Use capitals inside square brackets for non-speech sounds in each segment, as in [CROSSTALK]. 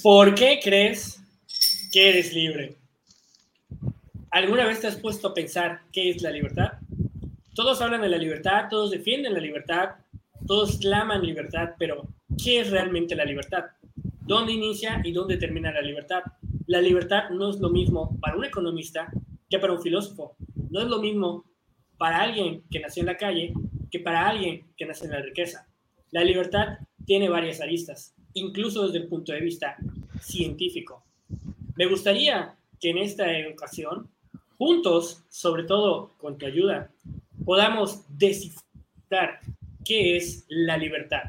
¿Por qué crees que eres libre? ¿Alguna vez te has puesto a pensar qué es la libertad? Todos hablan de la libertad, todos defienden la libertad, todos claman libertad, pero ¿qué es realmente la libertad? ¿Dónde inicia y dónde termina la libertad? La libertad no es lo mismo para un economista que para un filósofo. No es lo mismo para alguien que nació en la calle que para alguien que nació en la riqueza. La libertad tiene varias aristas, incluso desde el punto de vista científico. Me gustaría que en esta ocasión, juntos, sobre todo con tu ayuda, podamos descifrar qué es la libertad.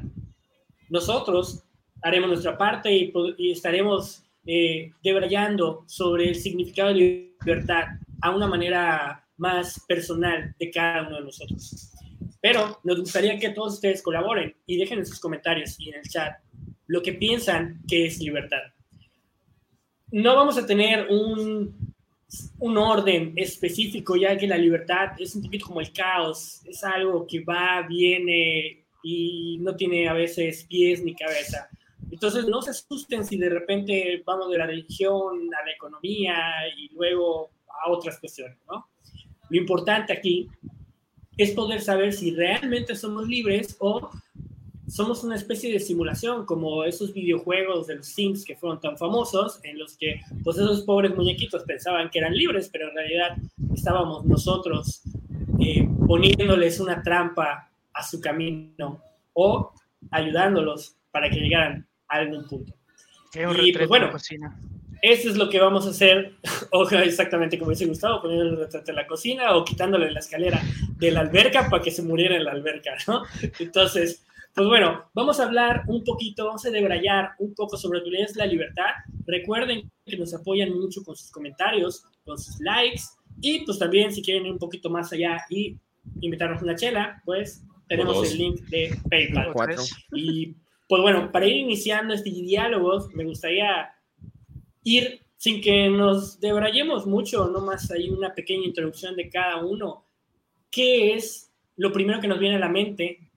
Nosotros haremos nuestra parte y, estaremos eh, debrayando sobre el significado de libertad a una manera más personal de cada uno de nosotros. Pero nos gustaría que todos ustedes colaboren y dejen en sus comentarios y en el chat lo que piensan que es libertad. No vamos a tener un, un orden específico, ya que la libertad es un poquito como el caos, es algo que va, viene y no tiene a veces pies ni cabeza. Entonces, no se asusten si de repente vamos de la religión a la economía y luego a otras cuestiones, ¿no? Lo importante aquí es poder saber si realmente somos libres o somos una especie de simulación, como esos videojuegos de los Sims que fueron tan famosos, en los que pues esos pobres muñequitos pensaban que eran libres, pero en realidad estábamos nosotros eh, poniéndoles una trampa a su camino o ayudándolos para que llegaran a algún punto. y pues bueno, eso es lo que vamos a hacer, [LAUGHS] o exactamente como dice Gustavo, poniendo el retrato en la cocina o quitándole la escalera de la alberca para que se muriera en la alberca, ¿no? Entonces, pues bueno, vamos a hablar un poquito, vamos a debrayar un poco sobre que es la libertad. Recuerden que nos apoyan mucho con sus comentarios, con sus likes, y pues también si quieren ir un poquito más allá y invitarnos una chela, pues tenemos el link de PayPal. Y pues bueno, para ir iniciando este diálogo, me gustaría ir sin que nos debrayemos mucho, nomás hay una pequeña introducción de cada uno. ¿Qué es lo primero que nos viene a la mente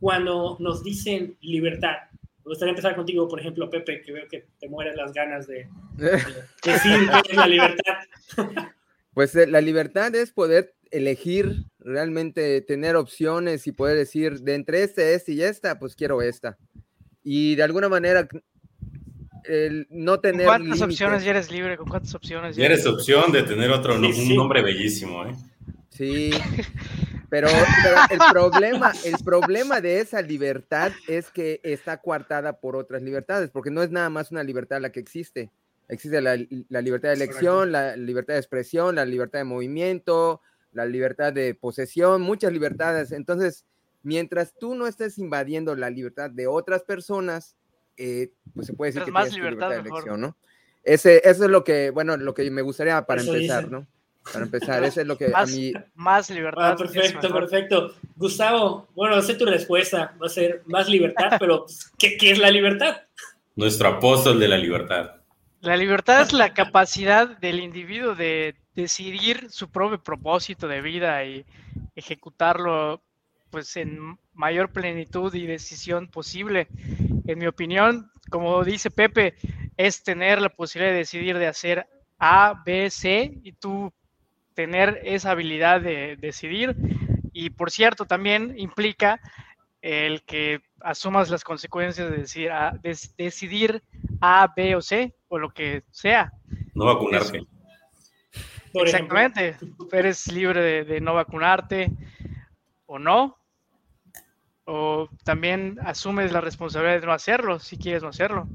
cuando nos dicen libertad? Me gustaría empezar contigo, por ejemplo, Pepe, que veo que te mueren las ganas de, [LAUGHS] decir qué es la libertad. [LAUGHS] Pues eh, la libertad es poder elegir, realmente tener opciones y poder decir, de entre este, este y esta, pues quiero esta. Y de alguna manera el no tener. ¿Con ¿Cuántas opciones ya eres libre? ¿Con cuántas opciones ya eres opción de tener otro un nombre bellísimo, ¿eh? Sí. [LAUGHS] Pero, el problema, el problema de esa libertad es que está coartada por otras libertades, porque no es nada más una libertad la que existe. Existe la, la libertad de elección, la libertad de expresión, la libertad de movimiento, la libertad de posesión, muchas libertades. Entonces, mientras tú no estés invadiendo la libertad de otras personas, eh, pues se puede decir que más libertad, de elección, ¿no? Ese, eso es lo que, bueno, lo que me gustaría para empezar, ¿no? Para empezar, eso es lo que más, a mí... Más libertad. Ah, perfecto, perfecto. Gustavo, bueno, sé tu respuesta, va a ser más libertad, pero pues, ¿qué, ¿qué es la libertad? Nuestro apóstol de la libertad. La libertad es la capacidad del individuo de decidir su propio propósito de vida y ejecutarlo pues en mayor plenitud y decisión posible. En mi opinión, como dice Pepe, es tener la posibilidad de decidir de hacer A, B, C y tú tener esa habilidad de decidir. Y por cierto, también implica el que asumas las consecuencias de decir A, de, decidir A, B o C o lo que sea. No vacunarte. Exactamente. Eres libre de, de no vacunarte o no, o también asumes la responsabilidad de no hacerlo, si quieres no hacerlo.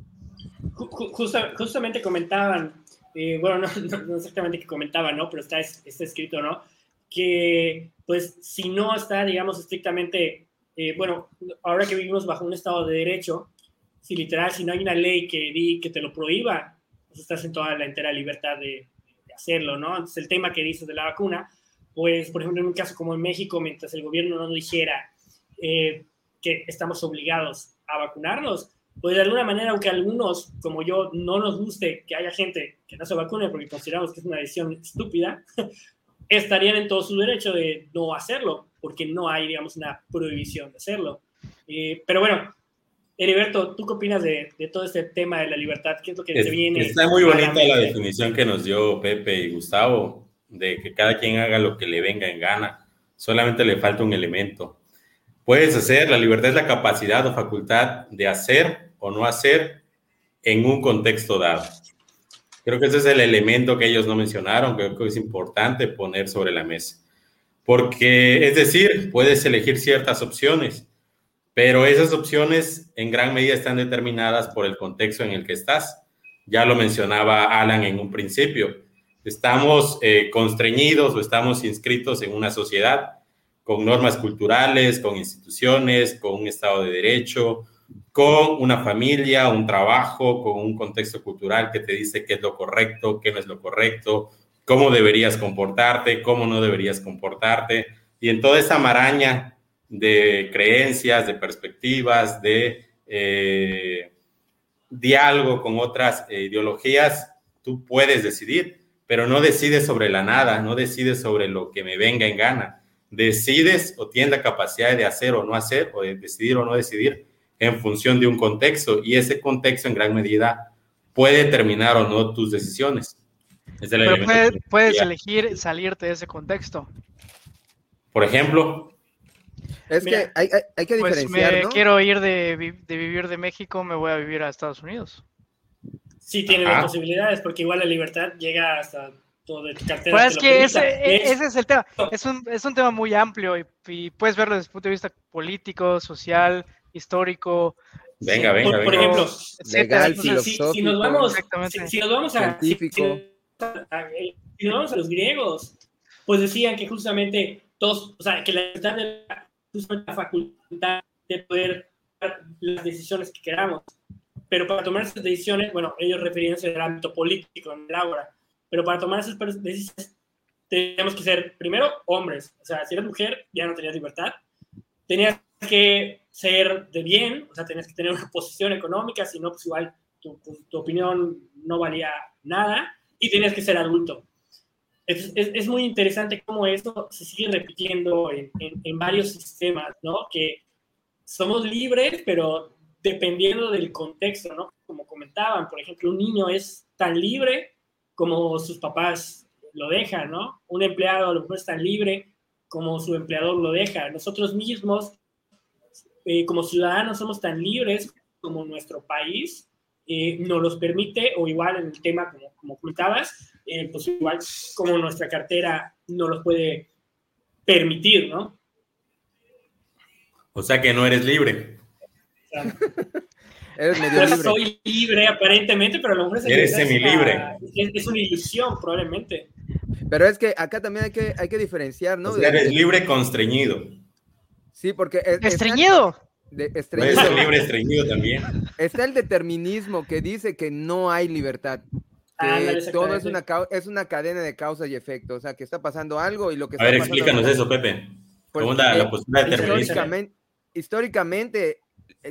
justamente comentaban, eh, bueno, [LAUGHS] no, exactamente que comentaban, ¿no? Pero está, está escrito, ¿no? Que pues si no está, digamos, estrictamente, eh, bueno, ahora que vivimos bajo un estado de derecho, si literal, si no hay una ley que, que te lo prohíba, pues estás en toda la entera libertad de, de hacerlo, ¿no? Entonces el tema que dices de la vacuna, pues, por ejemplo, en un caso como en México, mientras el gobierno no dijera, eh, que estamos obligados a vacunarnos, pues de alguna manera, aunque a algunos, como yo, no nos guste que haya gente que no se vacune porque consideramos que es una decisión estúpida, [LAUGHS] estarían en todo su derecho de no hacerlo, porque no hay, digamos, una prohibición de hacerlo. Eh, pero bueno, Heriberto, ¿tú qué opinas de, todo este tema de la libertad? ¿Qué es lo que te viene? Está muy bonita la, definición que nos dio Pepe y Gustavo, de que cada quien haga lo que le venga en gana. Solamente le falta un elemento. Puedes hacer, la libertad es la capacidad o facultad de hacer o no hacer en un contexto dado. Creo que ese es el elemento que ellos no mencionaron, creo que es importante poner sobre la mesa. Porque, es decir, puedes elegir ciertas opciones pero esas opciones en gran medida están determinadas por el contexto en el que estás. Ya lo mencionaba Alan en un principio. Estamos eh, constreñidos o estamos inscritos en una sociedad con normas culturales, con instituciones, con un Estado de Derecho, con una familia, un trabajo, con un contexto cultural que te dice qué es lo correcto, qué no es lo correcto, cómo deberías comportarte, cómo no deberías comportarte. Y en toda esa maraña de creencias, de perspectivas, de eh, diálogo con otras eh, ideologías, tú puedes decidir, pero no decides sobre la nada, no decides sobre lo que me venga en gana. Decides o tienes la capacidad de hacer o no hacer, o de decidir o no decidir en función de un contexto, y ese contexto en gran medida puede determinar o no tus decisiones. pero puedes elegir salirte de ese contexto. Por ejemplo, es que hay, hay, que pues diferenciar, me quiero ir de, de, vivir de México, me voy a vivir a Estados Unidos. Sí, tiene las posibilidades, porque igual la libertad llega hasta de tu cartera. Pues es que ese, ese, es el tema. Es un, es un tema muy amplio y, puedes verlo desde el punto de vista político, social, histórico. Venga, venga, por, venga. Por ejemplo, legal, si, nos vamos, si, nos vamos a, si, nos vamos a los griegos, pues decían que justamente todos, o sea, que la libertad de la la facultad de poder tomar las decisiones que queramos. Pero para tomar esas decisiones, bueno, ellos referían al ámbito político en el ágora, pero para tomar esas decisiones tenemos que ser primero hombres. O sea, si eres mujer, ya no tenías libertad. Tenías que ser de bien, o sea, tenías que tener una posición económica, si no, pues igual tu, tu opinión no valía nada. Y tenías que ser adulto es, es, muy interesante cómo esto se sigue repitiendo en, en, varios sistemas, ¿no? Que somos libres, pero dependiendo del contexto, ¿no? Como comentaban, por ejemplo, un niño es tan libre como sus papás lo dejan, ¿no? Un empleado a lo mejor es tan libre como su empleador lo deja. Nosotros mismos, eh, como ciudadanos, somos tan libres como nuestro país eh, nos los permite, o igual en el tema como, como comentabas, eh, pues igual como nuestra cartera no los puede permitir, ¿no? O sea que no eres libre. Eres medio libre. Soy libre aparentemente, pero a lo mejor es, eres semilibre. Es, es, una ilusión probablemente. Pero es que acá también hay que, hay que diferenciar, ¿no? eres libre constreñido. Sí, porque... ¿Estreñido? De estreñido. libre estreñido también. Está el determinismo que dice que no hay libertad todo es una, es una cadena de causa y efecto, o sea, que está pasando algo y lo que A ver, explícanos eso, Pepe. ¿Cómo pues, la, la postura históricamente, históricamente eh,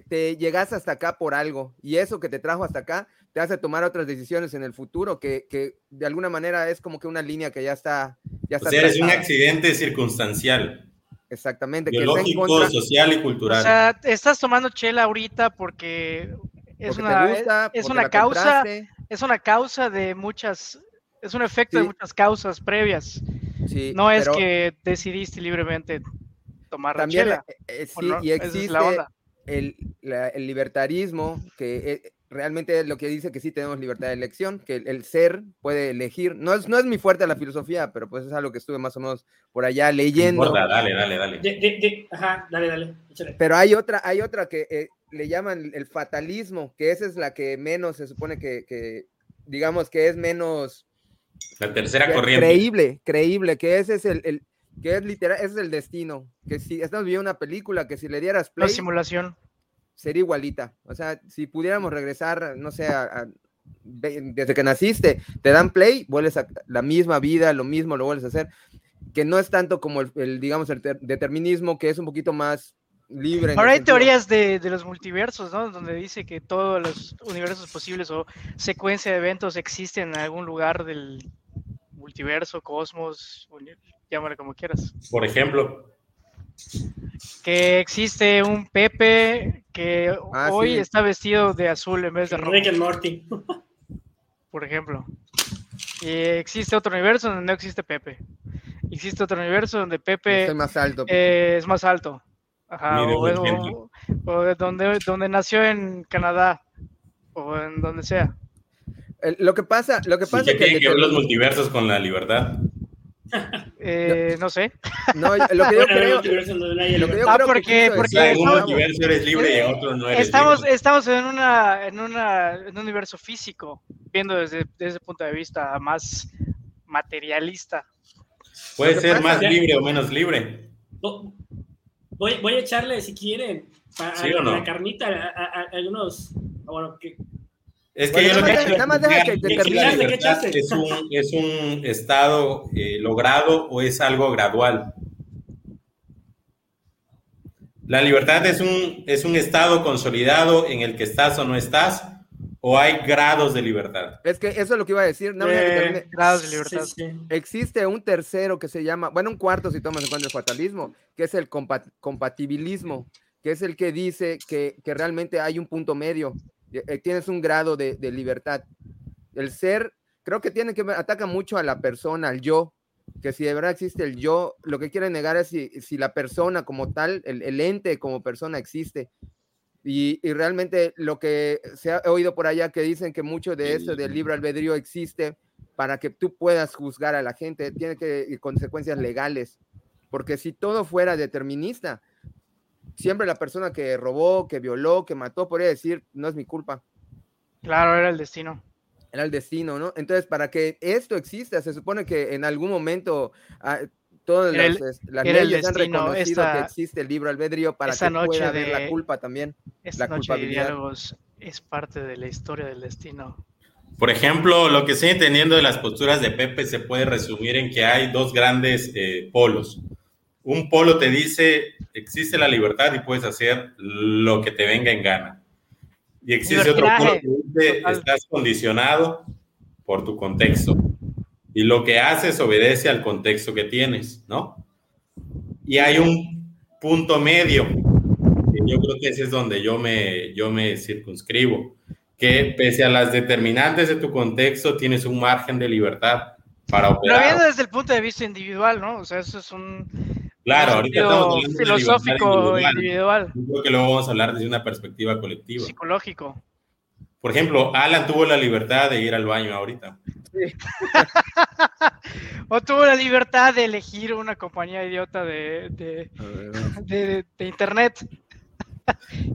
te llegas hasta acá por algo y eso que te trajo hasta acá te hace tomar otras decisiones en el futuro que, que de alguna manera es como que una línea que ya está ya está o sea, es un accidente circunstancial. Exactamente biológico, contra... social y cultural. O sea estás tomando chela ahorita porque es una, es una causa es una causa de muchas, es un efecto de muchas causas previas. no es que decidiste libremente tomar También, la chela. Eh, eh, sí, y existe El, el, libertarismo, que eh, realmente es lo que dice que sí tenemos libertad de elección, que el, ser puede elegir. No es, no es mi fuerte la filosofía, pero pues es algo que estuve más o menos por allá leyendo. dale, dale, dale. ajá, dale, dale. Pero hay otra, hay otra que le llaman el fatalismo, que esa es la que menos se supone que, digamos que es menos... La tercera corriente. Creíble, creíble, que ese es el, que es literal, ese es el destino, que si estamos viendo una película que si le dieras play... La simulación. Sería igualita, o sea, si pudiéramos regresar, no sé, desde que naciste, te dan play, vuelves a la misma vida, lo mismo lo vuelves a hacer, que no es tanto como el, digamos, el determinismo, que es un poquito más libre. Ahora hay teorías de, los multiversos, ¿no? Donde dice que todos los universos posibles o secuencia de eventos existen en algún lugar del multiverso, cosmos, llámale como quieras. Por ejemplo. Que existe un Pepe que Ah, hoy sí. está vestido de azul en vez de rojo, Rick and Morty. [LAUGHS] por ejemplo. Y existe otro universo donde no existe Pepe. Existe otro universo donde Pepe Soy más alto. eh, es más alto. Ajá, o, o- donde, donde nació en Canadá o en donde sea. Lo que pasa, lo que ¿Y pasa es que, tienen que ver los multiversos con la libertad? Eh, no sé. no, lo que yo Bueno, hay creo, multiversos donde no lo que yo. Ah, creo que porque- porque en un multiverso eres libre y en otro no eres Estamos, libre. estamos en una, en una, en un universo físico, viendo desde, desde ese punto de vista más materialista. Puede ser pasa- más libre o menos libre. Vo- Voy, voy a echarle, si quieren, a, ¿Sí a no? la carnita, a, a- a algunos. Bueno, que, Es que Bueno, yo lo nada que más deja- nada más deja que- es un, es un estado eh, logrado o es algo gradual. La libertad es un, es un estado consolidado en el que estás o no estás, o hay grados de libertad. Es que eso es lo que iba a decir. nada más deja que Eh. Grados de libertad. sí, sí. Existe un tercero que se llama, bueno, un cuarto si tomas en cuenta el fatalismo, que es el compa- compatibilismo, que es el que dice que, que realmente hay un punto medio, tienes un grado de, de libertad. El ser, creo que tiene que ataca mucho a la persona, al yo, que si de verdad existe el yo, lo que quiere negar es si, si la persona como tal, el, el ente como persona existe. Y, y realmente lo que se ha oído por allá que dicen que mucho de eso del libre albedrío existe para que tú puedas juzgar a la gente, tiene que y consecuencias legales, porque si todo fuera determinista, siempre la persona que robó, que violó, que mató, podría decir, no es mi culpa, Claro, era el destino. era el destino, ¿no? Entonces, para que esto exista, se supone que en algún momento ah, todas las, el- las leyes han reconocido esta- que existe el libre albedrío para que noche pueda haber la culpa también. Esta La noche de culpabilidad. diálogos es parte de la historia del destino. Por ejemplo, lo que estoy entendiendo de las posturas de Pepe se puede resumir en que hay dos grandes eh, polos. Un polo te dice, existe la libertad y puedes hacer lo que te venga en gana. Y existe otro polo que dice, Total. estás condicionado por tu contexto. Y lo que haces obedece al contexto que tienes, ¿no? Y hay un punto medio, que yo creo que ese es donde yo me, yo me circunscribo que pese a las determinantes de tu contexto, tienes un margen de libertad para Pero viendo operar. desde el punto de vista individual, ¿no? O sea, eso es un Claro, ahorita estamos hablando filosófico libertad individual. individual, Yo creo que luego vamos a hablar desde una perspectiva colectiva. psicológico. Por ejemplo, Alan tuvo la libertad de ir al baño ahorita. [LAUGHS] O tuvo la libertad de elegir una compañía idiota de, de, de- de internet.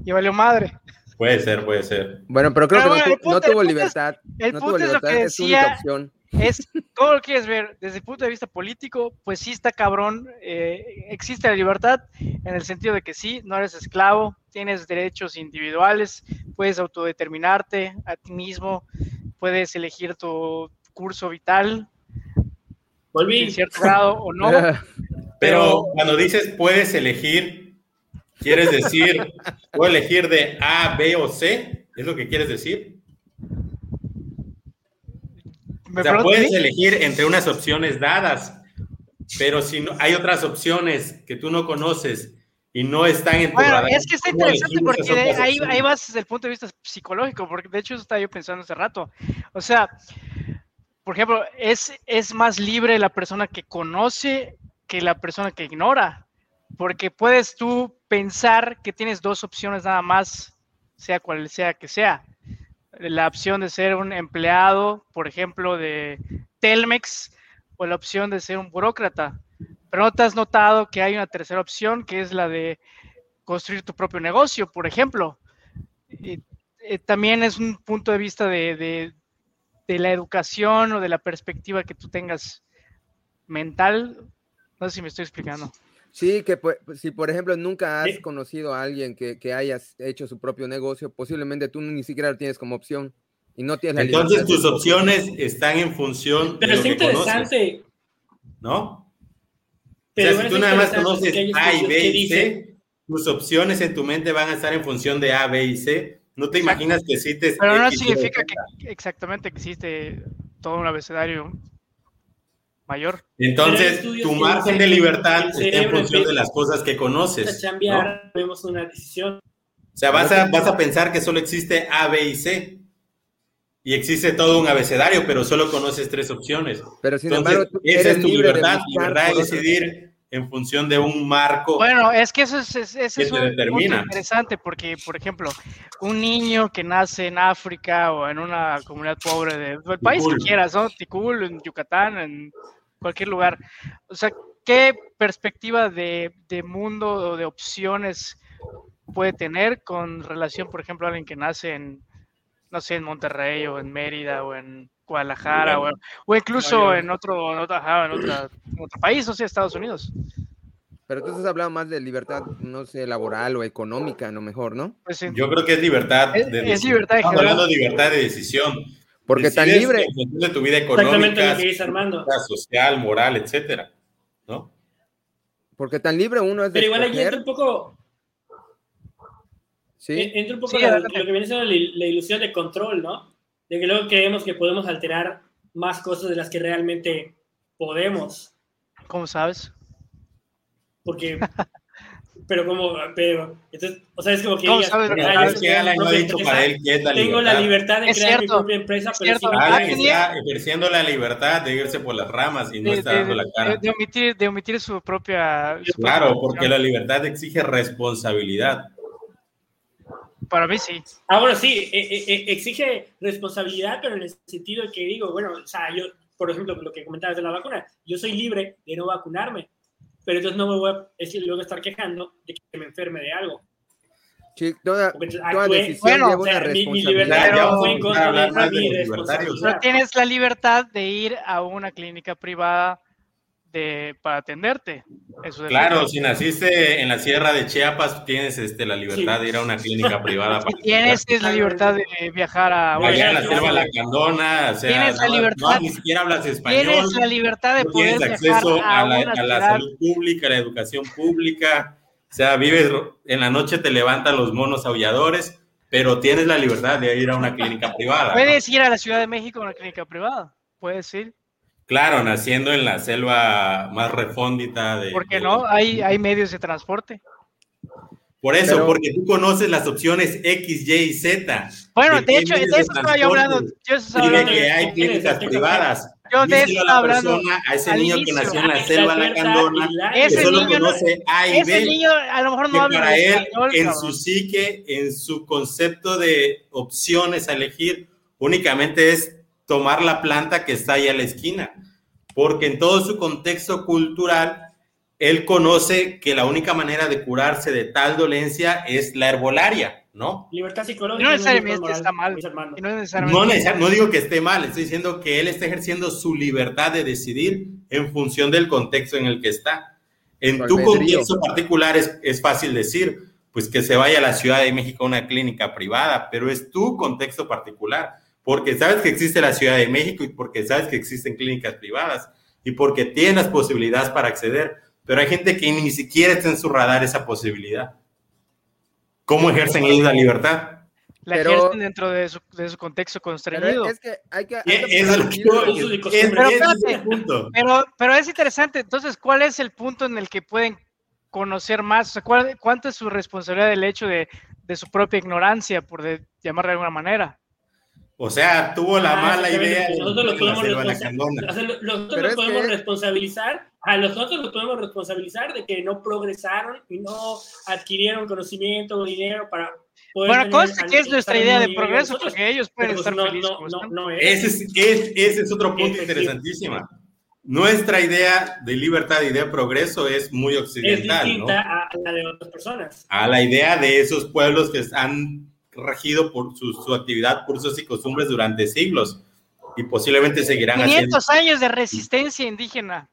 y valió madre. Puede ser, puede ser. Bueno, pero creo Pero que bueno, no, punto- tuvo punto es- libertad. el no tuvo punto es lo libertad, que es su única decía- opción. Es todo lo que quieres ver desde el punto de vista político, pues sí está cabrón. eh, existe la libertad en el sentido de que sí, no eres esclavo, tienes derechos individuales, puedes autodeterminarte a ti mismo, puedes elegir tu curso vital Volví. en cierto grado o no. [LAUGHS] Pero Pero- cuando dices puedes elegir, ¿quieres decir, puedo elegir de A, B o C? ¿Es lo que quieres decir? ¿Me O sea, puedes elegir entre unas opciones dadas, pero si no, hay otras opciones que tú no conoces y no están en tu Bueno, radar, es que está ¿cómo interesante porque ahí, ahí vas desde el punto de vista psicológico, porque de hecho eso estaba yo pensando hace rato. O sea, por ejemplo, es, es más libre la persona que conoce que la persona que ignora, porque puedes tú pensar que tienes dos opciones nada más, sea cual sea que sea. La opción de ser un empleado, por ejemplo, de Telmex, o la opción de ser un burócrata. Pero no te has notado que hay una tercera opción, que es la de construir tu propio negocio, por ejemplo. Eh, también es un punto de vista de, de- de la educación o de la perspectiva que tú tengas mental. No sé si me estoy explicando. Sí, que pues, si por ejemplo nunca has Sí. conocido a alguien que, que hayas hecho su propio negocio, posiblemente tú ni siquiera lo tienes como opción y no tienes la Entonces tus opciones están en función Pero de lo está que conoces, interesante. ¿no? Pero o sea, si tú nada más conoces A y B y C, tus opciones en tu mente van a estar en función de A, B y C. No te Exacto. imaginas que existe Pero no significa que exactamente existe todo un abecedario mayor. Entonces, tu margen de libertad está en función de las cosas que conoces. Cambiar, vemos una decisión. O sea, vas a, vas a pensar que solo existe A, B y C. Y existe todo un abecedario, pero solo conoces tres opciones. Pero sin embargo, esa es tu libertad, libertad de decidir en función de un marco. Bueno, es que eso es, eso es un interesante porque, por ejemplo, un niño que nace en África o en una comunidad pobre del país que quieras, ¿no? Ticul, en Yucatán, en cualquier lugar. O sea, ¿qué perspectiva de, de mundo o de opciones puede tener con relación, por ejemplo, a alguien que nace en, no sé, en Monterrey o en Mérida o en Guadalajara o, o, incluso en otro, en, otra, en, otra, otro país, no sé, Estados Unidos. Pero tú estás hablando más de libertad, no sé, laboral o económica, a lo mejor, ¿no? Pues Yo creo que es libertad de es, libertad Estamos hablando de libertad de decisión. Porque tan libre. De tu vida económica, social, moral, etcétera, ¿no? Porque tan libre uno es de Pero igual ahí entra un poco. Sí. Entra un poco lo que viene siendo la ilusión de control, ¿no? de que luego creemos que podemos alterar más cosas de las que realmente podemos. ¿Cómo sabes? Porque, [LAUGHS] pero como, pero, entonces, o sea, es como que... ¿Cómo sabes? Es que Alan no ha dicho para él que es la Tengo libertad. la libertad de es crear cierto, mi propia empresa, pero cierto. si Alan está ejerciendo la libertad de irse por las ramas y no de, está de, dando la cara. de, de omitir, de omitir su propia... Su Claro, propia porque la libertad exige responsabilidad. Para mí sí. Ah, bueno, sí, e, e, e, exige responsabilidad, pero en el sentido de que digo, bueno, o sea, yo, por ejemplo, lo que comentabas de la vacuna, yo soy libre de no vacunarme, pero entonces no me voy a es luego estar quejando de que me enferme de algo. Sí, toda, Porque toda actué- decisión bueno, lleva o sea, una mi, mi libertad no fue en contra de mi. No tienes la libertad de ir a una clínica privada de, para atenderte. Eso es Claro, si naciste en la sierra de Chiapas, tienes este, la libertad Sí. de ir a una clínica privada. para [LAUGHS] Tienes es la libertad de viajar a... Allá en la selva lacandona, o sea, Tienes la libertad. no, ni siquiera hablas español. Tienes la libertad de no poder tienes viajar acceso a, a la, a salud pública, a la educación pública. O sea, vives, en la noche te levantan los monos aulladores, pero tienes la libertad de ir a una clínica privada. ¿no? Puedes ir a la Ciudad de México a una clínica privada. Puedes ir. Claro, naciendo en la selva más refóndita de... ¿Por qué de- no? Hay, hay medios de transporte. Por eso, Pero- porque tú conoces las opciones X, Y y Z. Bueno, de hecho, de eso estaba yo hablando. Yo, eso estaba Y de hablando que hay clínicas privadas. Yo de eso estaba hablando a ese niño que nació en la selva la y la- que Ese solo niño no- conoce A y Ese B, niño a lo mejor no habla para él, español, en cabrón. su psique, en su concepto de opciones a elegir, únicamente es tomar la planta que está ahí a la esquina, porque en todo su contexto cultural, él conoce que la única manera de curarse de tal dolencia es la herbolaria, ¿no? Libertad psicológica. No es necesariamente moral, está mal. Y no necesariamente. No, necesar- no digo que esté mal, estoy diciendo que él está ejerciendo su libertad de decidir en función del contexto en el que está. En tu contexto particular es, es fácil decir, pues que se vaya a la Ciudad de México a una clínica privada, pero es tu contexto particular, porque sabes que existe la Ciudad de México y porque sabes que existen clínicas privadas y porque tienes las posibilidades para acceder, pero hay gente que ni siquiera está en su radar esa posibilidad. ¿Cómo ejercen ellos la libertad? La Pero- ejercen dentro de su, de su contexto constreñido. es que hay que. Pero es el espérate. punto. Pero, pero es interesante. Entonces, ¿cuál es el punto en el que pueden conocer más? O sea, ¿cuál- ¿cuánto es su responsabilidad del hecho de, de su propia ignorancia, por de, llamarla de alguna manera? O sea, tuvo la Ah, mala idea nosotros lo la podemos selva responsa- lacandona. o sea, lo- nosotros es podemos que- responsabilizar, a nosotros nos podemos responsabilizar de que no progresaron y no adquirieron conocimiento o dinero para poder Bueno, conste que es nuestra idea de progreso, nosotros, porque ellos pueden pues estar no, felices. no, no, es. Ese es, es- ese es otro punto interesantísimo. Nuestra idea de libertad y de progreso es muy es occidental, ¿no? distinta a la de otras personas. A la idea de esos pueblos que han regido por su, su actividad, cursos y costumbres durante siglos y posiblemente seguirán haciendo. 500 años de resistencia indígena.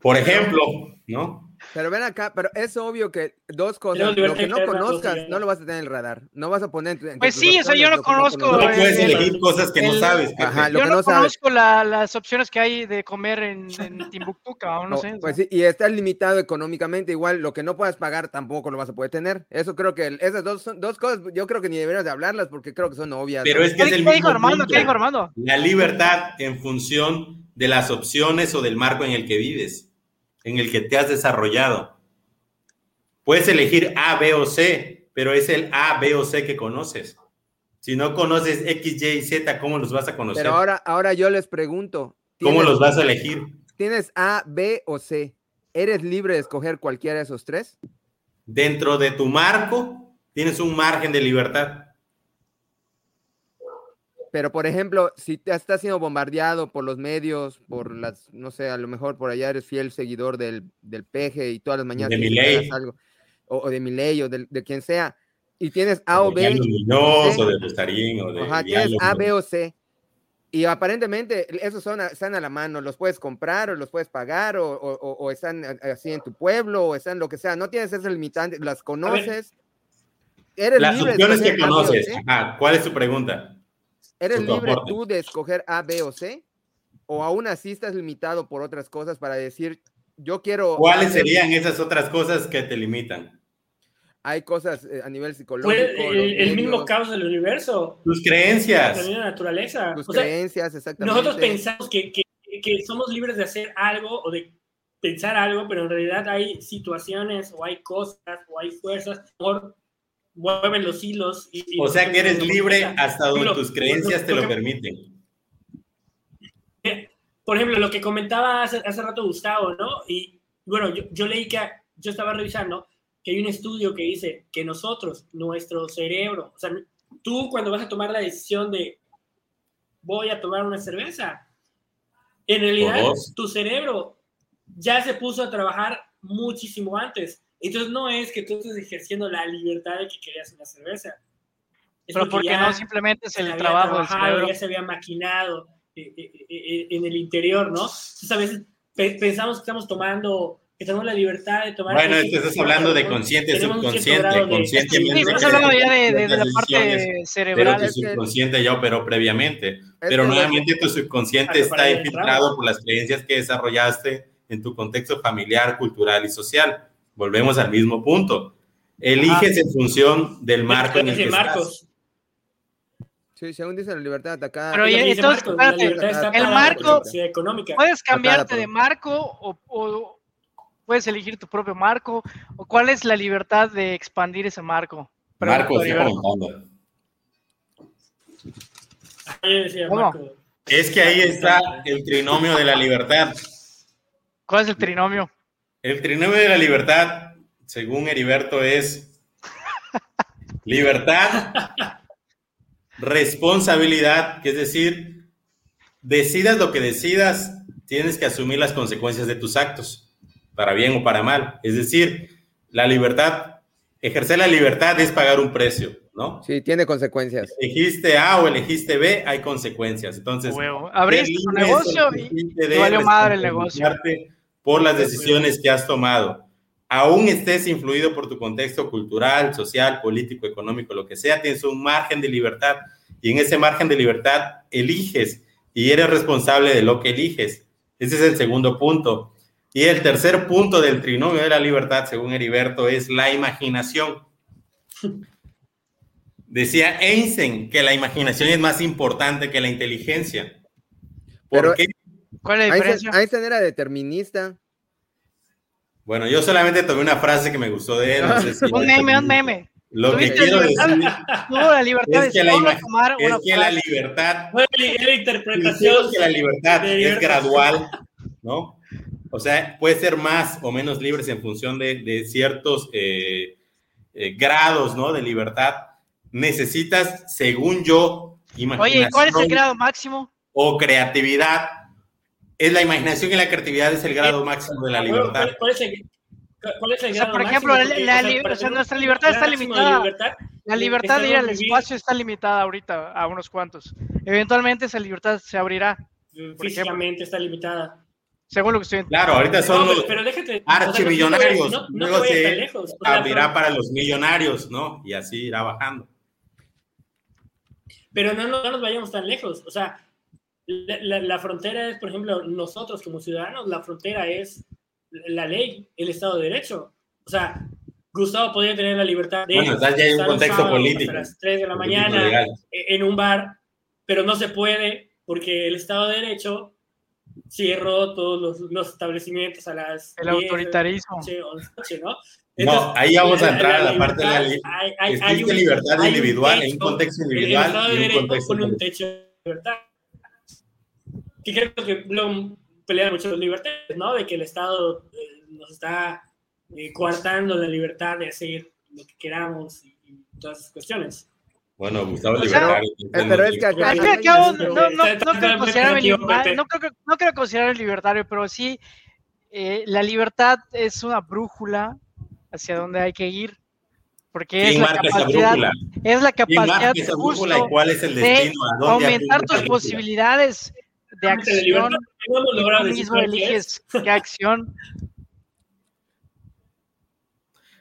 Por ejemplo, ¿no? Pero ven acá, pero es obvio que dos cosas, lo que no conozcas, no lo vas a tener en el radar. No vas a poner entre Pues sí, o sea, yo no conozco, No puedes elegir cosas que no sabes. Ajá, lo Yo que no no sabes. conozco la- las opciones que hay de comer en, en [LAUGHS] Timbuktu, cabrón, no No, sé. o pues sí, y estás limitado económicamente, igual lo que no puedas pagar tampoco lo vas a poder tener. Eso creo que el- esas dos son dos cosas, yo creo que ni deberías de hablarlas porque creo que son obvias. Pero es que es ¿Qué el qué dijo mismo Armando? ¿Qué dijo Armando? La libertad en función de las opciones o del marco en el que vives, en el que te has desarrollado. Puedes elegir A, B o C, pero es el A, B o C que conoces. Si no conoces X, Y y Z, ¿cómo los vas a conocer? Pero ahora, ahora yo les pregunto, ¿Cómo ¿tienes- los vas a elegir? ¿Tienes A, B o C? ¿Eres libre de escoger cualquiera de esos tres? Dentro de tu marco, tienes un margen de libertad. Pero, por ejemplo, si te estás siendo bombardeado por los medios, por las, no sé, a lo mejor por allá eres fiel seguidor del, del peje y todas las mañanas De hagas algo, o, o de Milei o de, de quien sea, y tienes A o B, Muñoz o de Bustarín o de ajá, tienes. A, B o C, y aparentemente esos son están a la mano, los puedes comprar o los puedes pagar o, o- o- están así en tu pueblo o están lo que sea, no tienes esas limitantes, las conoces. Eres Las libre opciones que conoces. C. Ajá, ¿Cuál es tu pregunta? ¿Eres libre aporte. tú de escoger A, B o C? ¿O aún así estás limitado por otras cosas para decir, yo quiero... ¿Cuáles hacer- serían esas otras cosas que te limitan? Hay cosas eh, a nivel psicológico. Fue los el, el mismo caos del universo, Tus creencias. la naturaleza. Tus O sea, creencias, exactamente. nosotros pensamos que, que, que somos libres de hacer algo o de pensar algo, pero en realidad hay situaciones o hay cosas o hay fuerzas mejor mueven los hilos. Y, O sea que eres libre hasta donde tus creencias te lo permiten. Por ejemplo, lo que comentaba hace, hace rato Gustavo, ¿no? Y bueno, yo, yo leí que, yo estaba revisando que hay un estudio que dice que nosotros, nuestro cerebro, o sea, tú cuando vas a tomar la decisión de voy a tomar una cerveza, en realidad tu cerebro ya se puso a trabajar muchísimo antes. Entonces no es que tú estés ejerciendo la libertad de que querías una cerveza. Es Pero porque ya no simplemente es el trabajo del cerebro. Ya se había maquinado eh, eh, eh, en el interior, ¿no? Entonces a veces pe- pensamos que estamos tomando, que tenemos la libertad de tomar. Bueno, X, es que estás hablando de consciente, subconsciente, conscientemente. Sí, estás hablando ya de, de- de la parte decisiones, Pero cerebral. tu es que- subconsciente ya operó previamente. Pero nuevamente tu subconsciente está infiltrado por las creencias que desarrollaste en tu contexto familiar, cultural y social. Volvemos al mismo punto. Eliges en función del marco en el que estás. Marcos. Sí, según dice la libertad de atacar. Pero ya- entonces, Marcos, espérate, libertad está el marco- económica. Puedes cambiarte por- de marco o, o puedes elegir tu propio marco. ¿O cuál es la libertad de expandir ese marco? Marcos. Ahí decía ¿Cómo? Marcos. Es que ahí está el trinomio de la libertad. ¿Cuál es el trinomio? El trinomio de la libertad, según Heriberto, es libertad, responsabilidad, que es decir, decidas lo que decidas, tienes que asumir las consecuencias de tus actos, para bien o para mal. Es decir, la libertad, ejercer la libertad es pagar un precio, ¿no? Sí, tiene consecuencias. Elegiste A o elegiste B, hay consecuencias. Entonces, Huevo. Abriste tu negocio y, y valió madre el negocio. Por las decisiones que has tomado. Aún estés influido por tu contexto cultural, social, político, económico, lo que sea, tienes un margen de libertad y en ese margen de libertad eliges y eres responsable de lo que eliges. Ese es el segundo punto. Y el tercer punto del trinomio de la libertad, según Heriberto, es la imaginación. Decía Einstein que la imaginación es más importante que la inteligencia. ¿Por Pero- qué? ¿Cuál es la Einstein, diferencia? Einstein era determinista. Bueno, yo solamente tomé una frase que me gustó de él. no sé si- [LAUGHS] Un meme, un meme. Lo que ¿Tuviste quiero la libertad? decir la libertad Es que la solo imag- tomar es una que la frase. libertad, Fue la decimos interpretación. que la libertad de es libertad. gradual, ¿no? O sea, puede ser más o menos libres en función de, de ciertos eh, eh, grados, ¿no? De libertad. Necesitas, según yo, imaginación Oye, ¿y ¿cuál es el grado máximo? o creatividad. Es la imaginación y la creatividad es el grado máximo de la libertad. ¿Cuál, es el, cuál es el O sea, grado por ejemplo, máximo? la- Porque, la o sea, li- para o sea, nuestra libertad está grado limitada. libertad, La libertad de ir al espacio está limitada ahorita a unos cuantos. Eventualmente esa libertad se abrirá. físicamente está limitada. Según lo que estoy Claro, ahorita son No, los pero, déjate. archimillonarios. No, no se lejos. O sea, abrirá para los millonarios, ¿no? Y así irá bajando. Pero no, no, no nos vayamos tan lejos. O sea, la, la- la frontera es, por ejemplo, nosotros como ciudadanos, la frontera es la ley, el Estado de Derecho. O sea, Gustavo podría tener la libertad de Bueno, entonces ya hay un contexto sábado político. hasta las 3 de la mañana legal. en un bar, pero no se puede porque el Estado de Derecho cerró todos los, los establecimientos a las El 10 de la autoritarismo. noche, 11 de la noche, ¿no? No, ahí vamos a entrar a la parte de la li- libertad, hay- hay- hay libertad hay un individual en un techo, contexto el- el individual Estado de y un Derecho con un techo de libertad. Que creo que lo pelean mucho los libertarios, ¿no? De que el Estado eh, nos está eh, coartando la libertad de hacer lo que queramos y, y todas esas cuestiones. Bueno, Gustavo O sea, Libertario. eh, pero es que acá- no, creo creo considerarme libertario, pero sí eh, la libertad es una brújula hacia donde hay que ir, porque es ¿Quién la marca esa capacidad, brújula? es la ¿Quién capacidad marca esa brújula y justo cuál es el de destino? ¿A dónde aumentar tus posibilidades de De libertad, acción tú mismo eliges qué acción.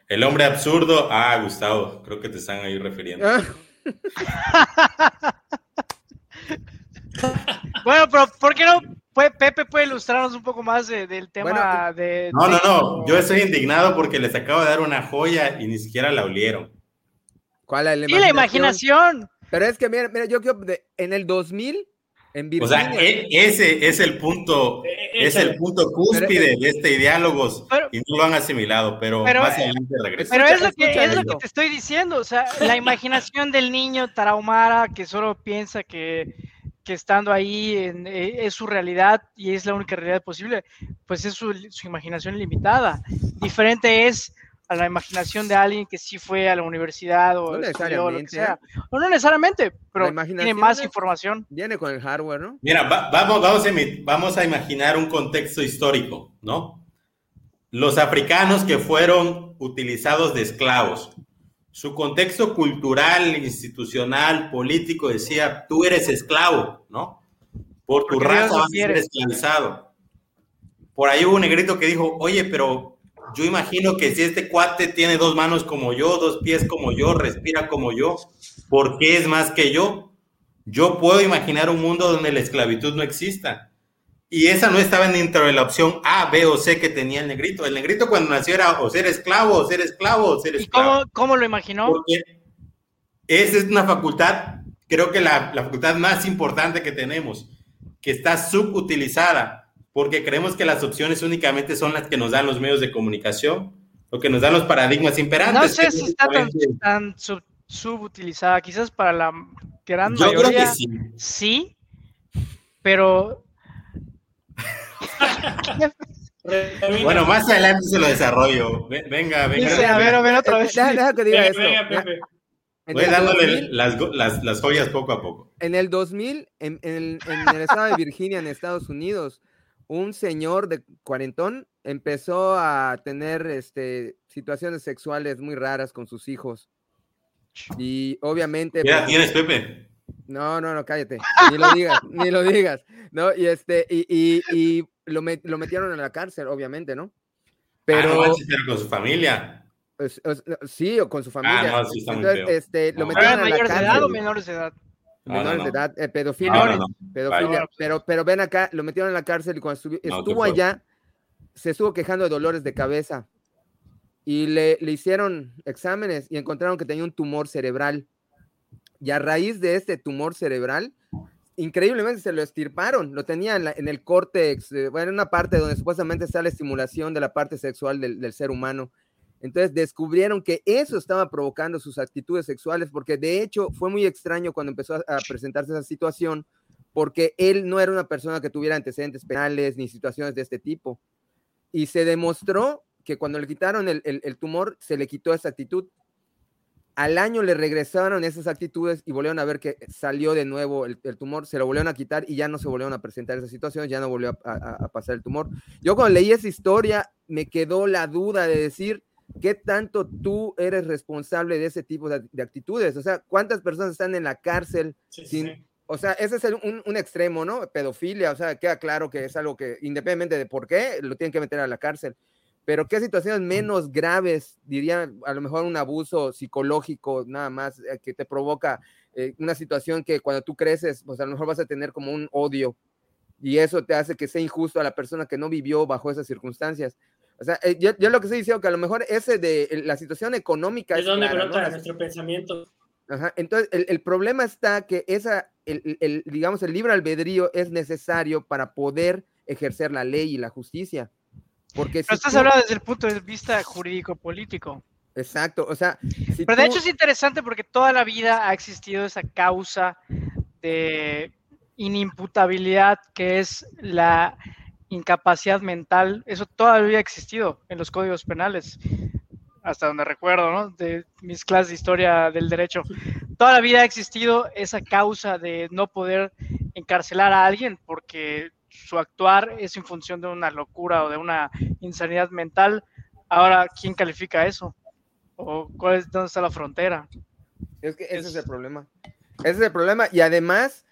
El hombre absurdo. Ah, Gustavo, creo que te están ahí refiriendo. Ah, [LAUGHS] Bueno, pero ¿por qué no? Pepe puede ilustrarnos un poco más de- del tema Bueno, de... No, no, no. Yo estoy indignado porque les acabo de dar una joya y ni siquiera la olieron. ¿Cuál es Sí, la imaginación. Pero es que, mira, mira yo creo de- en el 2000, en O sea, ese es el punto, Eh, es esa- el punto cúspide de este diálogos Pero- y no lo han asimilado, pero, Pero, más eh, adelante regreso. Pero es lo, que, es lo que te estoy diciendo, o sea, la [LAUGHS] imaginación del niño tarahumara que solo piensa que, que estando ahí en- eh, es su realidad y es la única realidad posible, pues es su, su imaginación limitada. Diferente es a la imaginación de alguien que sí fue a la universidad o No estudió lo que necesariamente, sea. O no necesariamente, pero tiene más es- información. Viene con el hardware, ¿no? Mira, va- vamos, vamos, a, vamos a imaginar un contexto histórico, ¿no? Los africanos que fueron utilizados de esclavos. Su contexto cultural, institucional, político decía, tú eres esclavo, ¿no? Por tu Porque raza vas a ser esclavizado. Por ahí hubo un negrito que dijo, oye, pero yo imagino que si este cuate tiene dos manos como yo, dos pies como yo, respira como yo, ¿por qué es más que yo? Yo puedo imaginar un mundo donde la esclavitud no exista. Y esa no estaba dentro de la opción A, B o C que tenía el negrito. El negrito cuando nació era o ser esclavo, o ser esclavo, o ser ¿Y esclavo. cómo, cómo lo imaginó? Porque esa es una facultad, creo que la, la facultad más importante que tenemos, que está subutilizada, porque creemos que las opciones únicamente son las que nos dan los medios de comunicación, lo que nos dan los paradigmas imperantes. No sé si está tan, tan sub- subutilizada, quizás para la gran Yo creo mayoría. que sí. Sí, pero Bueno, más adelante se lo desarrollo. Ve- Venga, venga. Dice, a ver, a ver otra vez. Deja que diga Venga, esto. venga, en Voy dándole 2000 las, las, las joyas poco a poco. En el 2000, en, en el, en el estado de Virginia, en Estados Unidos, un señor de cuarentón empezó a tener este, situaciones sexuales muy raras con sus hijos. Y obviamente... ¿Qué edad pues, tienes, Pepe? no, no, no, cállate. Ni lo digas, ni lo digas. ¿no? Y, este, y, y, y lo, met- lo metieron en la cárcel, obviamente, ¿no? Pero, Pero... pero con su familia. pues, sí, o con su familia. no, sí está muy Entonces, feo. este, lo No. ¿Pero eran metieron a la mayores de edad o cárcel. menores de edad? No, no, menores no. de edad, eh, pedofilia. pero, pero ven acá, lo metieron en la cárcel y cuando estuvo allá, se estuvo quejando de dolores de cabeza y le, le hicieron exámenes y encontraron que tenía un tumor cerebral. Y a raíz de este tumor cerebral, increíblemente se lo estirparon, lo tenía en, la- en el córtex, eh, bueno, en una parte donde supuestamente está la estimulación de la parte sexual del, del ser humano. Entonces descubrieron que eso estaba provocando sus actitudes sexuales, porque de hecho fue muy extraño cuando empezó a, a presentarse esa situación, porque él no era una persona que tuviera antecedentes penales ni situaciones de este tipo. Y se demostró que cuando le quitaron el, el- el tumor, se le quitó esa actitud. Al año le regresaron esas actitudes y volvieron a ver que salió de nuevo el, el tumor, se lo volvieron a quitar y ya no se volvieron a presentar esas situaciones, ya no volvió a, a- a pasar el tumor. Yo cuando leí esa historia me quedó la duda de decir, ¿qué tanto tú eres responsable de ese tipo de, de actitudes? O sea, ¿cuántas personas están en la cárcel Sí, sin, sí. o sea, ese es un, un, extremo, ¿no? Pedofilia, o sea, queda claro que es algo que, independientemente de por qué, lo tienen que meter a la cárcel. Pero qué situaciones menos graves, diría a lo mejor un abuso psicológico, nada más, eh, que te provoca eh, una situación que cuando tú creces, pues a lo mejor vas a tener como un odio y eso te hace que sea injusto a la persona que no vivió bajo esas circunstancias. O sea, eh, yo, lo que estoy diciendo que a lo mejor ese de la situación económica... Es, donde brota nuestro pensamiento. Ajá. Entonces, el, el, problema está que esa, el, el, digamos, el libre albedrío es necesario para poder ejercer la ley y la justicia. Porque Pero estás hablando desde el punto de vista jurídico-político. Exacto, o sea... Pero de hecho es interesante porque toda la vida ha existido esa causa de inimputabilidad que es la incapacidad mental. Eso todavía ha existido en los códigos penales, hasta donde recuerdo, ¿no? De mis clases de historia del derecho. Toda la vida ha existido esa causa de no poder encarcelar a alguien porque su actuar es en función de una locura o de una insanidad mental. Ahora, ¿quién califica eso? ¿O cuál es, dónde está la frontera? Es que ese es, el problema. Ese es el problema. Y además,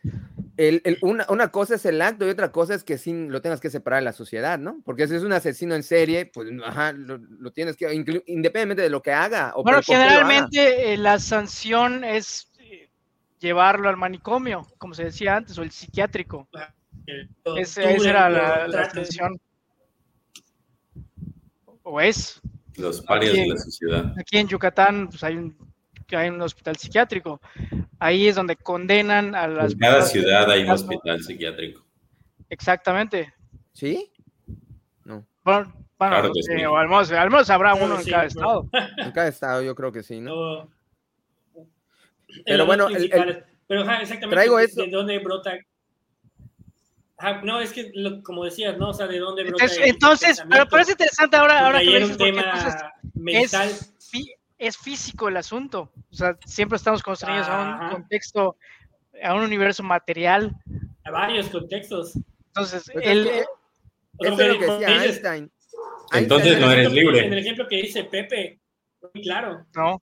el, el, una, una, cosa es el acto y otra cosa es que sin lo tengas que separar de la sociedad, ¿no? Porque si es un asesino en serie, pues ajá, lo, lo tienes que, independientemente de lo que haga. O bueno, generalmente eh, la sanción es eh, llevarlo al manicomio, como se decía antes, o el psiquiátrico. Esa era la, la extensión. O es. Los parias de la sociedad. Aquí en Yucatán pues, hay, un, hay un hospital psiquiátrico. Ahí es donde condenan a las. En cada ciudad hay un hospital psiquiátrico. Exactamente. ¿Sí? No. Bueno, bueno claro sí. o al menos, al menos habrá uno en cada estado. En cada estado, yo creo que sí, ¿no? no pero bueno, el, el, pero exactamente traigo de, esto. de dónde brota no, es que, lo, como decías, ¿no? O sea, ¿de dónde brota Entonces, entonces pero parece interesante ahora, ahora que un dices, tema mental. es, es físico el asunto. O sea, siempre estamos constreñidos a un Ajá. contexto, a un universo material. a varios contextos. Entonces, Pues el, es Eso lo que decía dices, Einstein. Entonces Einstein no eres En el libre. ejemplo que dice Pepe, muy claro. no,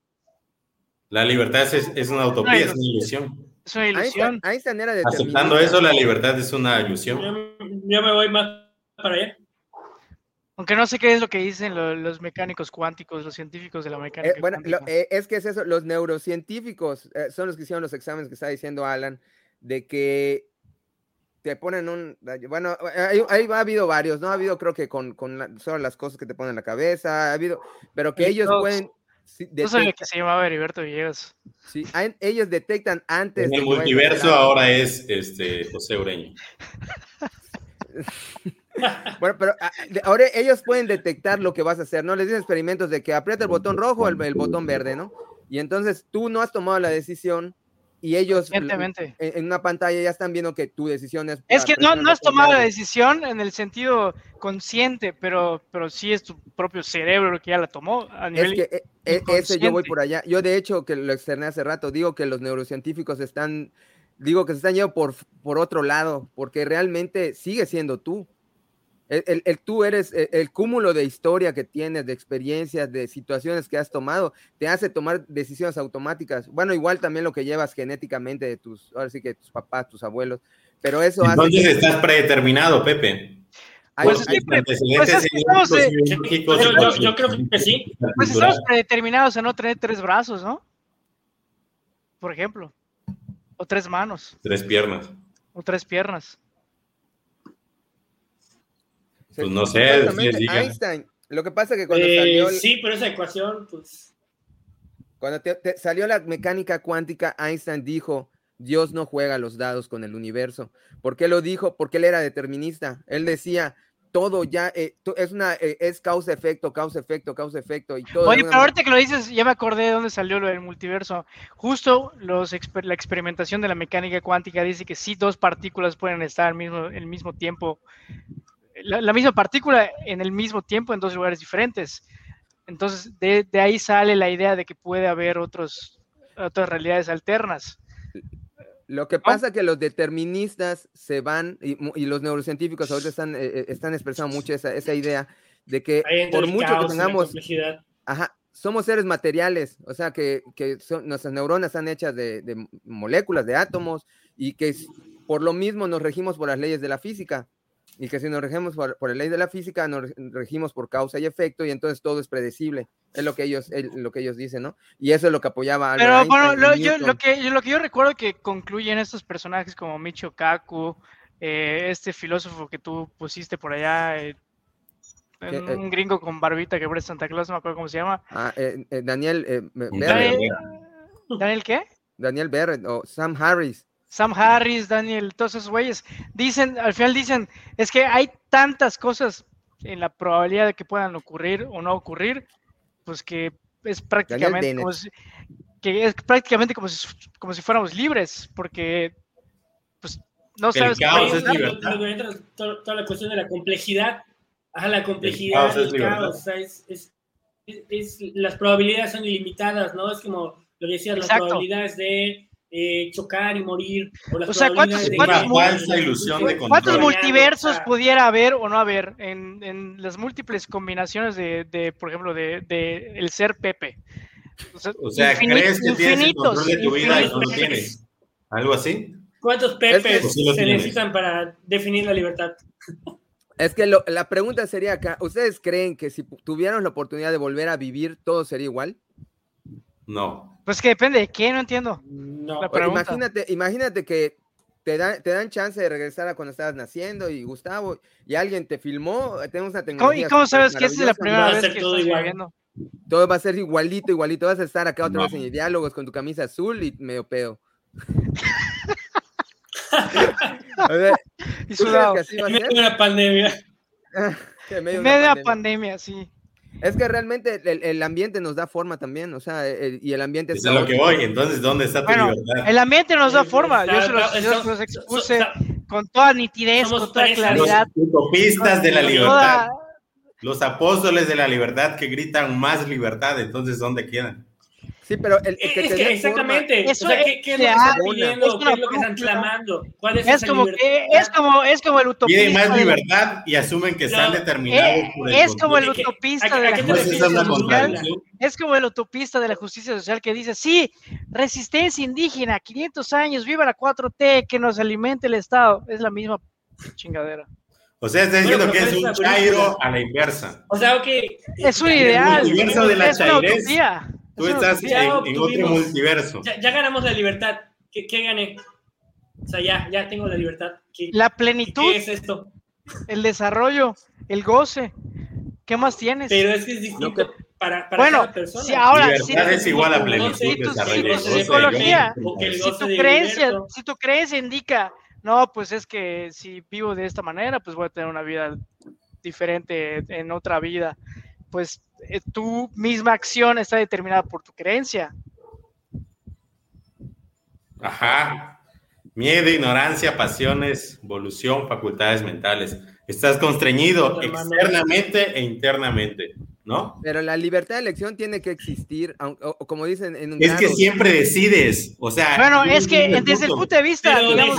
La libertad es, es una utopía, es una ilusión. es una Einstein, ilusión. Einstein era Aceptando eso, la libertad es una ilusión. Yo, yo me voy más para allá. Aunque no sé qué es lo que dicen lo- los mecánicos cuánticos, los científicos de la mecánica. Eh, bueno, lo- cuántica. eh, es que es eso, los neurocientíficos eh, son los que hicieron los exámenes que está diciendo Alan, de que te ponen un, bueno, ahí, ahí ha habido varios, ¿no? Ha habido creo que con, con la- solo las cosas que te ponen en la cabeza, ha habido, pero que ellos todos. pueden, sí, no sabía que se llamaba Heriberto Villegas. sí, hay- ellos detectan antes. En el multiverso ahora es este, José Ureña. [LAUGHS] Bueno, pero ah, ahora ellos pueden detectar lo que vas a hacer, ¿no? Les dicen experimentos de que aprieta el botón rojo o el, el botón verde, ¿no? Y entonces tú no has tomado la decisión y ellos en, en una pantalla ya están viendo que tu decisión es... Es que no, no has tomado la decisión en el sentido consciente, pero, pero sí es tu propio cerebro que ya la tomó a Es nivel que eh, eh, ese yo voy por allá. Yo de hecho, que lo externé hace rato, digo que los neurocientíficos están, digo que se están yendo por, por otro lado, porque realmente sigue siendo tú. El, el- el tú eres el, el cúmulo de historia que tienes, de experiencias, de situaciones que has tomado, te hace tomar decisiones automáticas. Bueno, igual también lo que llevas genéticamente de tus, ahora sí que tus papás, tus abuelos, pero eso hace Entonces que- estás predeterminado, Pepe. Pues hay- pues estamos, eh, yo- creo que sí. Pues estamos predeterminados a no tener tres brazos, ¿no? Por ejemplo. O tres manos, Tres piernas. o tres piernas. Pues no sé. Einstein. Lo que pasa es que cuando Eh, salió el- sí, pero esa ecuación, pues. Cuando te- te salió la mecánica cuántica, Einstein dijo, Dios no juega los dados con el universo. ¿Por qué lo dijo? Porque él era determinista. Él decía, todo ya eh, es una eh, es causa efecto, causa efecto, causa efecto y todo. Oye, pero manera- ahorita que lo dices, ya me acordé de dónde salió lo del multiverso. Justo los exper- la experimentación de la mecánica cuántica dice que sí, dos partículas pueden estar al mismo, el mismo tiempo, la, la misma partícula en el mismo tiempo en dos lugares diferentes. Entonces, de, de ahí sale la idea de que puede haber otros, otras realidades alternas. Lo que pasa es que los deterministas se van, y, los neurocientíficos ahorita están, eh, eh, están expresando mucho esa, esa idea de que por mucho caos que tengamos. Ajá, somos seres materiales, o sea que, que son- nuestras neuronas están hechas de, de moléculas, de átomos, y que por lo mismo nos regimos por las leyes de la física y que si nos regimos por, la ley de la física, nos regimos por causa y efecto, y entonces todo es predecible. Es lo que ellos, lo que ellos dicen, ¿no? Y eso es lo que apoyaba Pero bueno, lo, yo, lo, que, lo que yo recuerdo que concluyen estos personajes como Michio Kaku, eh, este filósofo que tú pusiste por allá, eh, eh, un gringo con barbita que parece Santa Claus, no me acuerdo cómo se llama. Ah, Daniel Daniel, ¿Daniel qué? Daniel Barrett o Sam Harris. Sam Harris, Daniel, todos esos güeyes, dicen, al final dicen, es que hay tantas cosas en la probabilidad de que puedan ocurrir o no ocurrir, pues que es prácticamente como si, que es prácticamente como si, como si fuéramos libres, porque pues no sabes cómo es toda, la cuestión de la complejidad, a la complejidad del caos, es, es, las probabilidades son ilimitadas, ¿no? Es como lo decías, las probabilidades de eh, chocar y morir. O, sea, ¿cuántos, ¿cuántos, multiversos pudiera haber o no haber en, las múltiples combinaciones de, por ejemplo, de, el ser Pepe? O sea, ¿crees que tienes el control de tu vida y no lo tienes? ¿Algo así? ¿Cuántos Pepes se necesitan para definir la libertad? Es que la pregunta sería acá, ¿ustedes creen que si tuvieran la oportunidad de volver a vivir, todo sería igual? No. Pues que depende de qué, no entiendo. No. Imagínate, imagínate que te dan, te dan chance de regresar a cuando estabas naciendo y Gustavo, y alguien te filmó, tenemos una tecnología. ¿Y cómo sabes que esa es la primera vez que todo estás viviendo? Todo va a ser igualito, igualito. Vas a estar acá otra vez en diálogos con tu camisa azul y medio pedo. [LAUGHS] a ver, [LAUGHS] y ¿tú crees que así va a ser? [LAUGHS] Medio pandemia. medio pandemia. pandemia, sí. Es que realmente el, ambiente nos da forma también, o sea, y el ambiente... Es a lo que voy, entonces, ¿dónde está tu libertad? El ambiente nos da forma, yo se los, expuse con toda nitidez, con toda claridad. Los utopistas de la libertad, los apóstoles de la libertad que gritan más libertad, entonces, ¿dónde quedan? Sí, pero el, que es que exactamente. Eso o sea, ¿qué, qué es, lo que están pidiendo? ¿Qué es lo que están clamando? ¿Cuál es, es como que, es como es como el utopista. Piden más libertad y asumen que están determinados eh, por el Es como el utopista de la justicia social. Es como el utopista de la justicia social que dice, sí, resistencia indígena, 500 años, viva la 4T, que nos alimente el Estado. Es la misma chingadera. O sea, está diciendo que es un chairo a la inversa. O sea, ok. Es un ideal. El universo de la es chairez. Tú estás en, otro multiverso. Ya, ganamos la libertad. ¿Qué, gané? O sea, ya, ya tengo la libertad. la plenitud. ¿Qué es esto? El desarrollo, el goce. ¿Qué más tienes? Pero es que es distinto para, para bueno, cada persona. Si ahora, libertad si, es igual a plenitud, si tu, desarrollo. psicología, si tu, creencia, si tu creencia indica, no, pues es que si vivo de esta manera, pues voy a tener una vida diferente en otra vida. Pues eh, tu misma acción está determinada por tu creencia. Ajá. Miedo, ignorancia, pasiones, evolución, facultades mentales. Estás constreñido externamente e internamente, ¿no? Pero la libertad de elección tiene que existir, como dicen en un Es que siempre decides, o sea... Bueno, es que desde el punto de vista, digamos,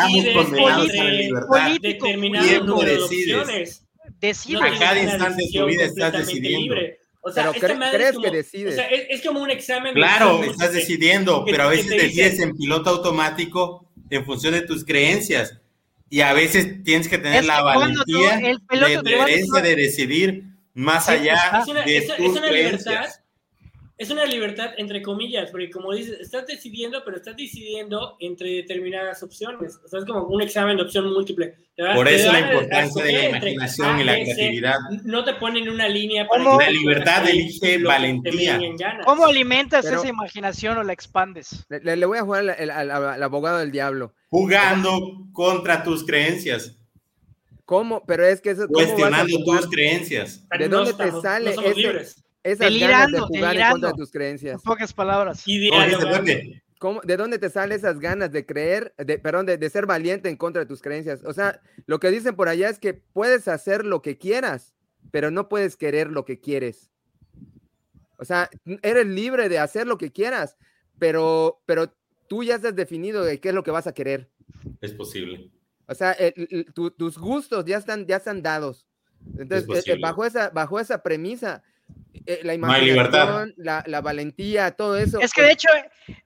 político, político, decides. Decide. A cada instante de tu vida estás decidiendo. O sea, pero crees que decides. O sea, es, como un examen. Claro, estás decidiendo, pero a veces decides en piloto automático en función de tus creencias. Y a veces tienes que tener la valentía, de, de decidir más allá de tus creencias es una libertad entre comillas, porque como dices, estás decidiendo, pero estás decidiendo entre determinadas opciones. O sea, es como un examen de opción múltiple. Por eso la importancia de la imaginación y la creatividad. No te ponen una línea para que la libertad elige valentía. ¿Cómo alimentas esa imaginación o la expandes? Le, voy a jugar al, abogado del diablo. Jugando contra tus creencias. ¿Cómo? Pero es que eso. Cuestionando tus creencias. ¿De dónde te sale no libres esas ganas de jugar en contra de tus creencias. En pocas palabras. ¿De dónde te salen esas ganas de creer, de, perdón, de, ser valiente en contra de tus creencias? O sea, lo que dicen por allá es que puedes hacer lo que quieras, pero no puedes querer lo que quieres. O sea, eres libre de hacer lo que quieras, pero, pero tú ya has definido de qué es lo que vas a querer. Es posible. O sea, tus gustos ya están, ya están dados. Entonces, eh, bajo, esa, bajo esa premisa, eh, la imaginación, la, la valentía, todo eso. Es que de hecho,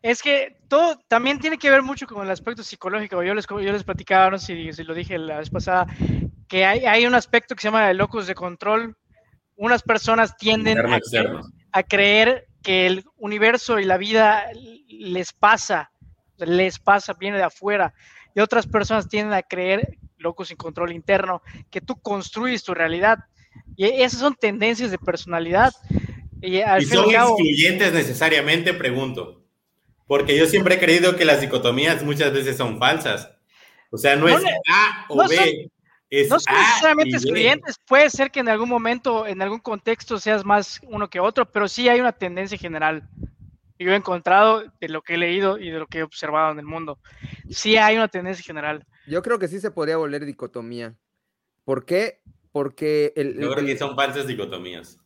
es que todo también tiene que ver mucho con el aspecto psicológico. Yo les, yo les platicaba, no sé si, si lo dije la vez pasada, que hay, hay un aspecto que se llama el locus de control. Unas personas tienden a creer que el universo y la vida les pasa, les pasa, viene de afuera. Y otras personas tienden a creer, locus sin control interno, que tú construyes tu realidad. Y esas son tendencias de personalidad. Y al ¿Y son cabo- excluyentes necesariamente? Pregunto. Porque yo siempre he creído que las dicotomías muchas veces son falsas. O sea, no, No es le- A o no B. son- es No son A necesariamente excluyentes, puede ser que en algún momento, en algún contexto seas más uno que otro, pero sí hay una tendencia general. Yo he encontrado de lo que he leído y de lo que he observado en el mundo. Sí hay una tendencia general. Yo creo que sí se podría volver dicotomía. ¿Por qué? Porque el, Yo creo que son falsas dicotomías.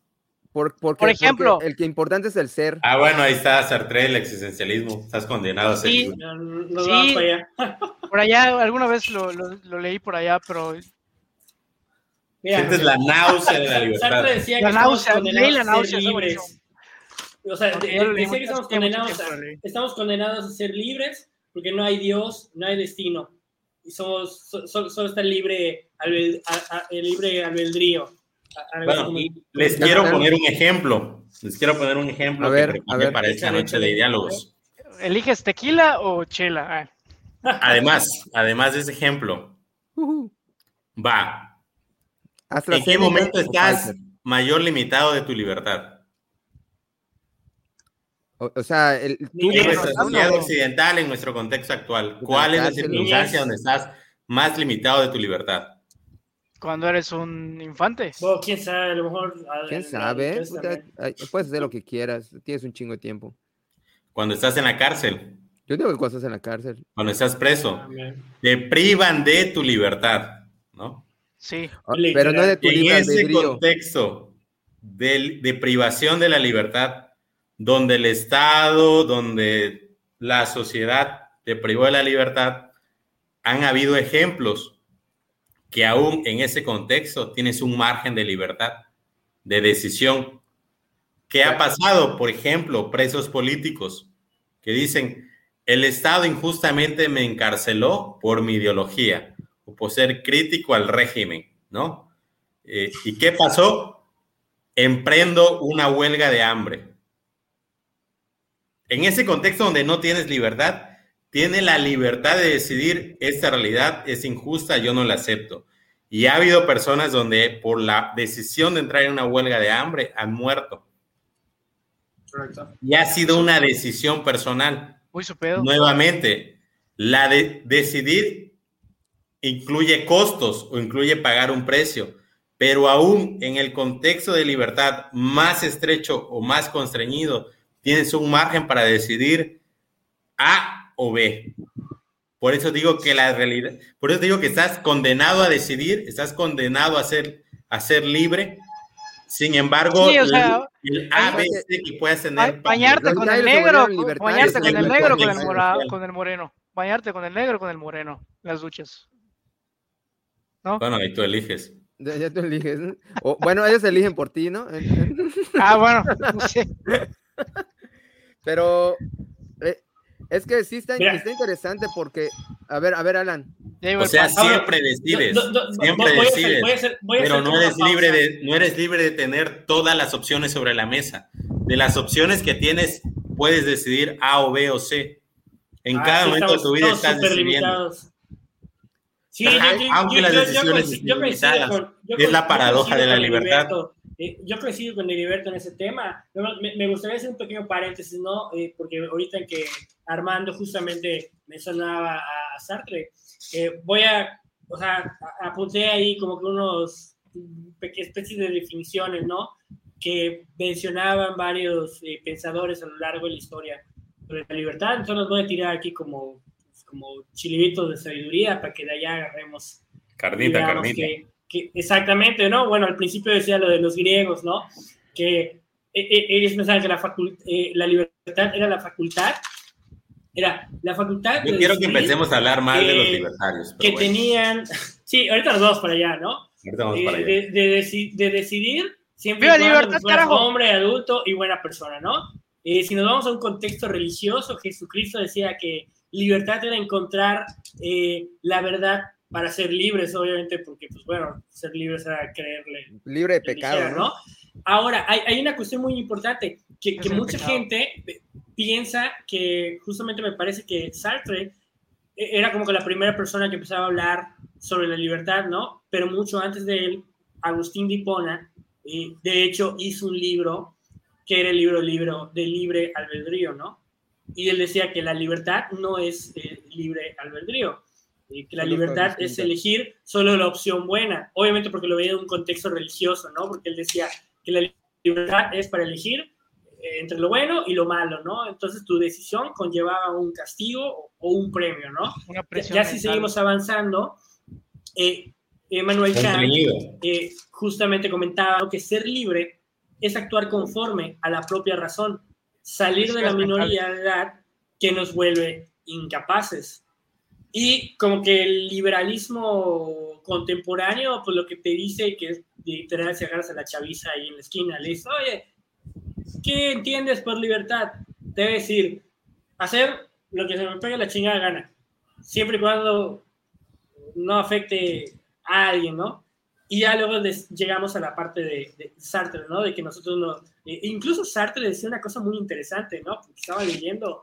por, porque- Por porque ejemplo- el que importante es el ser. Ah, bueno, ahí está Sartre, el existencialismo. Estás condenado a ser Sí. Nos Sí. vamos allá. [LAUGHS] Por allá, alguna vez lo, lo- lo leí por allá, pero Mira, Sientes la [LAUGHS] náusea de la Sartre libertad. decía que La náusea, leí la náusea, libres. O sea, decía que estamos condenados, a, estamos condenados a ser libres porque no hay Dios, no hay destino. Y somos, so- so- solo está el libre, albed- a- a- el libre albedrío. Bueno, como- les quiero poner un ejemplo. Les quiero poner un ejemplo A que a ver. para esta noche de diálogos. ¿eliges tequila o chela? Ah, Además, además de ese ejemplo, va. ¿En qué momento estás mayor limitado de tu libertad? O, o sea, el, tú En nuestra sociedad occidental, en nuestro contexto actual, ¿cuál es la circunstancia donde estás más limitado de tu libertad? Cuando eres un infante. Bueno, quién sabe, a lo mejor. a- ¿Quién sabe? a- puedes hacer lo que quieras. Tienes un chingo de tiempo. Cuando estás en la cárcel, Yo digo que cuando estás en la cárcel. cuando estás preso, Amén. te privan de tu libertad, ¿no? Sí. Ah. Pero no de tu En libre ese albedrío. contexto de, privación de la libertad, donde el Estado, donde la sociedad te privó de la libertad, han habido ejemplos que aún en ese contexto tienes un margen de libertad, de decisión. ¿Qué ha pasado? Por ejemplo, presos políticos que dicen, el Estado injustamente me encarceló por mi ideología o por ser crítico al régimen, ¿no? Eh, ¿Y qué pasó? Emprendo una huelga de hambre. En ese contexto donde no tienes libertad, tiene la libertad de decidir, esta realidad es injusta, yo no la acepto. Y ha habido personas donde por la decisión de entrar en una huelga de hambre han muerto. Correcto. Y ha sido una decisión personal. Muy. Nuevamente, la de decidir incluye costos o incluye pagar un precio, pero aún en el contexto de libertad más estrecho o más constreñido, tienes un margen para decidir A o B. Por eso digo que la realidad, por eso digo que estás condenado a decidir, estás condenado a ser, a ser libre. Sin embargo, Sí, o sea, el, el A, B, C que puedas Ba- tener. bañarte con el negro, bañarte con el negro, con el, contexto mora- social. con el moreno, bañarte con el negro, con el moreno, las duchas. Bueno, ahí tú eliges. Ya, ya tú eliges. O, bueno, ellos eligen por ti, ¿no? Ah, bueno, [LAUGHS] no sé. Pero es que sí está, interesante porque, a ver, a ver, Alan. O sea. Ahora, siempre decides, siempre voy a hacer- decides, voy a hacer- voy a pero no eres libre de, no eres libre de tener todas las opciones sobre la mesa. De las opciones que tienes, puedes decidir A o B o C. En Ah, cada sí, momento de tu vida estás decidiendo. limitados. Sí, Ajá, yo- yo- aunque yo- las yo- yo decisiones yo con- yo Es la paradoja de la libertad. Eh, yo coincido con Heriberto en ese tema. Me, me gustaría hacer un pequeño paréntesis, ¿no? Eh, porque ahorita en que Armando justamente mencionaba a, a Sartre, eh, voy a, o sea, a- apunté ahí como que unos especies de definiciones, ¿no? Que mencionaban varios eh, pensadores a lo largo de la historia sobre la libertad. Entonces los voy a tirar aquí como, como chilivitos de sabiduría para que de allá agarremos Carnita, carnita. que- que- exactamente, ¿no? Bueno, al principio decía lo de los griegos, ¿no? Que eh, eh, ellos pensaban que la, eh, la libertad era la facultad, era la facultad Yo de quiero que empecemos a hablar más de los libertarios. que bueno, tenían, [LAUGHS] sí, ahorita nos vamos para allá, ¿no? ahorita vamos Eh, para allá. de, de deci- de decidir Siempre ¡Viva libertad, carajo! hombre, adulto y buena persona, ¿no? Eh, si nos vamos a un contexto religioso, Jesucristo decía que libertad era encontrar eh, la verdad para ser libres, obviamente, porque, pues bueno, ser libres era creerle Libre de pecado, dijera, ¿no? Ahora, hay, hay una cuestión muy importante, que, mucha pecado. gente piensa que justamente me parece que Sartre e- era como que la primera persona que empezaba a hablar sobre la libertad, ¿no? Pero mucho antes de él, Agustín de Hipona, eh, de hecho, hizo un libro que era el libro, libro de libre albedrío, ¿no? Y él decía que la libertad no es eh, libre albedrío, eh, que la Solo libertad es elegir solo la opción buena, obviamente porque lo veía en un contexto religioso, ¿no? Porque él decía que la libertad es para elegir eh, entre lo bueno y lo malo, ¿no? Entonces tu decisión conllevaba un castigo o, o un premio, ¿no? Una Ya, presión ya si seguimos avanzando, eh, Emmanuel Kant eh, justamente comentaba que ser libre es actuar conforme a la propia razón, salir de la minoría de edad que nos vuelve incapaces. Y como que el liberalismo contemporáneo, pues lo que te dice que es literal si agarras a la chaviza ahí en la esquina, le dices, oye, ¿qué entiendes por libertad? Debe decir, hacer lo que se me pegue la chingada gana, siempre y cuando no afecte a alguien, ¿no? Y ya luego des- llegamos a la parte de, de Sartre, ¿no? De que nosotros no... eh, incluso Sartre decía una cosa muy interesante, ¿no? Porque estaba leyendo.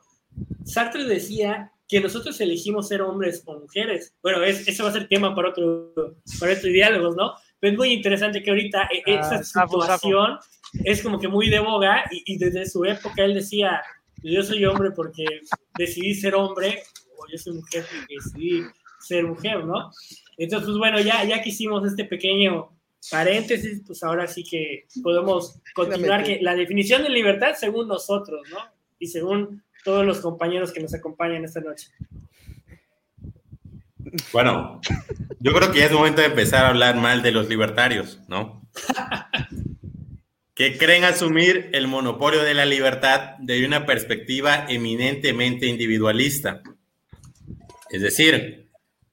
Sartre decía que nosotros elegimos ser hombres o mujeres. Bueno, es, eso va a ser tema para, otro, para otros diálogos, ¿no? Pero es muy interesante que ahorita eh, Ah, esa sapo, sapo. situación es como que muy de boga y, y desde su época él decía, yo soy hombre porque decidí ser hombre o yo soy mujer porque decidí ser mujer, ¿no? Entonces, pues bueno, ya, ya que hicimos este pequeño paréntesis, pues ahora sí que podemos continuar que la definición de libertad según nosotros, ¿no? Y según todos los compañeros que nos acompañan esta noche. Bueno, yo creo que ya es momento de empezar a hablar mal de los libertarios, ¿no? Que creen asumir el monopolio de la libertad desde una perspectiva eminentemente individualista. Es decir,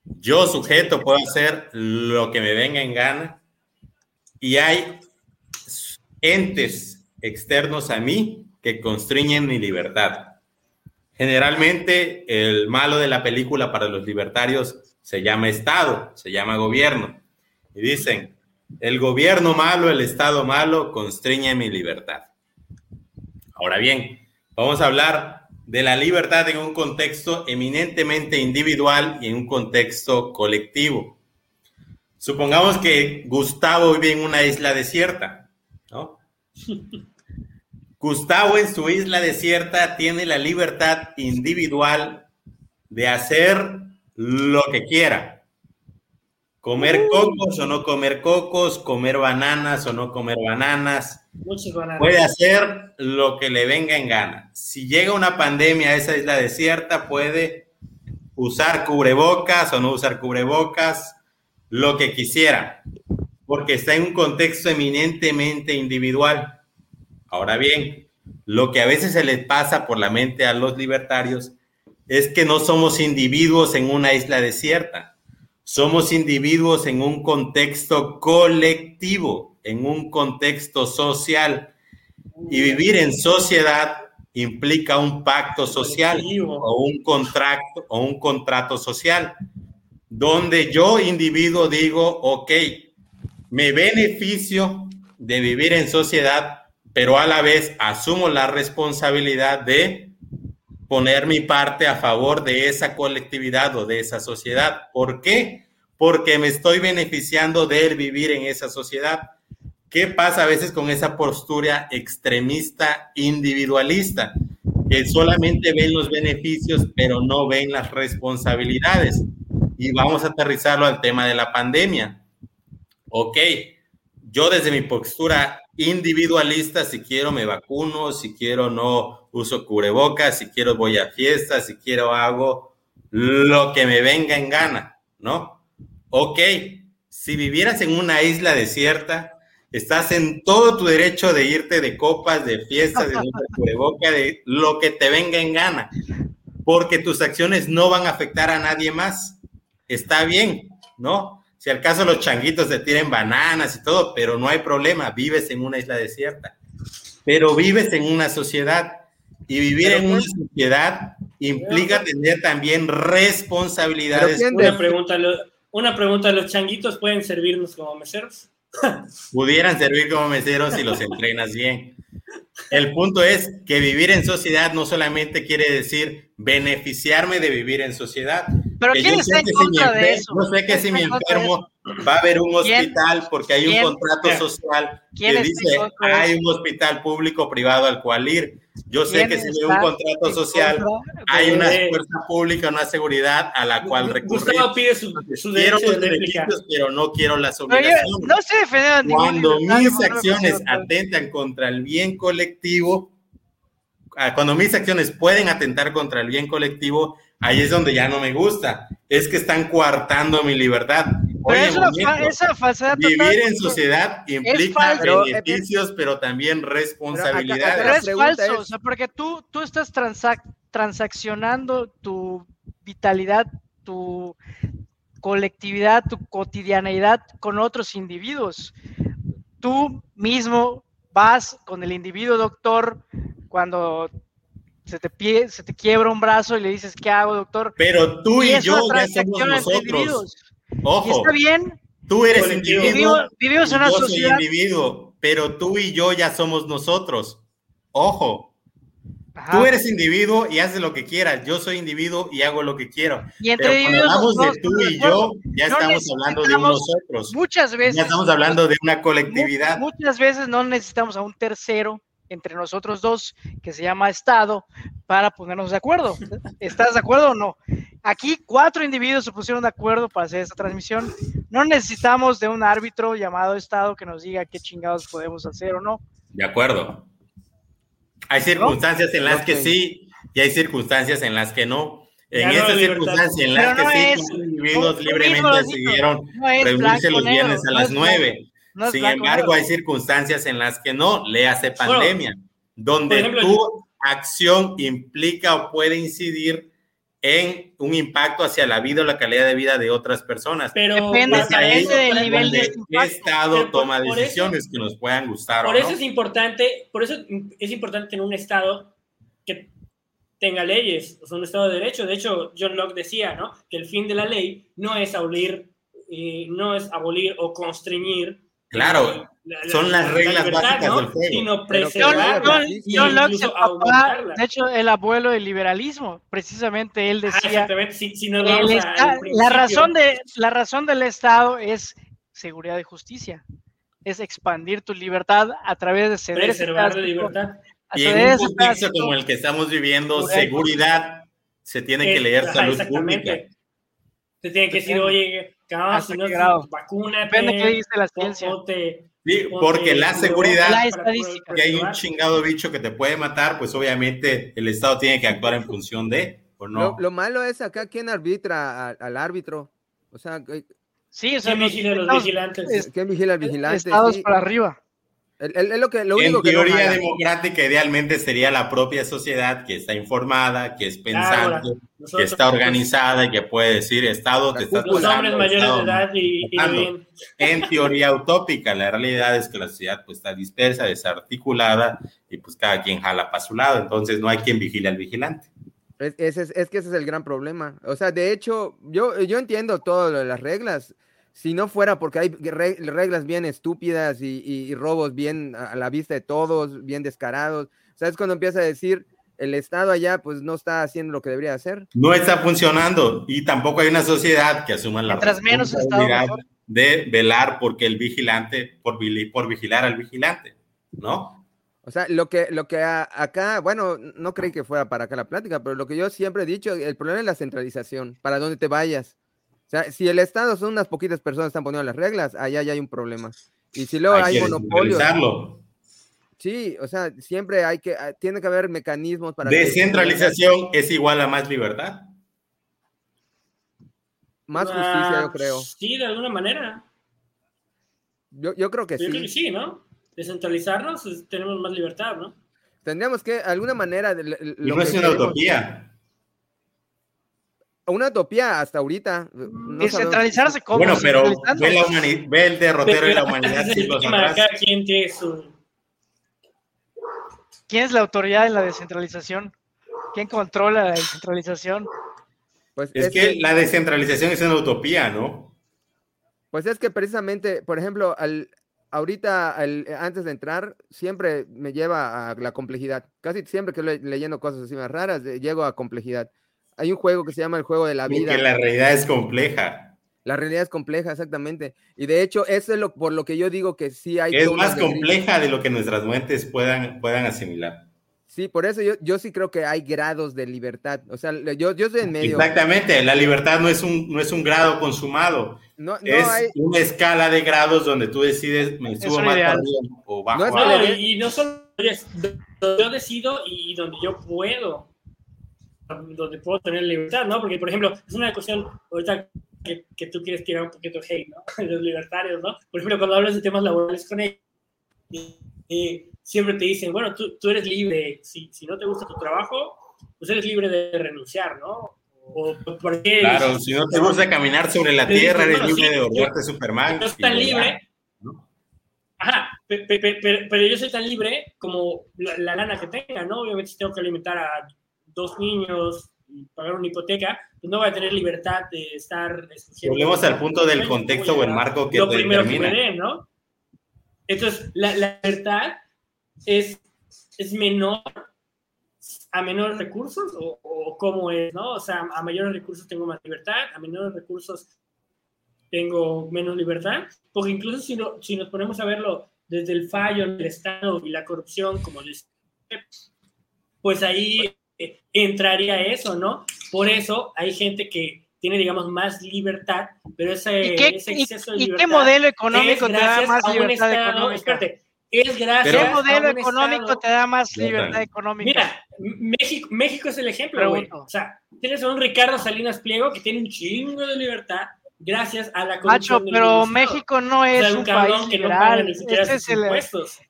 yo sujeto puedo hacer lo que me venga en gana y hay entes externos a mí que constriñen mi libertad. Generalmente el malo de la película para los libertarios se llama Estado, se llama gobierno. Y dicen, el gobierno malo, el Estado malo, constriñe mi libertad. Ahora bien, vamos a hablar de la libertad en un contexto eminentemente individual y en un contexto colectivo. Supongamos que Gustavo vive en una isla desierta, ¿no? [LAUGHS] Gustavo en su isla desierta tiene la libertad individual de hacer lo que quiera. Comer cocos o no comer cocos, comer bananas o no comer bananas. Bananas. Puede hacer lo que le venga en gana. Si llega una pandemia a esa isla desierta, puede usar cubrebocas o no usar cubrebocas, lo que quisiera, porque está en un contexto eminentemente individual. Ahora bien, lo que a veces se les pasa por la mente a los libertarios es que no somos individuos en una isla desierta, somos individuos en un contexto colectivo, en un contexto social. Y vivir en sociedad implica un pacto social o un contrato o un contrato social donde yo individuo digo, ok, me beneficio de vivir en sociedad, pero a la vez asumo la responsabilidad de poner mi parte a favor de esa colectividad o de esa sociedad. ¿Por qué? Porque me estoy beneficiando de él vivir en esa sociedad. ¿Qué pasa a veces con esa postura extremista, individualista? Que solamente ven los beneficios, pero no ven las responsabilidades. Y vamos a aterrizarlo al tema de la pandemia. Ok, yo desde mi postura individualista, si quiero me vacuno, si quiero no uso cubrebocas, si quiero voy a fiestas, si quiero hago lo que me venga en gana, ¿no? Ok, si vivieras en una isla desierta, estás en todo tu derecho de irte de copas, de fiestas, de usar cubreboca, de lo que te venga en gana, porque tus acciones no van a afectar a nadie más. Está bien, ¿no? Si al caso los changuitos te tienen bananas y todo, pero no hay problema, vives en una isla desierta. Pero vives en una sociedad y vivir en una sociedad implica tener también responsabilidades. Una pregunta, una pregunta, ¿los changuitos pueden servirnos como meseros? [LAUGHS] Pudieran servir como meseros si los [LAUGHS] entrenas bien. El punto es que vivir en sociedad no solamente quiere decir beneficiarme de vivir en sociedad. Pero ¿quién está en contra de eso? No sé que si me enfermo va a haber un hospital porque hay un contrato social que dice hay un hospital público privado al cual ir. Yo sé que si hay un contrato social, hay una fuerza pública, una seguridad a la cual recurrir. Gustavo pide su, su quiero los beneficios, pero no quiero las obligaciones. no se Cuando mis acciones atentan contra el bien colectivo, ah, cuando mis acciones pueden atentar contra el bien colectivo, ahí es donde ya no me gusta. Es que están coartando mi libertad. Oye, esa falsedad vivir en sociedad implica beneficios, pero, también responsabilidades. Pero, es falso, o sea, porque tú, tú estás transaccionando tu vitalidad, tu colectividad, tu cotidianeidad con otros individuos. Tú mismo vas con el individuo doctor cuando se te, pie, se te quiebra un brazo y le dices, ¿qué hago, doctor? Pero tú y, yo ya somos nosotros. Ojo. está bien. Tú eres individuo. Vivimos en una yo sociedad. Soy individuo, pero tú y yo ya somos nosotros. Ojo. Tú eres individuo y haces lo que quieras. Yo soy individuo y hago lo que quiero. Y entre pero cuando hablamos de tú y yo, ya estamos hablando de nosotros. Muchas veces. Ya estamos hablando de una colectividad. Muchas veces no necesitamos a un tercero entre nosotros dos, que se llama Estado, para ponernos de acuerdo. ¿Estás de acuerdo o no? Aquí cuatro individuos se pusieron de acuerdo para hacer esta transmisión. No necesitamos de un árbitro llamado Estado que nos diga qué chingados podemos hacer o no. De acuerdo. Hay circunstancias en las que sí y hay circunstancias en las que no. En estas circunstancias en las que sí, los individuos libremente decidieron reunirse los viernes a las nueve. Sin embargo, hay circunstancias en las que no, le hace pandemia, donde tu acción implica o puede incidir en un impacto hacia la vida o la calidad de vida de otras personas. Pero depende del nivel de estado toma decisiones que nos puedan gustar. Por eso es importante, por eso es importante tener un estado que tenga leyes, o sea, un estado de derecho. De hecho, John Locke decía, ¿no? Que el fin de la ley no es abolir, eh, no es abolir o constreñir Claro, son las reglas básicas del juego. Sino preservarla John, Locke, de hecho, el abuelo del liberalismo, precisamente él decía, la, razón de, la razón del Estado es seguridad y justicia, es expandir tu libertad a través de ceder Preservar la libertad. Y en un contexto como el que estamos viviendo, seguridad se tiene que leer salud pública. Se tiene que decir, oye, si no grado? vacuna. Depende de qué dice la ciencia. sí, porque la seguridad, que hay un chingado bicho que te puede matar, pues obviamente el Estado tiene que actuar en función de, ¿o no? Lo, malo es acá quién arbitra al, árbitro. O sea, sí, o sea, ¿quién vigila a los vigilantes? ¿Quién vigila al vigilante? Estados para arriba lo que, lo único en teoría democrática idealmente sería la propia sociedad que está informada, que es pensante, que está organizada y que puede decir Estado te está Los hombres mayores de edad y, En teoría utópica, la realidad es que la sociedad pues está dispersa, desarticulada y pues cada quien jala para su lado, entonces no hay quien vigile al vigilante. Es, es, es, que ese es el gran problema. O sea, de hecho, yo, yo entiendo todas las reglas, si no fuera porque hay reglas bien estúpidas y, robos bien a la vista de todos, bien descarados, ¿sabes cuando empieza a decir el Estado allá pues no está haciendo lo que debería hacer? No está funcionando y tampoco hay una sociedad que asuma la responsabilidad de velar porque el vigilante, por, por vigilar al vigilante, ¿no? O sea, lo que, lo que acá, bueno, no creí que fuera para acá la plática, pero lo que yo siempre he dicho, el problema es la centralización, para dónde te vayas. O sea, si el Estado son unas poquitas personas que están poniendo las reglas, allá ya hay un problema. Y si luego hay, monopolios. Sí, o sea, siempre hay que, ah, tiene que haber mecanismos para. Descentralización es igual a más libertad. Más justicia, yo creo. Sí, de alguna manera. Yo, yo creo que sí. Yo creo que sí, ¿no? Descentralizarnos, tenemos más libertad, ¿no? Tendríamos que, de alguna manera. no es una utopía. Una utopía hasta ahorita. no Descentralizarse como. Bueno, pero ve, la ve el derrotero de la humanidad. [LAUGHS] ¿Quién tiene su ¿Quién es la autoridad en la descentralización? ¿Quién controla la descentralización? Pues es, que, la descentralización es una utopía, ¿no? Pues es que precisamente, por ejemplo, al, ahorita, antes de entrar, siempre me lleva a la complejidad. Casi siempre que estoy leyendo cosas así más raras, llego a complejidad. Hay un juego que se llama el juego de la vida. Porque la realidad es compleja. La realidad es compleja, exactamente. Y de hecho, eso es lo, por lo que yo digo que sí hay... Es más compleja de lo que nuestras mentes puedan, puedan asimilar. Sí, por eso yo, yo sí creo que hay grados de libertad. O sea, yo, yo estoy en medio. Exactamente, la libertad no es un, no es un grado consumado. No, es una escala de grados donde tú decides, me subo más o bajo. No y, no solo yo decido y donde yo puedo, donde puedo tener libertad, ¿no? Porque, por ejemplo, es una cuestión, ahorita que, tú quieres tirar un poquito de hate, ¿no? [LAUGHS] Los libertarios, ¿no? Por ejemplo, cuando hablas de temas laborales con ellos, siempre te dicen, bueno, tú, tú eres libre, si, si, no te gusta tu trabajo, pues eres libre de renunciar, ¿no? O, porque claro, si no te gusta caminar sobre la tierra, eres libre de volverte Superman. Soy tan libre, Ajá, pero, pero, yo soy tan libre como la, la, lana que tenga, ¿no? Obviamente si tengo que alimentar a dos niños, pagar una hipoteca, pues no va a tener libertad de estar... Volvemos al punto del contexto o el marco que lo primero que ¿no? Entonces, la, libertad es, es menor a menores recursos o, cómo es, ¿no? O sea, a mayores recursos tengo más libertad, a menores recursos tengo menos libertad, porque incluso si, si nos ponemos a verlo desde el fallo del Estado y la corrupción, como les pues ahí entraría eso, ¿no? Por eso hay gente que tiene, digamos, más libertad, pero ese, exceso de libertad. ¿Y qué modelo económico te da más libertad económica? es gracias ¿Qué modelo económico te da más libertad económica? Mira, México, México es el ejemplo, güey. O sea, tienes a un Ricardo Salinas Pliego que tiene un chingo de libertad gracias a la Macho, pero México no es un, país liberal. es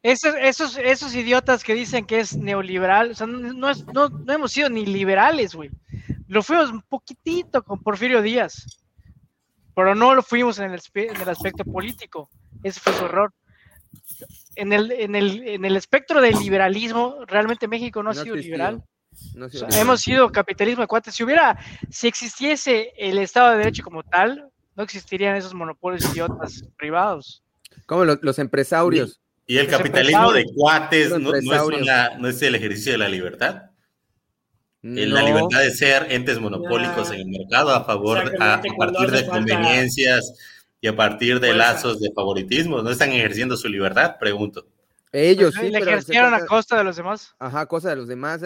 esos, esos, idiotas que dicen que es neoliberal, o sea, no, es, no, no hemos sido ni liberales, güey. Lo fuimos un poquitito con Porfirio Díaz, pero no lo fuimos en el, en el aspecto político. Ese fue su error. En el, en, el, en el espectro del liberalismo, realmente México no ha sido liberal. hemos sido capitalismo de cuates. Si hubiera, si existiese el Estado de Derecho como tal, no existirían esos monopolios idiotas privados. Como los, empresarios. ¿Y el capitalismo de cuates no, es el ejercicio de la libertad? La libertad de ser entes monopólicos en el mercado a favor, a, partir de conveniencias y a partir de lazos de favoritismo. ¿No están ejerciendo su libertad? Pregunto. Ellos sí. Le ejercieron a costa de los demás. Ajá, a costa de los demás.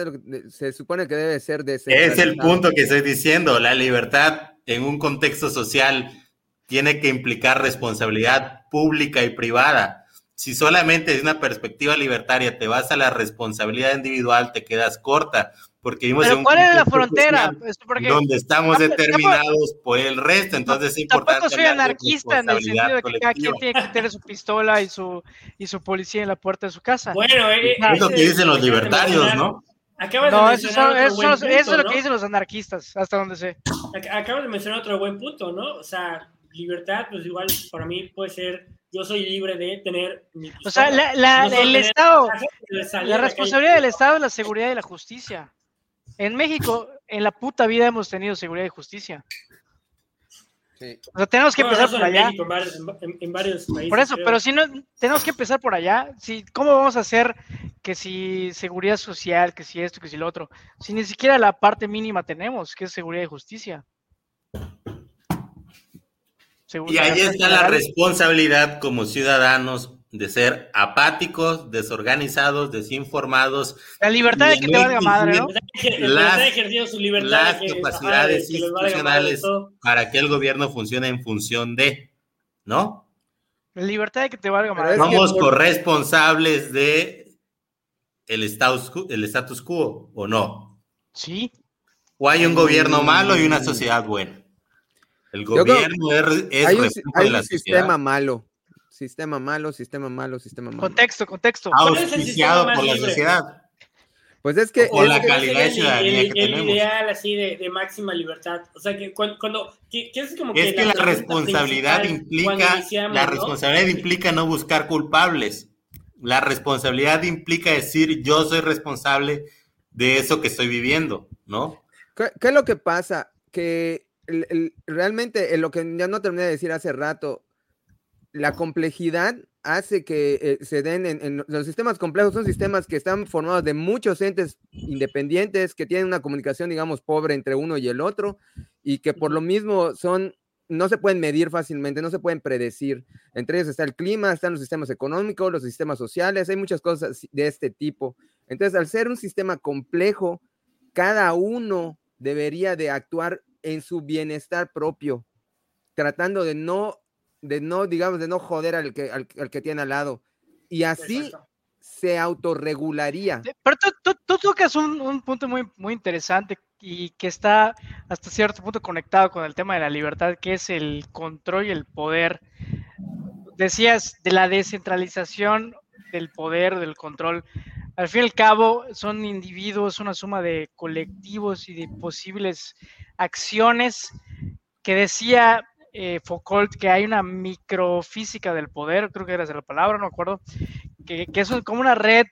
Se supone que debe ser de Es el punto que estoy diciendo. La libertad en un contexto social tiene que implicar responsabilidad pública y privada. Si solamente desde una perspectiva libertaria te vas a la responsabilidad individual, te quedas corta, porque vimos ¿Pero ¿Cuál es la frontera? donde estamos determinados por el resto, entonces es importante. Tampoco soy anarquista en el sentido de que cada quien tiene que tener su pistola y su, y su policía en la puerta de su casa. Bueno, eh, es lo que dicen los libertarios, ¿no? No, eso, eso, es lo que dicen los anarquistas, hasta donde sé. Acabas de mencionar otro buen punto, ¿no? O sea, libertad, pues igual para mí puede ser, yo soy libre de tener mi O sea, la, el Estado, la responsabilidad del Estado es la seguridad y la justicia. En México, en la puta vida hemos tenido seguridad y justicia. O sea, tenemos que empezar por allá. en, varios, países, por eso, pero si no, tenemos que empezar por allá. Si, ¿Cómo vamos a hacer que si seguridad social, que si esto, que si lo otro? Si ni siquiera la parte mínima tenemos, que es seguridad y justicia. y ahí está la responsabilidad como ciudadanos de ser apáticos, desorganizados, desinformados. La libertad de que te valga madre, ¿no? Las, las capacidades institucionales para que el gobierno funcione en función de, ¿no? La libertad de que te valga madre. Somos corresponsables de el status, el status quo, ¿o no? Sí. ¿O hay un gobierno malo y una sociedad buena? El gobierno es, hay un, hay un sistema malo sistema malo, sistema malo, sistema malo. Contexto, contexto. Auspiciado por la sociedad. Pues es que. O es la que- calidad de el, ciudadanía el- que el tenemos. ideal así de, de máxima libertad. O sea, que cuando, cuando que, que es como que Es que la responsabilidad implica, iniciamos, la ¿no? responsabilidad implica no buscar culpables. La responsabilidad implica decir yo soy responsable de eso que estoy viviendo, ¿no? ¿Qué, qué es lo que pasa? Que el- el- realmente en lo que ya no terminé de decir hace rato, la complejidad hace que eh, se den en, en los sistemas complejos, son sistemas que están formados de muchos entes independientes que tienen una comunicación, digamos, pobre entre uno y el otro y que por lo mismo son, no se pueden medir fácilmente, no se pueden predecir. Entre ellos está el clima, están los sistemas económicos, los sistemas sociales, hay muchas cosas de este tipo. Entonces, al ser un sistema complejo, cada uno debería de actuar en su bienestar propio, tratando de no, de no, digamos, de no joder al que, al, al que tiene al lado. Y así Exacto. se autorregularía. Pero tú, tú- tú tocas un, un punto muy, muy interesante y que está hasta cierto punto conectado con el tema de la libertad, que es el control y el poder. Decías de la descentralización del poder, del control. Al fin y al cabo, son individuos, una suma de colectivos y de posibles acciones que decía eh, Foucault que hay una microfísica del poder, creo que era esa la palabra, no me acuerdo, que, que es como una red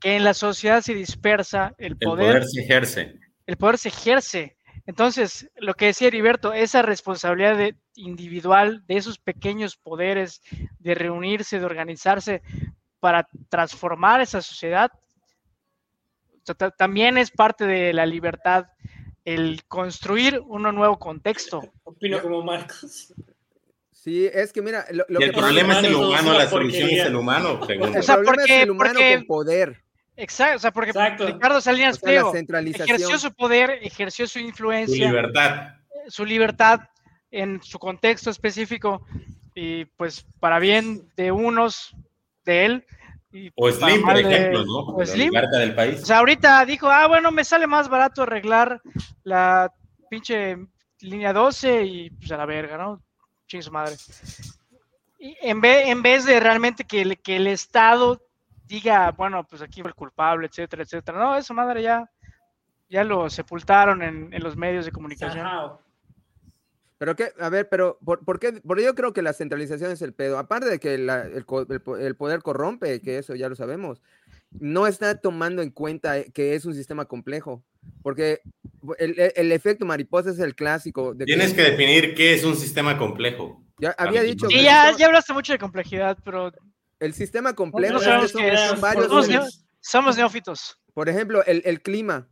que en la sociedad se dispersa, el El poder, poder se ejerce. el poder se ejerce. Entonces, lo que decía Heriberto, esa responsabilidad de- individual de esos pequeños poderes, de reunirse, de organizarse para transformar esa sociedad, también es parte de la libertad el construir un nuevo contexto. Opino como Marcos. Sí, es que mira, lo, lo Y el que problema es el humano, la solución es el humano, pregunto. O sea, el problema porque- es el humano porque- con poder, Exacto, o sea, porque Exacto. Ricardo o Salinas sea, Pliego centralización. ejerció su poder, ejerció su Su influencia, libertad. su libertad en su contexto específico y pues para bien de unos de él y O para Slim, por ejemplo, ¿no? o La Slim. del país. O sea, ahorita dijo, ah, bueno, me sale más barato arreglar la pinche línea 12 y pues a la verga, ¿no? Chingue su madre. Y en, vez, en vez de realmente que el, que el Estado diga, bueno, pues aquí fue el culpable, etcétera, etcétera. No, esa madre ya, ya lo sepultaron en, en los medios de comunicación. Ajá. Pero qué, a ver, pero ¿por, por qué? Porque yo creo que la centralización es el pedo. Aparte de que la- el, el el poder corrompe, que eso ya lo sabemos, no está tomando en cuenta eh, que es un sistema complejo. Porque el, el- efecto mariposa es el clásico. De Tienes que definir qué es un sistema complejo. ya había dicho Sí, que ya, ya hablaste mucho de complejidad, pero el sistema complejo No sabemos que son, es. son varios. Somos neo- somos neófitos. Por ejemplo, el, el clima,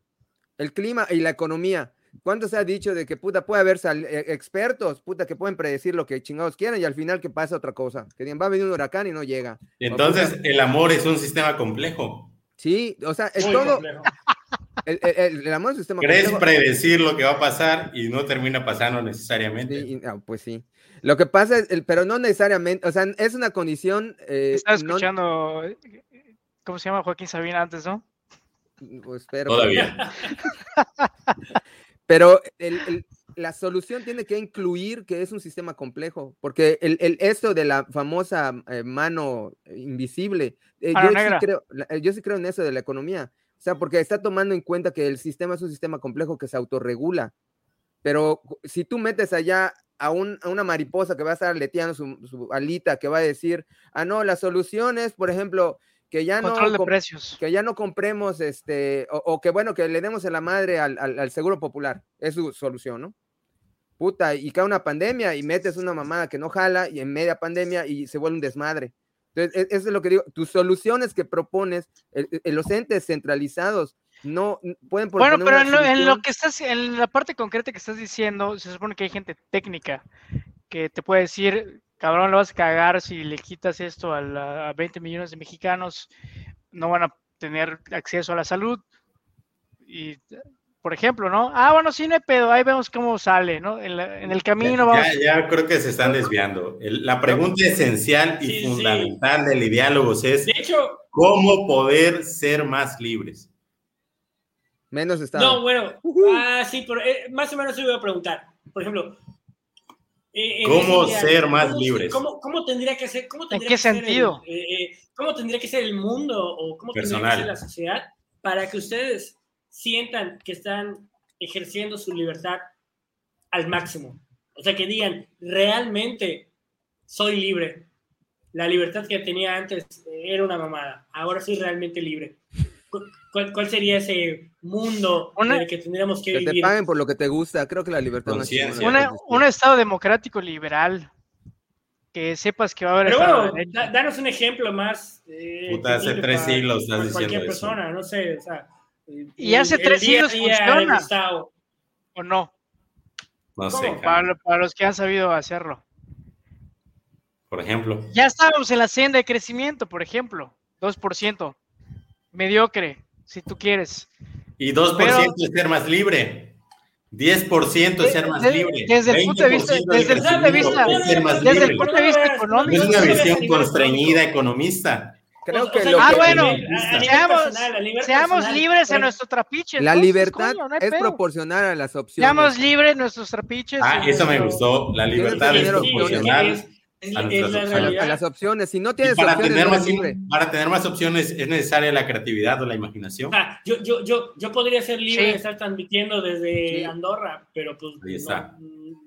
el clima y la economía. ¿Cuánto se ha dicho de que puta puede haber sal- eh, expertos, puta, que pueden predecir lo que chingados quieran y al final que pasa otra cosa? Que va a venir un huracán y no llega. Entonces, el amor es un sistema complejo. Sí, o sea, es Muy todo. El, el- el- el amor es un sistema Crees complejo. predecir lo que va a pasar y no termina pasando necesariamente. Sí, y- ah, pues sí. Lo que pasa es, el, pero no necesariamente, o sea, es una condición. eh, Estaba no- escuchando, eh, ¿cómo se llama Joaquín Sabina antes, no? pues, espero. Todavía. [LAUGHS] Pero el- el- la solución tiene que incluir que es un sistema complejo, porque el, el- esto de la famosa eh, mano invisible, eh, yo, sí creo, eh, yo sí creo en eso de la economía, o sea, porque está tomando en cuenta que el sistema es un sistema complejo que se autorregula, pero si tú metes allá a, un- a una mariposa que va a estar aleteando su, su alita, que va a decir, ah, no, la solución es, por ejemplo, que ya no... De precios. que ya no compremos, este, o, o que bueno, que le demos en la madre al, al- al seguro popular. Es su solución, ¿no? Puta, y cae una pandemia y metes una mamada que no jala y en media pandemia y se vuelve un desmadre. Entonces, e- eso es lo que digo. Tus soluciones que propones, el- el- los entes centralizados, no pueden Bueno, proponer pero en lo, en lo solución. que estás, en la parte concreta que estás diciendo, se supone que hay gente técnica que te puede decir, cabrón, lo vas a cagar si le quitas esto a, la- a 20 millones de mexicanos, no van a tener acceso a la salud. Y, por ejemplo, ¿no? Ah, bueno, sí, no hay pedo, ahí vemos cómo sale, ¿no? En, la- en el camino vamos. Ya, ya creo que se están desviando. El- la pregunta esencial y Sí, sí. fundamental del diálogo es De hecho, cómo poder ser más libres. Menos Estado. no, bueno, ah, sí, pero eh, más o menos eso iba a preguntar. Por ejemplo, eh, en ¿Cómo ser más ¿cómo- libres? ¿Cómo, cómo tendría que ser? Cómo tendría qué que ser el- sentido? eh, eh, ¿Cómo tendría que ser el mundo o cómo tendría que ser la sociedad para que ustedes sientan que están ejerciendo su libertad al máximo. O sea, que digan, realmente soy libre. La libertad que tenía antes era una mamada. Ahora soy realmente libre. ¿Cuál, cuál sería ese mundo Una- en el que tendríamos que, Que te vivir? paguen por lo que te gusta. Creo que la libertad no es. Una- un estado democrático liberal. Que sepas que va a haber Pero bueno, da- danos un ejemplo más. eh, Puta, hace tres para- siglos estás para cualquier diciendo eso. persona, no sé. O sea, eh, Y hace el tres siglos funciona. ¿O no? No sé, Para, para los que han sabido hacerlo. por ejemplo. Ya estábamos en la senda de crecimiento, por ejemplo. 2%. Mediocre, si tú quieres. Y 2% Pero- es ser más libre. 10% es ser más libre. desde el punto de vista- 20% desde el punto de vista- desde el punto de vista económico. No es una visión constreñida económica. Creo O que sea, lo Ah, que- bueno, a seamos- personal, libres en nuestro trapiche. La entonces, libertad coño, no hay es pedo. proporcional a las opciones. Seamos libres en nuestros trapiches. Ah, eso me gustó. La libertad es proporcional. Es, es la- a es la opciones. a las opciones. Si no tienes para opciones, tener, más, libre. para tener más opciones es necesaria la creatividad o la imaginación. Ah, yo, yo, yo, yo podría ser libre Sí. de estar transmitiendo desde Sí. Andorra, pero pues Ahí está.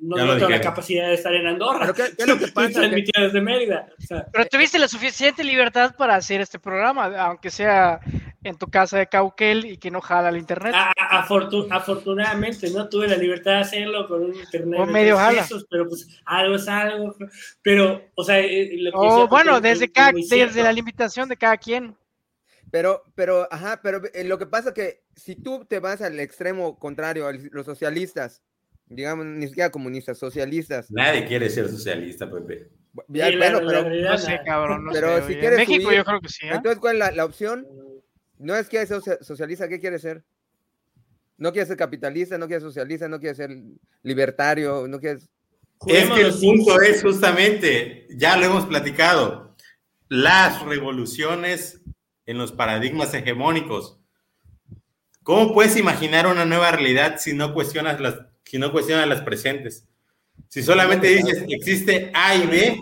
no, no, tengo la capacidad de estar en Andorra. Pero ¿qué, qué es lo que [LAUGHS] pasa? Transmitiendo desde Mérida. O sea, Pero tuviste la suficiente libertad para hacer este programa, aunque sea en tu casa de Cauquel y que no jala el internet. a- a- afortu- afortunadamente no tuve la libertad de hacerlo con un internet O de medio tres jala. pesos, pero pues algo es algo. Pero, o sea, eh, lo que o decía bueno, es desde, cada, desde la limitación de cada quien. Pero, pero, ajá, pero eh, lo que pasa que si tú te vas al extremo contrario, a los socialistas, digamos, ni siquiera comunistas, socialistas, Nadie quiere ser socialista, Pepe. ya, Sí, la- bueno, la pero realidad, No sé, nada. cabrón. No Pero sé, si quieres México subir, yo creo que sí. ¿eh? entonces, ¿cuál es la, la opción? No es que ser socia- socialista, ¿qué quiere ser? No quiere ser capitalista, no quiere ser socialista, no quiere ser libertario, no quiere... Es que el punto es justamente, ya lo hemos platicado, las revoluciones en los paradigmas hegemónicos. ¿Cómo puedes imaginar una nueva realidad si no cuestionas las, si no cuestionas las presentes? Si solamente dices existe A y B,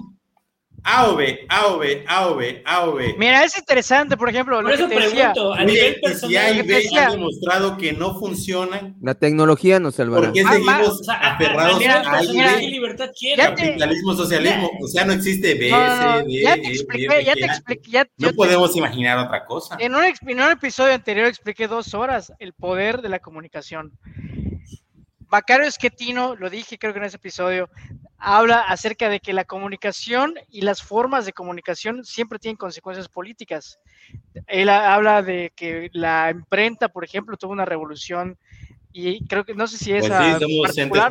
A o B, A o B, A o B, A o B. Mira, es interesante, por ejemplo, Por lo que eso te decía. pregunto, a Oye, nivel si personal, A que B decía- han demostrado que no funcionan, La tecnología nos salvará. ¿por qué Ah, seguimos o sea, a- a- a aferrados mira, a A libertad Ya te- capitalismo, socialismo, o sea, no existe B, No, C, D, ya E, te F, expliqué, ya te A. expliqué, ya, No te- podemos imaginar otra cosa. en, un, en un episodio anterior expliqué dos horas el poder de la comunicación. Macario Esquetino, lo dije creo que en ese episodio, habla acerca de que la comunicación y las formas de comunicación siempre tienen consecuencias políticas. Él ha- habla de que la imprenta, por ejemplo, tuvo una revolución y creo que no sé si Pues esa sí,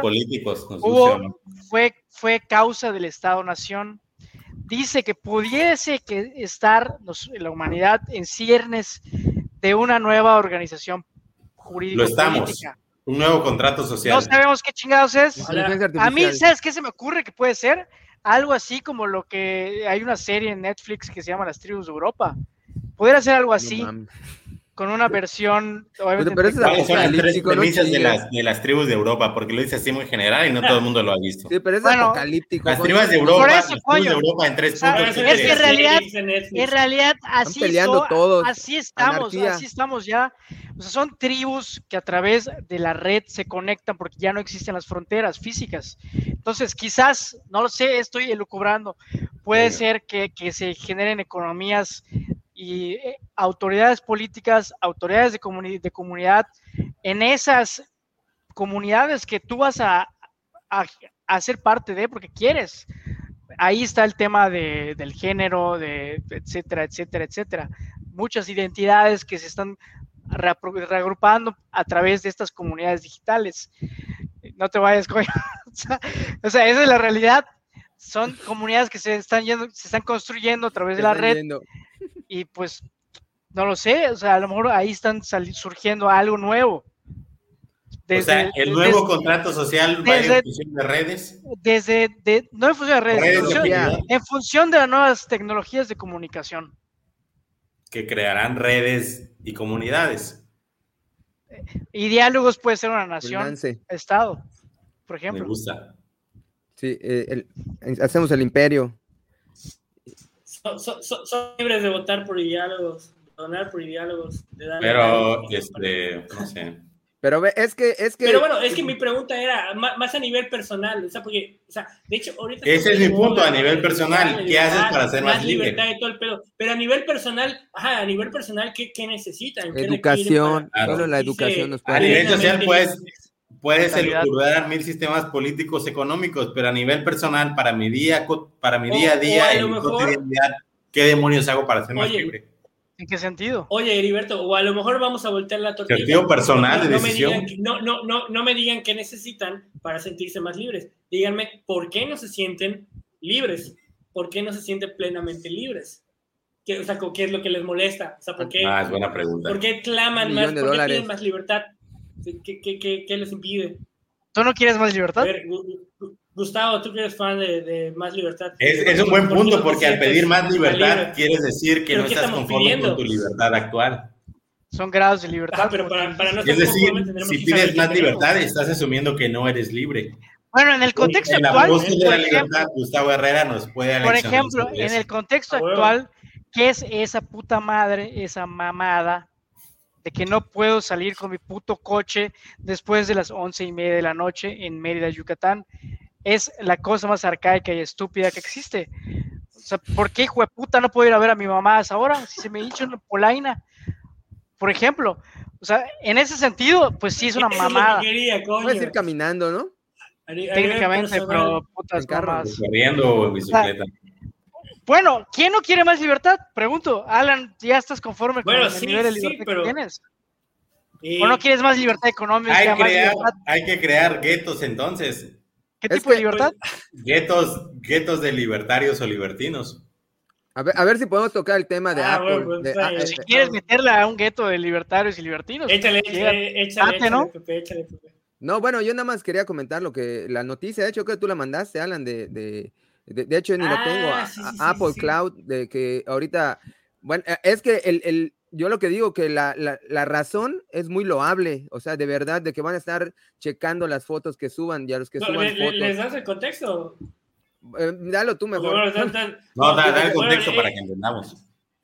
políticos. Hubo, funciona. fue, fue causa del Estado-Nación. Dice que pudiese que estar nos- la humanidad en ciernes de una nueva organización jurídica. Lo estamos. política. Un nuevo contrato social. No sabemos qué chingados es. A mí. ¿sabes qué se me ocurre que puede ser? Algo así como lo que hay una serie en Netflix que se llama Las Tribus de Europa. Pudiera ser algo así. Con una versión. obviamente, pero ese es ¿Cuáles son las tres premisas de las, de las tribus de Europa? Porque lo dice así muy general y no todo el mundo lo ha visto. Sí, pero es Bueno, apocalíptico. Las tribus de Europa, eso, las tribus de Europa en tres O sea, puntos. es ¿qué que en realidad- En realidad, así, peleando so- todos. así estamos, Anarquía. así estamos ya. O sea, son tribus que a través de la red se conectan porque ya no existen las fronteras físicas. Entonces, quizás, no lo sé, estoy elucubrando, puede Venga. ser que, que se generen economías y eh, autoridades políticas, autoridades de, comuni- de comunidad, en esas comunidades que tú vas a, a, a ser parte de porque quieres ahí está el tema de, del género, de etcétera, etcétera, etcétera. Muchas identidades que se están reagrupando a través de estas comunidades digitales. No te vayas, coño. [LAUGHS] O sea, esa es la realidad. Son comunidades que se están yendo, se están construyendo a través de la red yendo. Y pues no lo sé, o sea, a lo mejor ahí están surgiendo algo nuevo. o sea, el desde- nuevo contrato social va desde- en función de redes. desde, de, no en función de redes, en redes función, opinión, en función de las nuevas tecnologías de comunicación. que crearán redes y comunidades. Y diálogos puede ser una nación, Freelance. estado, por Me ejemplo. gusta. Sí, eh, el- hacemos el imperio. Son, son- son- son libres de votar por diálogos. perdonar por diálogos. De dar Pero, este, no sé. Pero es que, es que. Pero bueno, es que mi pregunta era más a nivel personal, o sea, porque, o sea, de hecho, ahorita. Ese es mi punto, a nivel personal, libertad, ¿qué haces para ser más libre? libertad y todo el pedo. Pero a nivel personal, ajá, a nivel personal, ¿qué, qué necesitan? ¿Qué Educación, solo la educación nos a puede nivel ayudar. social, pues, Puedes elucubrar mil sistemas políticos económicos, pero a nivel personal, para mi día, para mi O- día a día, a en mi cotidianidad, ¿qué demonios hago para ser más Oye, libre? ¿En qué sentido? Oye, Heriberto, o a lo mejor vamos a voltear la tortilla. Sentido personal de no me decisión. digan que- no, no, no, no me digan qué necesitan para sentirse más libres. Díganme por qué no se sienten libres. ¿Por qué no se sienten plenamente libres? ¿Qué, o sea, ¿qué es lo que les molesta? O sea, ¿por qué, Ah, es buena pregunta. ¿por qué claman más? ¿Por qué dólares. piden más libertad? ¿Qué, qué, qué, qué les impide? ¿Tú no quieres más A libertad? ver, Gu- Gu- Gustavo, tú que eres fan de, de más libertad. Es, es un buen ¿Por qué punto porque al pedir más libertad quieres decir que ¿Pero no estás conforme pidiendo? con tu libertad actual. Son grados de libertad. Ah, pero para, para no Es decir, si pides más libertad, estás asumiendo que no eres libre. Bueno, en el contexto En la actual, búsqueda de por la ejemplo, libertad, Gustavo Herrera nos puede por ejemplo, en el contexto A huevo. actual, ¿qué es esa puta madre, esa mamada de que no puedo salir con mi puto coche después de las once y media de la noche en Mérida, Yucatán? Es la cosa más arcaica y estúpida que existe. O sea, ¿por qué, hijo de puta, no puedo ir a ver a mi mamá a esa hora? Si se me hincha una polaina, por ejemplo. O sea, en ese sentido, pues sí es una [LAUGHS] que mamada. quería, coño. Puedes ir caminando, ¿no? Técnicamente, pero putas carro. Corriendo en bicicleta. Bueno, ¿quién no quiere más libertad? Pregunto. Alan, ¿ya estás conforme Bueno, con el sí, nivel de sí, libertad pero- que tienes? Y- ¿O no quieres más libertad económica? Hay, más crear- libertad? hay que crear guetos entonces. ¿Qué Es tipo de libertad? Guetos, guetos de libertarios o libertinos. A ver, a ver si podemos tocar el tema de Ah, Apple. bueno, pues, de- bien. eh, si quieres meterle a un gueto de libertarios y libertinos, Échale, échale, échale, ¿no? échale, Pepe, échale, Pepe. No, bueno, yo nada más quería comentar lo que la noticia, de hecho, creo que tú la mandaste, Alan, de, de, de, de hecho ni lo Ah, tengo, a, sí, sí, Apple sí. Cloud, de que ahorita, bueno, eh, es que el, el, yo lo que digo que la, la, la razón es muy loable, o sea, de verdad, de que van a estar checando las fotos que suban y a los que No, suban le- le- fotos. ¿Les das el contexto? Eh, dalo tú mejor. Bueno, dan- dan- [LAUGHS] No, da, da el bueno, contexto eh, para que entendamos.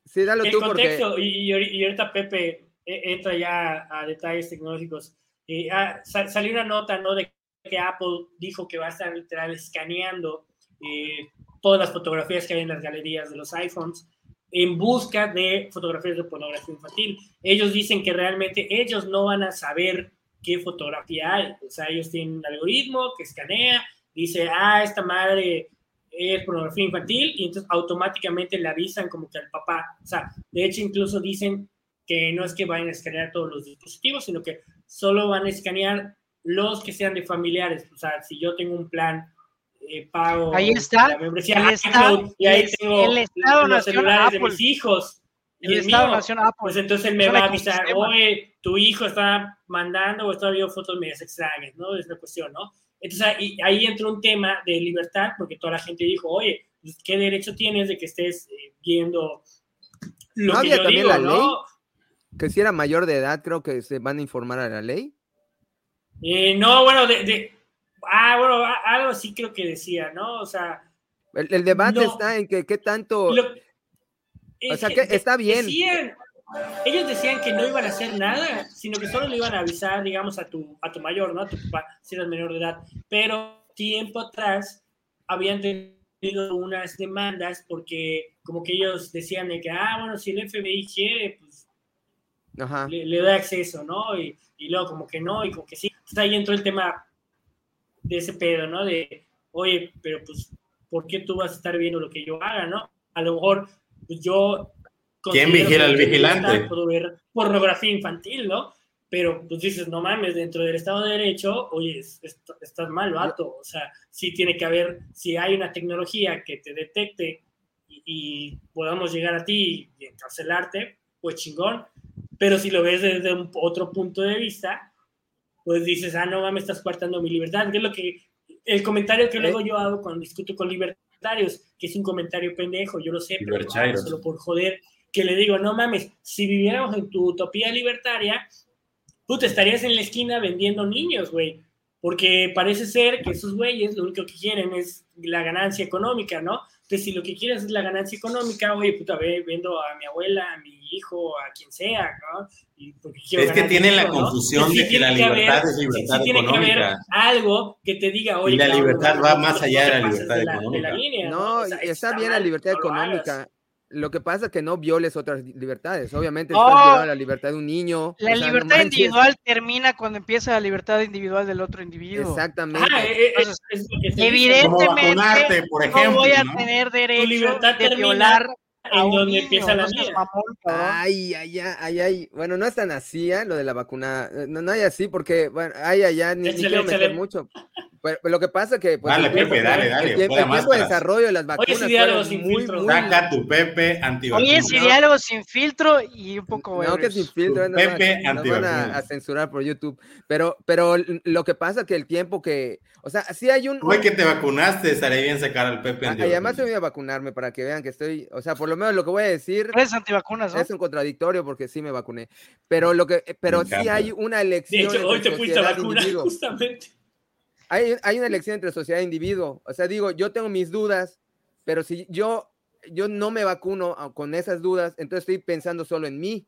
Sí, dalo el tú porque contexto, y, y y ahorita Pepe eh, entra ya a detalles tecnológicos. Y, ah, sa- salió una nota, ¿no? De que Apple dijo que va a estar literal escaneando eh, todas las fotografías que hay en las galerías de los iPhones en busca de fotografías de pornografía infantil. Ellos dicen que realmente ellos no van a saber qué fotografía hay. O sea, ellos tienen un algoritmo que escanea, dice, ah, esta madre es pornografía infantil y entonces automáticamente le avisan como que al papá. O sea, de hecho incluso dicen que no es que vayan a escanear todos los dispositivos, sino que solo van a escanear los que sean de familiares. O sea, si yo tengo un plan eh, pago Ahí está, la membresía el iCloud, Estado- y ahí tengo el Estado los Nación celulares de mis hijos y el el Estado mío. Nación Apple. Pues entonces él me va a avisar, oye, tu hijo está mandando o está viendo fotos medias extrañas, ¿no? Es la cuestión, ¿no? Entonces ahí, ahí entra un tema de libertad, porque toda la gente dijo, oye, pues, ¿qué derecho tienes de que estés eh, viendo lo ¿No que había yo también digo, la ¿no? que si era mayor de edad, creo que se van a informar a la ley. Eh, no, bueno, de, de- ah, bueno, algo así creo que decía, ¿no? O sea, El, el debate No. está en que qué tanto... lo- O sea, que está bien. decían- ellos decían que no iban a hacer nada, sino que solo le iban a avisar, digamos, a tu, a tu mayor, ¿no? A tu papá, si eras menor de edad. Pero tiempo atrás habían tenido unas demandas porque como que ellos decían de que, ah, bueno, si el FBI quiere, pues Ajá. le, le da acceso, ¿no? Y, y luego como que no, y como que sí. Entonces ahí entró el tema de ese pedo, ¿no? De, oye, pero pues, ¿por qué tú vas a estar viendo lo que yo haga, ¿no? A lo mejor, pues yo... ¿Quién vigila al vigilante? Puedo ver pornografía infantil, ¿no? Pero pues dices, no mames, dentro del Estado de Derecho, oye, es- es- estás mal, vato. O sea, sí tiene que haber, si hay una tecnología que te detecte y, y podamos llegar a ti y encarcelarte, pues chingón. Pero si lo ves desde un, otro punto de vista, pues dices, ah, no mames, estás coartando mi libertad. Que es lo que, el comentario que luego yo hago cuando discuto con libertarios, que es un comentario pendejo, yo lo sé, pero solo por joder, que le digo, no mames, si viviéramos en tu utopía libertaria, tú te estarías en la esquina vendiendo niños, güey. Porque parece ser que esos güeyes lo único que quieren es la ganancia económica, ¿no? Entonces, si lo que quieres es la ganancia económica, oye, puta, ve, vendo a mi abuela, a mi hijo, a quien sea, ¿no? Y porque quiero Es que tienen la ¿no? confusión sí de que tiene la haber- libertad es sí- sí libertad tiene que haber económica. algo que te diga, oye, Y la cabrón, libertad no, va no, más no allá de la libertad de la- de la económica. línea, No, O sea, está está bien la libertad no económica. Lo que pasa es que no violes otras libertades. Obviamente No. estás violando la libertad de un niño. La o sea, no libertad manches. individual termina cuando empieza la libertad individual del otro individuo. Exactamente. Ajá, eh, eh, Entonces, es se dice, Evidentemente, por no ejemplo, voy a ¿no? tener derecho libertad de violar a en donde empieza la no mía. Ay, ay, ay, ay, ay. Bueno, no es tan así, ¿eh? Lo de la vacuna. No, no hay así porque, bueno, ay, ay, ay, ni, ni quiero meter mucho. Pero, pero lo que pasa que, pues, Dale, el tiempo, Pepe, dale, dale, el el tiempo de desarrollo de las vacunas sí, diálogo fueron sin muy, filtros. muy... Saca tu Pepe antivacunas. Oye, si diálogo sin filtro y un poco No, que sin filtro, no, Pepe nos van a, a censurar por YouTube. Pero, pero lo que pasa que el tiempo que, o sea, sí hay un, Hoy que te vacunaste, estaría bien sacar al Pepe Ah, y antivacunas. además voy a vacunarme para que vean que estoy, o sea, por lo menos lo que voy a decir Eres antivacunas, ¿no? es un contradictorio porque sí me vacuné. Pero lo que, pero sí hay una De elección hecho, hoy te fuiste a vacunar individuo. justamente. Hay, hay una elección entre sociedad e individuo. O sea, digo, yo tengo mis dudas, pero si yo, yo no me vacuno ah, con esas dudas, entonces estoy pensando solo en mí.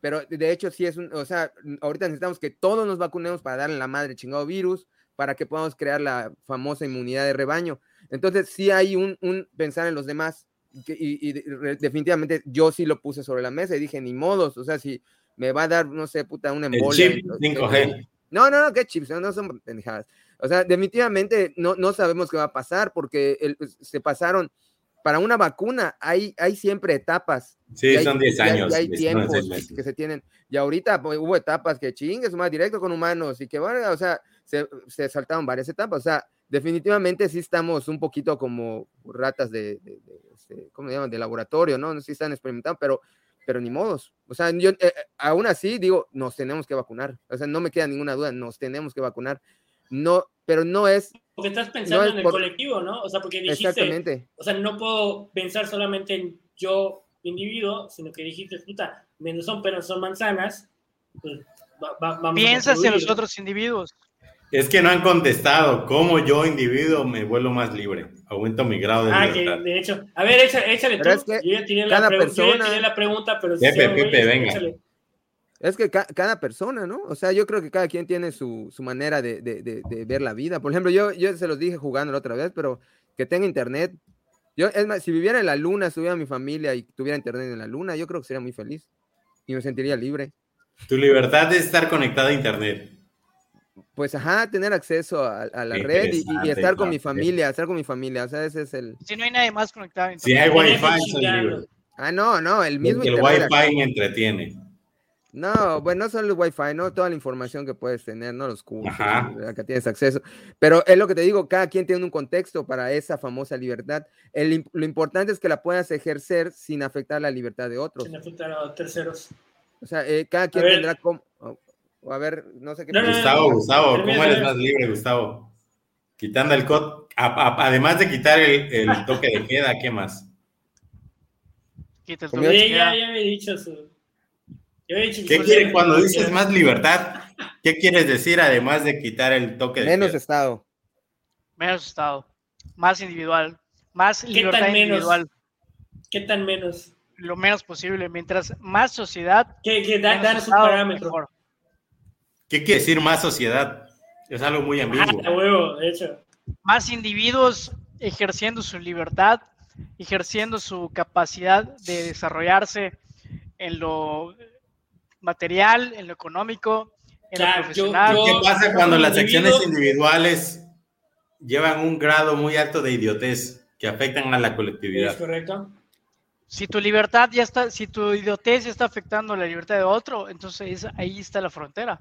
Pero de hecho, sí es un, o sea, ahorita necesitamos que todos nos vacunemos para darle la madre chingado virus, para que podamos crear la famosa inmunidad de rebaño. Entonces, sí hay un, un pensar en los demás. que- y, y definitivamente yo sí lo puse sobre la mesa y dije, ni modos, o sea, si me va a dar, no sé, puta, una El embolia. chip o- 5G. no, no, no, qué chips, no, no son pendejadas. O sea, definitivamente no, no sabemos qué va a pasar porque el- se pasaron, para una vacuna hay, hay siempre etapas. Sí, hay- son 10 y hay- años. Y hay, y son tiempos que se tienen. Y ahorita pues, hubo etapas que chingues, más directo con humanos y que, bueno, o sea, se, se saltaron varias etapas. O sea, definitivamente sí estamos un poquito como ratas de, de- de, este, ¿cómo se llaman? De laboratorio, ¿no? No sé si están experimentando, pero, pero ni modos. O sea, yo eh, eh, aún así digo, nos tenemos que vacunar. O sea, no me queda ninguna duda, nos tenemos que vacunar. No, pero no es Porque estás pensando es en el por- colectivo, ¿no? O sea, porque dijiste, exactamente. o sea, no puedo pensar solamente en yo, individuo, sino que dijiste, puta, menos son peras, son manzanas, pues va- va- vamos a Piensas en los otros individuos. Es que no han contestado cómo yo, individuo, me vuelvo más libre. Aumento mi grado de Ah, que libertad. de hecho, a ver, échale, échale Pero tú. es que yo ya cada la, yo ya la pregunta, pero si Pepe, son Pepe, venga. échale. Es que ca- cada persona, ¿no? O sea, yo creo que cada quien tiene su, su manera de, de- de- de ver la vida. Por ejemplo, yo, yo se los dije jugando la otra vez, pero que tenga internet. Yo, es más, si viviera en la luna, estuviera mi familia y tuviera internet en la luna, yo creo que sería muy feliz y me sentiría libre. Tu libertad es estar conectado a internet. Pues, ajá, tener acceso a, a la red y- estar con mi familia, estar con mi familia. O sea, ese es el... Si no hay nadie más conectado. Si hay wifi, soy libre. Ah, no, no, el mismo el internet. wifi me entretiene. No, bueno, no solo el Wi-Fi, no toda la información que puedes tener, no los cursos Ajá. a la que tienes acceso. Pero es lo que te digo, cada quien tiene un contexto para esa famosa libertad. El lo importante es que la puedas ejercer sin afectar la libertad de otros. Sin afectar a terceros. O sea, eh, cada quien tendrá como. o- o a ver, no sé qué. No, no, no, Gustavo, Gustavo, ¿cómo eres más libre, Gustavo? Quitando el cod, a- a- además de quitar el, el toque de queda, ¿qué más? Quita el toque de ya, ya me he dicho su. yo he dicho que ¿Qué quieres cuando dices más libertad? ¿Qué quieres decir además de quitar el toque de Menos queda? estado. Menos estado. Más individual. Más ¿Qué libertad tan menos? individual. ¿Qué tan menos? Lo menos posible. Mientras más sociedad. ¿Qué, qué, da, parámetro. mejor. ¿Qué quiere decir más sociedad? Es algo muy ambiguo. Ah, huevo, de hecho. Más individuos ejerciendo su libertad, ejerciendo su capacidad de desarrollarse en lo material, en lo económico, en Claro, lo yo- profesional. yo- ¿Qué pasa cuando las acciones individuo- individuales llevan un grado muy alto de idiotez que afectan a la ¿Es colectividad? correcto? Si tu libertad ya está, si tu idiotez ya está afectando la libertad de otro, entonces ahí está la frontera.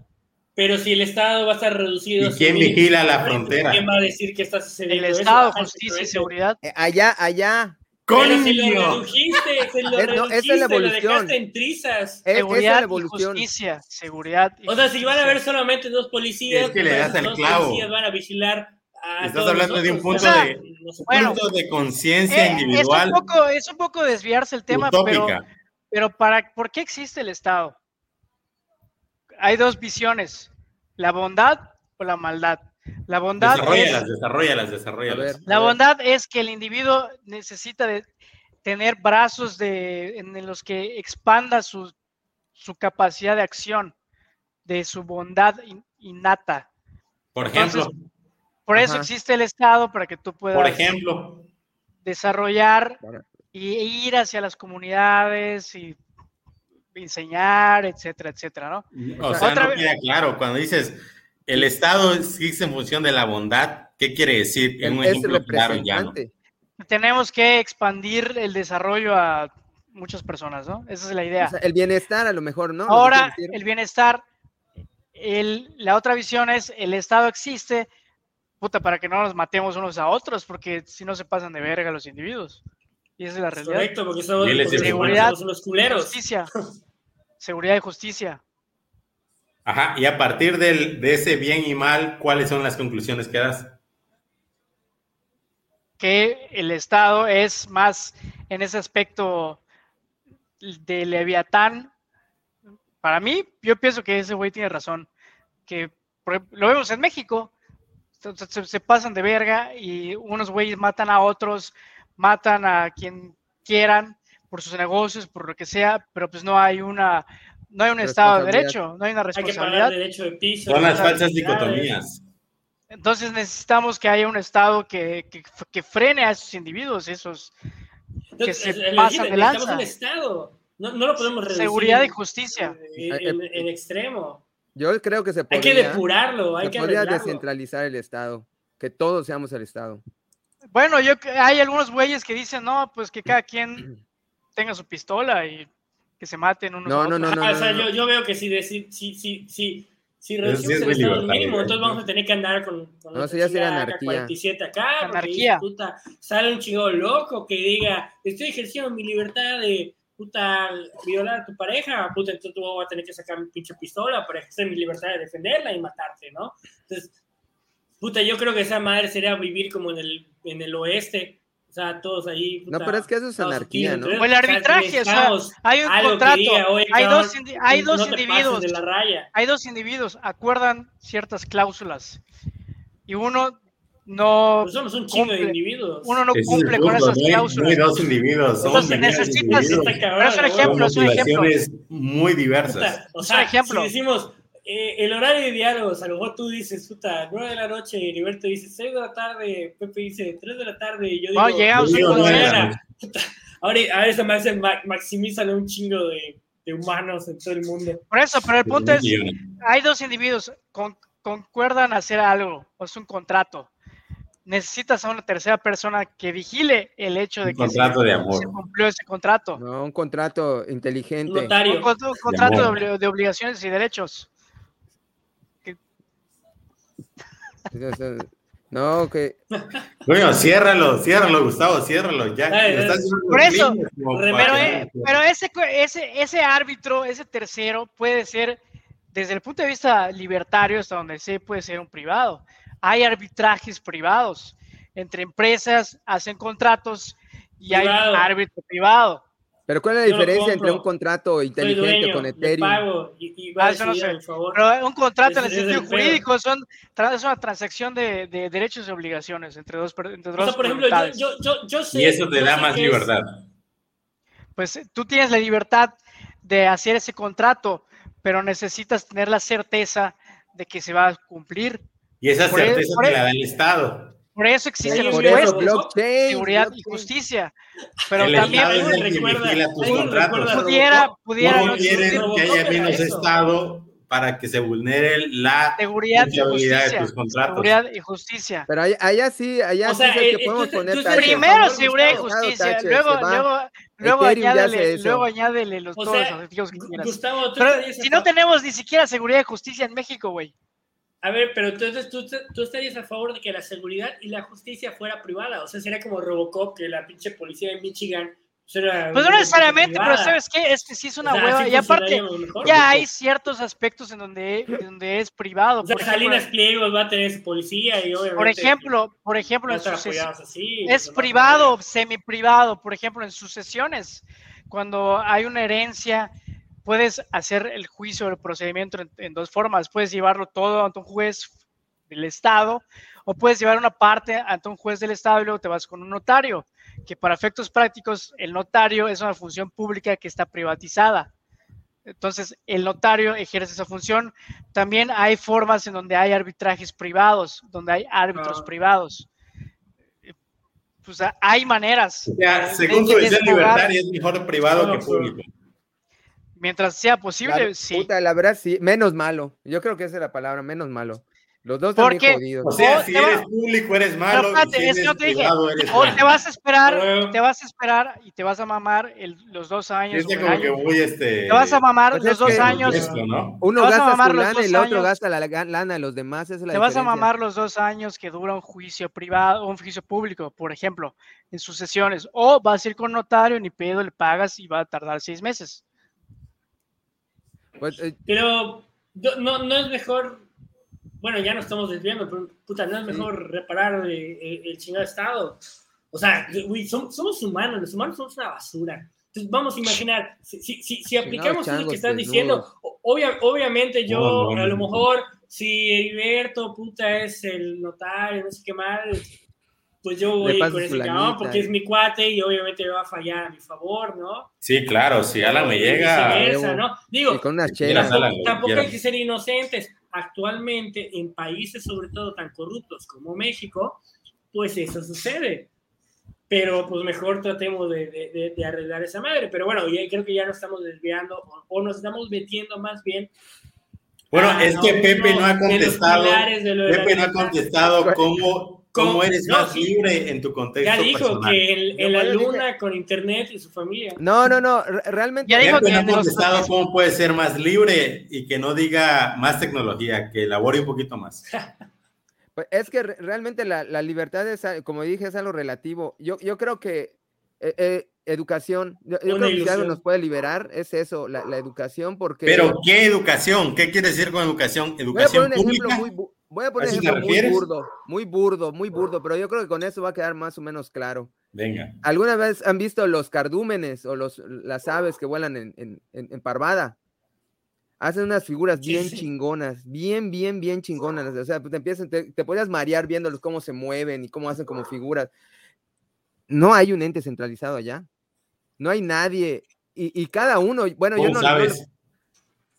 Pero si el Estado va a estar reducido. ¿Y quién vigila la frontera? ¿Quién va a decir que está El sucediendo eso? Estado, Ajá, justicia y seguridad. Eh, allá, allá. Pero si lo redujiste, se lo Es- no, esa es la redujiste, lo evolución. dejaste en trizas. Es- esa es seguridad la y evolución. justicia. Seguridad y O sea, si van a haber solamente dos policías, Es que le das al dos clavo. policías van a vigilar a Estás todos hablando de un punto o sea, de- no se Bueno, punto de conciencia Eh, es, individual un poco, es un poco desviarse el tema, pero, pero para, ¿por qué existe el Estado? Hay dos visiones, la bondad o la maldad. La bondad es, Desarrollalas, desarrollalas, desarrollalas. A ver. la bondad es que el individuo necesita de tener brazos de, en los que expanda su, su capacidad de acción, de su bondad in- innata. Por ejemplo, Entonces, Por eso Ajá. existe el Estado, para que tú puedas por ejemplo, desarrollar Para- y e ir hacia las comunidades y enseñar, etcétera, etcétera, ¿no? o sea, sea, otra no vez- queda claro. Cuando dices el Estado existe en función de la bondad, ¿qué quiere decir? En un es ejemplo claro y llano. representante. Tenemos que expandir el desarrollo a muchas personas, ¿no? Esa es la idea. O sea, el bienestar a lo mejor, ¿no? Ahora, el bienestar, el- la otra visión es, el Estado existe, puta, para que no nos matemos unos a otros, porque si no se pasan de verga los individuos. Y esa es la realidad. Correcto, porque Seguridad. somos los culeros. Justicia. Seguridad y justicia. Ajá, y a partir del- de ese bien y mal, ¿cuáles son las conclusiones que das? que el Estado es más en ese aspecto de Leviatán. Para mí, yo pienso que ese güey tiene razón. Que lo vemos en México. Se pasan de verga y unos güeyes matan a otros, matan a quien quieran por sus negocios, por lo que sea, pero pues no hay una, no hay un Estado de Responsabilidad. derecho, no hay una Hay que pagar responsabilidad. derecho de piso. Son las falsas dicotomías. Entonces necesitamos que haya un Estado que, que, que frene a esos individuos, esos que se pasan de necesitamos lanza. un Estado. No, no lo podemos reducir. seguridad y justicia. En, en- en extremo. Yo creo que se Hay que podría, depurarlo, hay se que podría arreglarlo. descentralizar el Estado. Que todos seamos el Estado. Bueno, yo hay algunos güeyes que dicen, no, pues que cada quien [CLEARS THROAT] tenga su pistola y que se maten unos No, a no, otros. no, Ah, o sea, no. yo, yo veo que si, de- si, si, si, si, reducimos sí es el estado mínimo, entonces vamos a tener que andar con, con No, eso ya sería anarquía. 47 acá. Anarquía. puta, sale un chingo loco que diga, estoy ejerciendo mi libertad de puta violar a tu pareja, puta, entonces tú vas a tener que sacar mi pinche pistola para ejercer mi libertad de defenderla y matarte, ¿no? Entonces, puta, yo creo que esa madre sería vivir como en el, en el oeste. O sea, todos ahí. No, pero es que eso es anarquía, ¿no? entonces, O el o sea, arbitraje, o sea, hay un que contrato, diga, "Oye, hay cabrón, dos, indi- hay dos no individuos, de la raya. hay dos individuos, acuerdan ciertas cláusulas y uno no, Pues somos un chingo de cumple. individuos. uno no Ese es el cumple con esas no hay- cláusulas. No hay dos individuos, necesitas- individuos cabrón, Pero es un ejemplo, es un ejemplo. muy diversas. O sea, un ejemplo. si decimos eh, el horario de diálogos, a lo mejor tú dices, puta, 9 de la noche, y Heriberto dice 6 de la tarde, Pepe dice 3 de la tarde, y yo digo, No, llegamos Yo digo, "Cinco de mañana". Ahora, a veces me hace ma- maximizan un chingo de, de humanos en todo el mundo. Por eso, pero el punto es, hay dos individuos, con- concuerdan hacer algo, o es un contrato. Necesitas a una tercera persona que vigile el hecho de Un que contrato se, de amor. se cumplió ese contrato. No, un contrato inteligente. Un, notario. con- un contrato de obligaciones y derechos. No, que Bueno, ciérralo, ciérralo, Gustavo, ciérralo. Ya, estás Por eso, pero, eh, pero ese, ese, ese árbitro, ese tercero, puede ser, desde el punto de vista libertario, hasta donde sé, puede ser un privado. Hay arbitrajes privados. Entre empresas hacen contratos y hay Privado. un árbitro privado. Pero ¿cuál es la Yo diferencia entre un contrato inteligente dueño, con Ethereum? pago y, y va Ah, eso no sé. Pero un contrato en el es sentido el pedo. jurídico son, es una transacción de, de derechos y obligaciones entre dos, entre o sea, por ejemplo, yo, yo, yo, yo sé... Y eso te da más es- libertad. Pues eh, tú tienes la libertad de hacer ese contrato, pero necesitas tener la certeza de que se va a cumplir. Y esa Por e- certeza te e- la da el Estado. Por eso existen los seguridad y justicia. Pero el también es el que tus contratos. pudiera, pudiera no ¿Cómo quieren que haya menos eso. Estado para que se vulnere la seguridad y de justicia. tus contratos? Seguridad y justicia. Pero allá, allá sí, allá O sea, sí sé eh, que eh, podemos tú- tú poner. Primero seguridad y justicia, luego, luego, luego añádele, luego añádele los, O todos los que quieras. Gustavo, tú Pero si no tenemos ni siquiera seguridad y justicia en México, güey. A ver, pero entonces tú, tú estarías a favor de que la seguridad y la justicia fuera privada. O sea, sería como Robocop, que la pinche policía de Michigan. Pues, era Pues no necesariamente, pero privada. ¿sabes qué? Es que sí es una O sea, hueva. Y aparte, mejor, ya porque- hay ciertos aspectos en donde, donde es privado. O sea, Por ejemplo, Salinas Pliegos va a tener su policía y obviamente. por ejemplo, por ejemplo, en sus así. es los demás privado, por ejemplo, en sucesiones. Cuando hay una herencia, puedes hacer el juicio, el procedimiento en, en dos formas. Puedes llevarlo todo ante un juez del Estado, o puedes llevar una parte ante un juez del Estado y luego te vas con un notario, que para efectos prácticos el notario es una función pública que está privatizada. Entonces, el notario ejerce esa función. También hay formas en donde hay arbitrajes privados, donde hay árbitros Ah. privados. Pues hay maneras. Según tu visión libertaria, es mejor privado No, que público. Mientras sea posible, La- sí. puta, la verdad, sí, menos malo. Yo creo que esa es la palabra, menos malo. Los dos están Porque- bien jodidos. O sea, O si te va- eres público, eres malo. Pero si es que eres no te dije. eres O te vas a esperar, Bueno. te vas a esperar y te vas a mamar el- los dos años. o el como año. que muy este. Te vas a mamar Pues los es dos años. esto, ¿no? Uno gasta su los lana y el otro años. gasta la lana de los demás. Esa es la Te vas a diferencia. mamar los dos años que dura un juicio privado, un juicio público, por ejemplo, en sucesiones. O vas a ir con notario, ni pedo, le pagas y va a tardar seis meses. Pues, eh, Pero no, no es mejor, bueno, ya nos estamos desviando, pero puta, no es mejor reparar eh, eh, el, chingado Estado. O sea, güey, som- somos humanos, los humanos somos una basura. Entonces vamos a imaginar, si, si, si, si aplicamos eso que estás desnudos. diciendo, obvia- obviamente yo, No, no, a lo no. mejor, si Heriberto, puta, es el notario, no sé qué mal, pues yo voy con ese cabrón porque eh. es mi cuate y obviamente me va a fallar a mi favor, ¿no? Sí, claro, si Alan me llega. viceversa, ¿no? Digo, con. Alan, lo tampoco quiero. hay que ser inocentes. Actualmente, en países sobre todo tan corruptos como México, pues eso sucede. Pero pues mejor tratemos de, de- de- de arreglar esa madre. Pero bueno, ya creo que ya nos estamos desviando o, o nos estamos metiendo más bien. Bueno, a- es a que Pepe no ha de los contestado. Pepe no ha contestado cómo, cómo ¿Cómo? eres No, más sí. libre en tu contexto Ya dijo personal. que en, Yo en la eso dije- luna con internet y su familia. No, no, no. re- Realmente. Ya dijo Pepe que no ha los- contestado cómo puede ser más libre y que no diga más tecnología, que elabore un poquito más. [LAUGHS] Pues es que re- realmente la, la libertad es, como dije, es algo relativo. Yo, yo creo que eh, eh, educación, yo, yo creo que si algo ilusión. nos puede liberar es eso, la, la educación, porque... Pero, ¿qué educación? ¿Qué quiere decir con educación? voy a ¿Educación poner un ejemplo pública? muy, voy a poner ¿A un eso te ejemplo muy burdo, muy burdo, muy burdo, pero yo creo que con eso va a quedar más o menos claro. Venga. ¿Alguna vez han visto los cardúmenes o los, las aves que vuelan en, en, en- parvada? Hacen unas figuras bien sí. chingonas, bien, bien, bien chingonas. O sea, te empiezan, te, te podías marear viéndolos cómo se mueven y cómo hacen como figuras. No hay un ente centralizado allá. No hay nadie. Y, y cada uno, bueno, yo ¿Cómo no, no- sabes?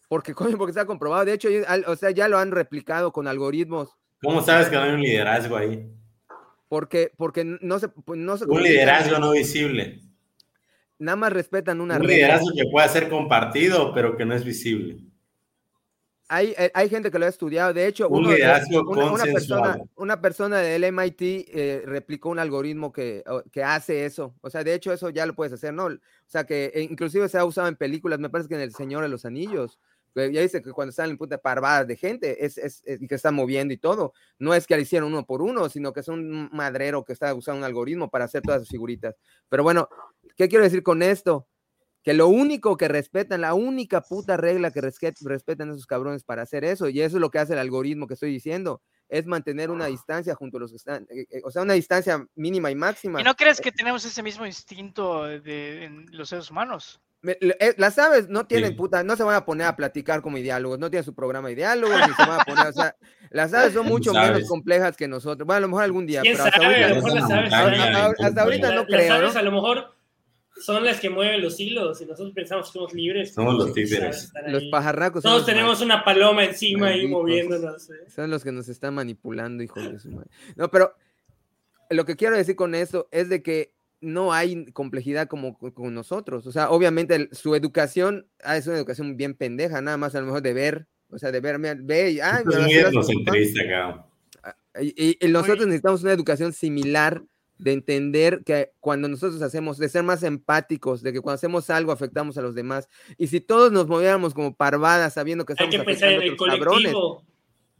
Porque, [LAUGHS] coño, porque está comprobado. De hecho, o sea, ya lo han replicado con algoritmos. ¿Cómo sabes que no hay un liderazgo ahí? Porque, porque no se, pues, no se Un liderazgo no visible. Nada más respetan una Un regla. liderazgo que pueda ser compartido, pero que no es visible. Hay, eh, hay gente que lo ha estudiado. De hecho, Un uno de- liderazgo una, una persona, una persona del MIT eh, replicó un algoritmo que, que hace eso. O sea, de hecho, eso ya lo puedes hacer, ¿no? O sea, que eh, inclusive se ha usado en películas, me parece que en El Señor de los Anillos. Ya dice que cuando están en puta parvadas de gente es, es, es- y que están moviendo y todo, no es que lo hicieron uno por uno, sino que es un madrero que está usando un algoritmo para hacer todas sus figuritas. Pero bueno, ¿qué quiero decir con esto? que lo único que respetan, la única puta regla que respetan esos cabrones para hacer eso, y eso es lo que hace el algoritmo que estoy diciendo, es mantener una distancia junto a los que están, eh, eh, o sea, una distancia mínima y máxima. ¿Y no crees que tenemos ese mismo instinto de, en los seres humanos? Eh, las aves no tienen Sí. puta, no se van a poner a platicar como diálogos, no tienen su programa de diálogos, ni se van a poner, o sea, las aves son [LAUGHS] mucho menos sabes. complejas que nosotros. Bueno, a lo mejor algún día, ¿Quién pero hasta sabe? A lo ahorita, las no las creo, aves ¿no? a lo mejor son las que mueven los hilos y nosotros pensamos que somos libres. Somos los títeres. Los ahí. pajarracos Todos tenemos una paloma encima ahí Malditos. moviéndonos. ¿eh? Son los que nos están manipulando, hijo de su madre. No, pero lo que quiero decir con esto es de que no hay complejidad como co- con nosotros. O sea, obviamente el- su educación ah, es una educación bien pendeja, nada más a lo mejor de ver, o sea, de ver, mira, ve y, papá. y, y- y nosotros necesitamos una educación similar de entender que cuando nosotros hacemos, de ser más empáticos, de que cuando hacemos algo afectamos a los demás. Y si todos nos moviéramos como parvadas sabiendo que Hay estamos que pensar en afectando a el cabrones, colectivo.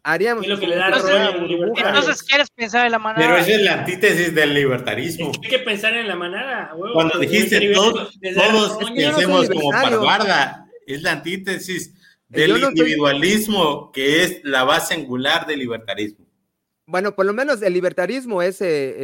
Haríamos Es lo que le da a la burbuja. Entonces, ¿quieres pensar en la manera? Pero esa es la antítesis del libertarismo. Es que hay que pensar en la manada. huevo. Cuando dijiste todos, todos yo no soy pensemos como parvarda, es la antítesis del no soy- individualismo que es la base angular del libertarismo. Bueno, por lo menos el libertarismo ese eh,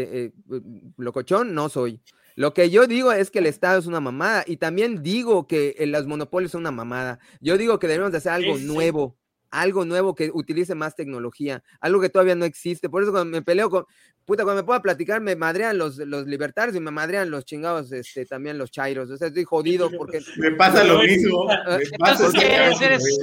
eh, locochón no soy. Lo que yo digo es que el Estado es una mamada y también digo que eh, los monopolios son una mamada. Yo digo que debemos de hacer algo Sí, sí. nuevo, algo nuevo que utilice más tecnología, algo que todavía no existe. Por eso cuando me peleo con, puta, cuando me puedo platicar, me madrean los, los libertarios y me madrean los chingados, este, también los chairos. O sea, estoy jodido porque... Me pasa lo mismo.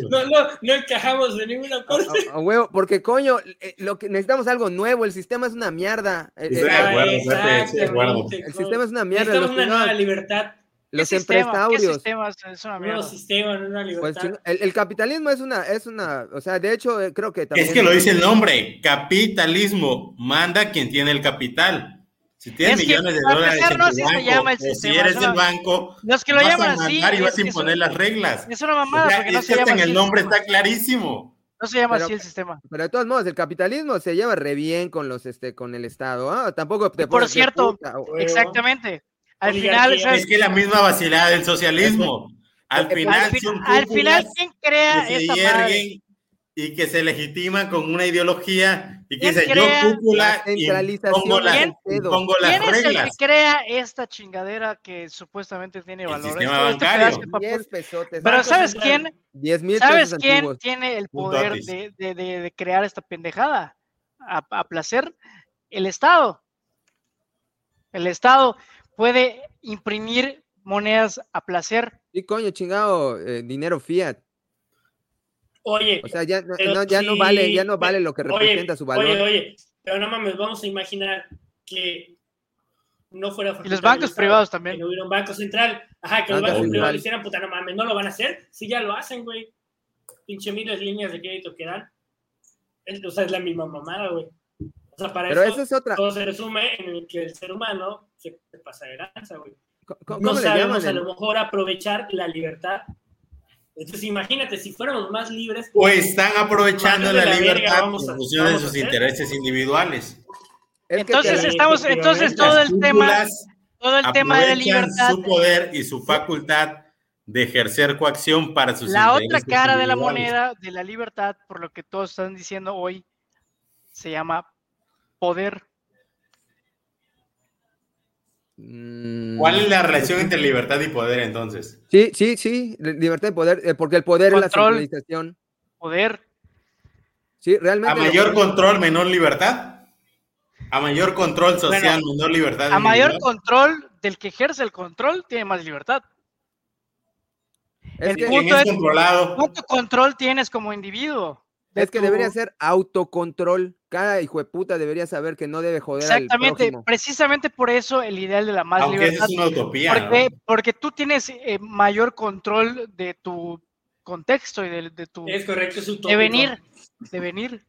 No, no, no encajamos de ninguna parte. A- a huevo, porque coño, eh, lo que necesitamos algo nuevo, el sistema es una mierda. Eh, de eh. Exactamente. el sistema es una mierda. Necesitamos una nueva libertad, ¿Qué los sistema? ¿Qué empresarios. sistema? Es- Es una mierda. sistema, una Pues, libertad. el, el capitalismo es una, es una, o sea, de hecho, eh, creo que también. Es que lo dice el nombre, capitalismo, manda quien tiene el capital. Si tienes Es que, millones de dólares empezar, en no tu así se banco, llama el o si sistema, eres es del banco, Los que lo vas llaman a así. mandar y es vas a imponer las reglas. Es una O mamada, sea, porque no se llama en así el nombre sistema. está clarísimo. No se llama Pero- así el sistema. Pero de todos modos, el capitalismo se lleva re bien con los, este, con el Estado. ¿ah? Tampoco te Por cierto, puta, o- Huevo. Exactamente. Al final, ¿sabes? Es que la misma vacilada del socialismo. Al Al final, Al, fin- son al final, ¿quién crea que se esta madre? hierguen y que se legitiman con una ideología y que ¿Quién dice crea yo cúpula la la- del pedo? impongo las ¿Quién es el reglas. que crea esta chingadera que supuestamente tiene El valor? sistema bancario. pedazo de papel. 10 pesotes. Pero ¿sabes quién? 10 mil ¿Sabes quién antiguos. tiene el poder de- de- de crear esta pendejada? A, a placer. El Estado. El Estado puede imprimir monedas a placer. Sí, coño, chingado, eh, dinero fiat. Oye, O sea, ya, no- no, ya no vale, ya no vale lo que oye, representa su valor. Oye, oye, pero no mames, vamos a imaginar que no fuera Y los bancos Estado, privados también. Que no hubiera un banco central. Ajá, que los Banco bancos privados lo hicieran, puta, no mames, no lo van a hacer. Sí, ya lo hacen, güey. Pinche miles de líneas de crédito que dan. Es, o sea, es la misma mamada, güey. O sea, para Pero eso, esa es otra. todo se resume en el que el ser humano se, se pasa de lanza, güey. ¿Cómo, cómo No sabemos a lo mejor aprovechar la libertad. Entonces, imagínate, si fuéramos más libres, O están aprovechando la la verga, libertad en función de sus intereses individuales. es que Entonces estamos, entonces todo el tema, todo el tema de la libertad. su poder y su facultad de ejercer coacción para sus La otra cara de la moneda de la libertad, por lo que todos están diciendo hoy, se llama poder. Mm, ¿Cuál es la relación entre libertad y poder entonces? Sí, sí, sí, li- libertad de poder, eh, porque el poder es la centralización. Poder. Sí, realmente. ¿A mayor control, menor libertad? ¿A mayor control social, menor libertad? A mayor control del que ejerce el control, tiene más libertad. es el que, punto ¿Quién es controlado? ¿Cuánto control tienes como individuo? es que tu- debería ser autocontrol. Cada hijo de puta debería saber que no debe joder Exactamente, al precisamente por eso el ideal de la más Aunque libertad. es una utopía. Porque, ¿no? porque tú tienes eh, mayor control de tu contexto y de, de tu es correcto, es utópico. devenir. Devenir.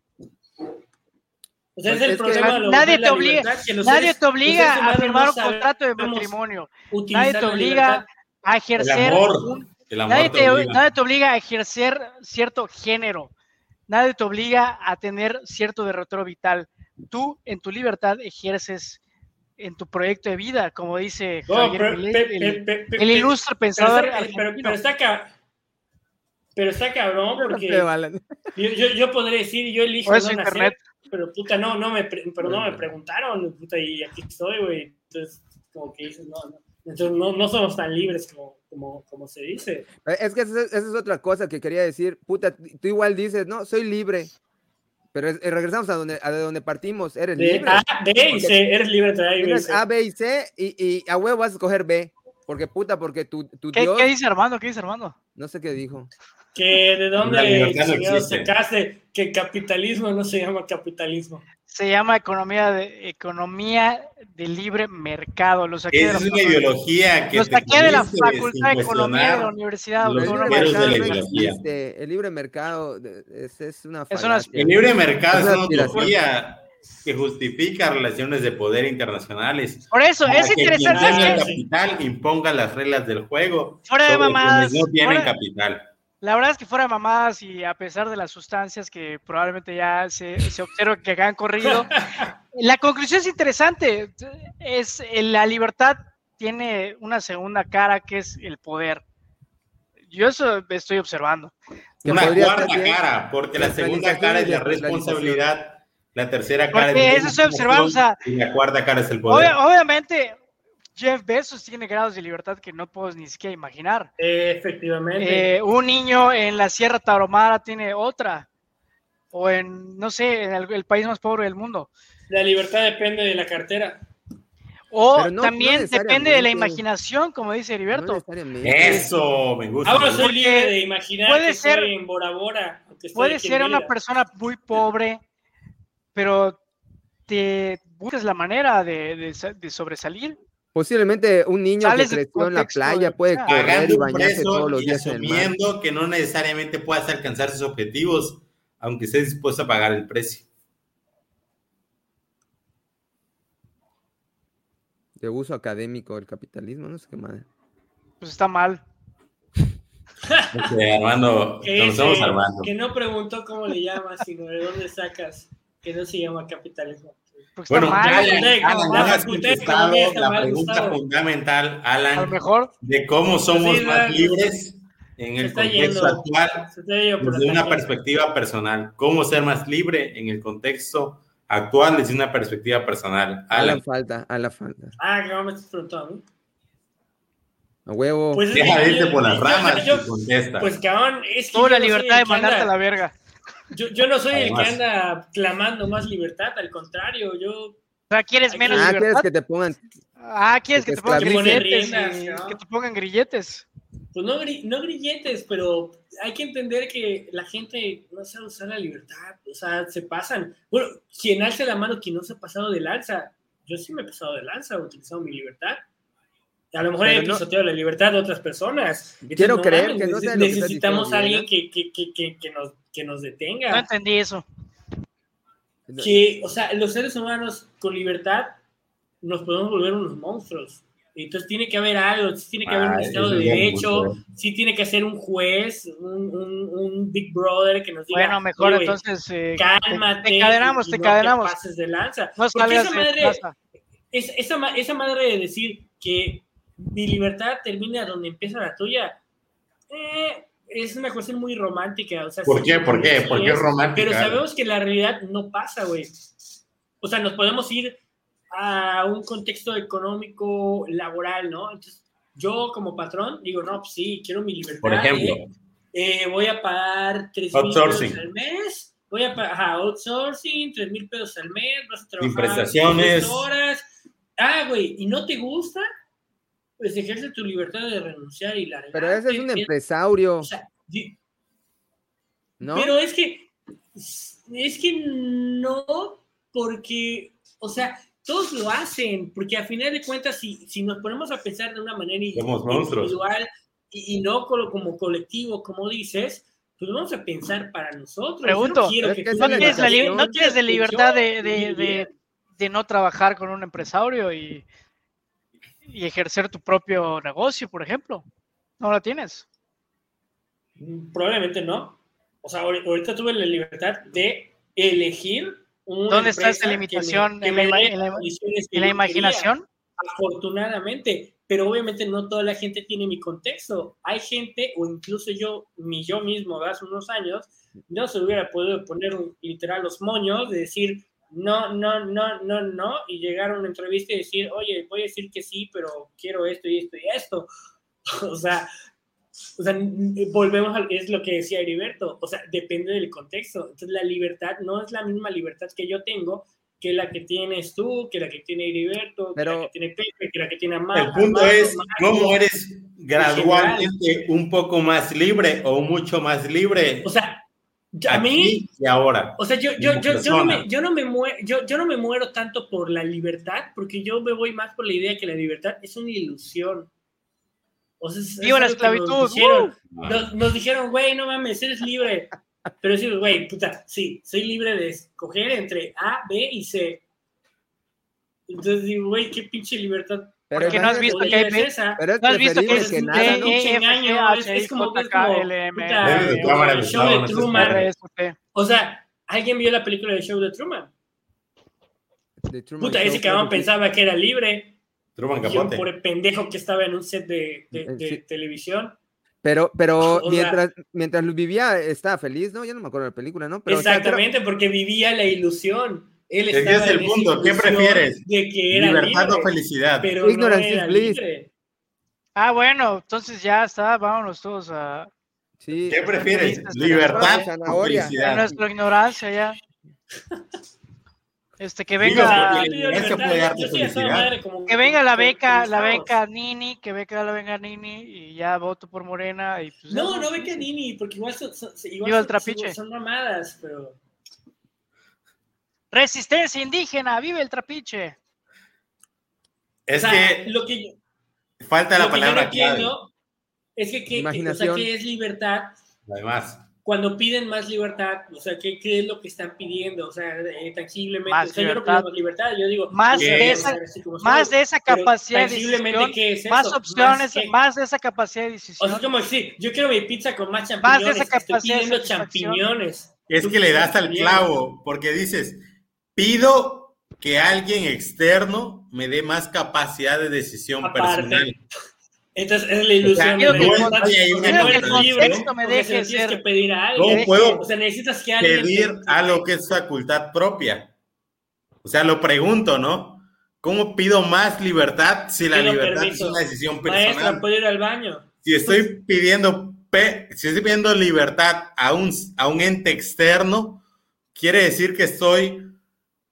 O sea, es Pues el es problema de nadie te obliga- libertad, Nadie te obliga a firmar no un contrato de matrimonio. Nadie te obliga a El ejercer amor. un- El amor nadie, te te, obliga. nadie te obliga a ejercer cierto género. Nadie te obliga a tener cierto derrotero vital. Tú, en tu libertad, ejerces en tu proyecto de vida, como dice No, Javier pero- pe- el, pe- pe- pe- el ilustre pero pensador pero, argentino. pero está ca- pero está cabrón porque Pero, [LAUGHS] yo, yo, yo podría decir yo elijo no nacer, internet. pero puta no no me pre- pero no me preguntaron puta y aquí estoy güey entonces como que dices no no entonces no, no somos tan libres como, como, como se dice Eh, Es que esa es, esa es otra cosa que quería decir. Puta, tú igual dices, no, soy libre. Pero es- eh, regresamos a donde, a donde partimos. Eres de libre. A, B y C eres libre de A y B y Tienes C. A, B y C y, y a huevo vas a escoger B. Porque puta, porque tu, tu ¿Qué, Dios, qué dice Armando? ¿Qué dice Armando? no sé qué dijo. que de dónde no existe. sacaste que capitalismo no se llama capitalismo Se llama economía de, economía de libre mercado. Lo saqué de la, es una ideología que lo saqué de la Facultad de Economía de la Universidad El Autónoma primeros de de la mercado no ideología. existe. El libre mercado es, es una Es una. El libre mercado Es es una utopía que justifica relaciones de poder internacionales. Por eso, Para es que interesante tenga el que capital imponga las reglas del juego Fuera de mamadas, no tienen fuera- capital. La verdad es que fuera mamadas y a pesar de las sustancias que probablemente ya se, se observa que han corrido, [LAUGHS] la conclusión es interesante. Es eh, la libertad tiene una segunda cara que es el poder. Yo eso estoy observando. Que Una cuarta cara, porque la segunda cara es la responsabilidad, la tercera cara Porque es eso la se observa, o sea, y la cuarta cara es el poder. Obvia- obviamente, Jeff Bezos tiene grados de libertad que no puedo ni siquiera imaginar. Eh, efectivamente Eh, un niño en la Sierra Tarahumara tiene otra. o en, no sé, en el, el país más pobre del mundo. La libertad depende de la cartera. O no también depende de la imaginación, como dice Heriberto. Eso, me gusta. Ahora soy libre de imaginar puede que ser- estoy en Bora Bora. aunque estoy Puede ser una persona muy pobre, pero te buscas la manera de, de sa- de sobresalir. Posiblemente un niño que creció en la playa de- puede correr y bañarse precio todos los y días en el mar. asumiendo que no necesariamente puedas alcanzar sus objetivos, aunque estés dispuesto a pagar el precio. De uso académico del capitalismo, no sé qué madre. Pues está mal. Este, Armando, [LAUGHS] a Armando. que no preguntó cómo le llamas, sino de dónde sacas que no se llama capitalismo. Porque está Bueno, mal. Alan, Alan, Alan, has contestado la mal, pregunta Gustavo. fundamental, a lo Alan, mejor de cómo somos Sí, más libres en el contexto yendo. actual desde una perspectiva personal. ¿Cómo ser más libre en el contexto actual desde una perspectiva personal? A la falta, a la falta. Ah, que no me estás preguntando a huevo. Pues es deja de irte por las ramas yo- y contesta. Pues cabrón, es que yo la no libertad de mandarte a la verga. Yo, yo no soy el que anda clamando más libertad, al contrario, yo O sea, ¿quieres menos Ah, ¿quieres libertad? que te pongan? Ah, ¿quieres que que te pongan grilletes? Riendas, y- ¿no? Que te pongan grilletes. Pues no, gri- no grilletes, pero hay que entender que la gente no sabe usar la libertad, o sea, se pasan. Bueno, quien alza la mano, quien no se ha pasado de lanza, yo sí me he pasado de lanza, he utilizado mi libertad. A lo mejor he Pero no- pisoteado la libertad de otras personas. Entonces, Quiero creer que no sea que necesitamos diciendo, a alguien que, que, que, que, que nos, que nos No detenga. entendí eso. Que, o sea, los seres humanos con libertad nos podemos volver unos monstruos. Entonces tiene que haber algo, sí tiene que haber un Estado de Derecho, sí tiene que ser un juez, un, un- un Big Brother que nos diga, Bueno, mejor "Oye, güey, entonces eh, cálmate, te, y te no encadenamos. pases de lanza. No esa madre, es- esa, esa madre de decir que mi libertad termina donde empieza la tuya, eh, es una cuestión muy romántica. O sea, ¿Por sí, qué? ¿Por qué? ¿Por qué es romántica? Pero sabemos que la realidad no pasa, güey. O sea, nos podemos ir a un contexto económico, laboral, ¿no? Entonces, yo como patrón digo, no, pues sí, quiero mi libertad. Por ejemplo, ¿eh? Eh, voy a pagar 3 mil pesos al mes. Voy a pagar ajá, outsourcing, 3 mil pesos al mes. Vas a trabajar Sin prestaciones. 10 horas. Ah, güey, ¿y no te gusta? Pues ejerce tu libertad de renunciar y largarte. Pero ese es un Es- empresario, o sea, di- ¿no? pero es que, es que no, porque, o sea, todos lo hacen, porque a final de cuentas, si, si nos ponemos a pensar de una manera individual y, y no como, como colectivo, como dices, pues vamos a pensar para nosotros. Yo Pregunto, no, que que la tienes, la li- limitación. no "Yo tienes de quiero que libertad de, de- viva". de- de no trabajar con un empresario y, y ejercer tu propio negocio, por ejemplo. No la tienes. Probablemente no. O sea, ahori- ahorita tuve la libertad de elegir una ¿Dónde está esa empresa que me- limitación? ¿En la ima- dé en la- las condiciones que ¿En la yo quería. imaginación? afortunadamente, pero obviamente no toda la gente tiene mi contexto. Hay gente, o incluso yo, mi yo mismo hace unos años, no se hubiera podido poner un, literal los moños de decir no, no, no, no, no, y llegar a una entrevista y decir, oye, voy a decir que sí, pero quiero esto y esto y esto. [LAUGHS] o sea, o sea, volvemos a, es lo que decía Heriberto, o sea, depende del contexto. Entonces, la libertad no es la misma libertad que yo tengo que la que tienes tú, que la que tiene Heriberto, que Pero- la que tiene Pepe, que la que tiene Amado. el punto es cómo eres gradualmente un poco más libre o mucho más libre O sea, a mí, y ahora. o sea, yo, yo, yo, yo, no me, yo, no me muero, yo, yo no me muero tanto por la libertad, porque yo me voy más por la idea que la libertad es una ilusión. O sea, es- Viva la que nos esclavitud. dijeron. ¡uh! Nos, nos dijeron, güey, no mames, eres libre. Pero decimos, güey, puta, sí, soy libre de escoger entre A, B y C. Entonces digo, güey, qué pinche libertad. Pero Porque no has visto que hay? Pero es ¿No has visto que es que nada, ¿no? es- como el show de Truman. O sea, ¿alguien vio la película de show de Truman? Puta, ese cabrón pensaba que era libre. Truman Capote. por el pendejo que estaba en un set de, Sí. televisión. Pero, pero O sea- mientras, mientras lo vivía, estaba feliz, ¿no? Ya no me acuerdo de la película, ¿no? Pero, o sea, creo- Exactamente, porque vivía la ilusión. Él Es que es el punto, ¿qué prefieres? De que era Libertad libre, o felicidad. pero Ignorance no libre. Ah, bueno, entonces ya está, vámonos todos a... Sí. ¿Qué prefieres? ¿Libertad o felicidad? nuestra ignorancia ya. Este, que venga, la puede darte madre como- que venga la beca, la beca Nini, que venga la beca Nini y ya voto por Morena y pues No, no beca Nini, porque igual son, son- igual son- son mamadas, pero... Resistencia indígena, vive el trapiche. Es o sea, que lo que yo, falta la lo que yo no palabra clave. es que, que- que- o sea, Imaginación. ¿qué es libertad? Además, Cuando piden más libertad, o sea, ¿qué, qué es lo que están pidiendo? O sea, eh, tangiblemente. Más o sea, yo no libertad. pido más libertad, yo digo... Más de esa- Más de esa capacidad de decisión, ¿qué es más eso? opciones, qué? más de esa capacidad de O decisión. sea, como decir, yo quiero mi pizza con más Más de champiñones, esa estoy capacidad de pidiendo satisfacción. champiñones. es que le das al champiñones. clavo, porque dices, pido que alguien externo me dé más capacidad de decisión Aparte, personal. Entonces, es la ilusión. O sea, de no que eres libre, me lo ser- pedir a ¿Cómo alguien. puedo O sea, necesitas que alguien... pedir te- algo que es facultad propia? O sea, lo pregunto, ¿no? ¿Cómo pido más libertad si la Pido libertad permiso. es una decisión Maestra, personal? ¿puedo ir al baño? Si estoy pidiendo, pe- si estoy pidiendo libertad a un, a un ente externo, quiere decir que estoy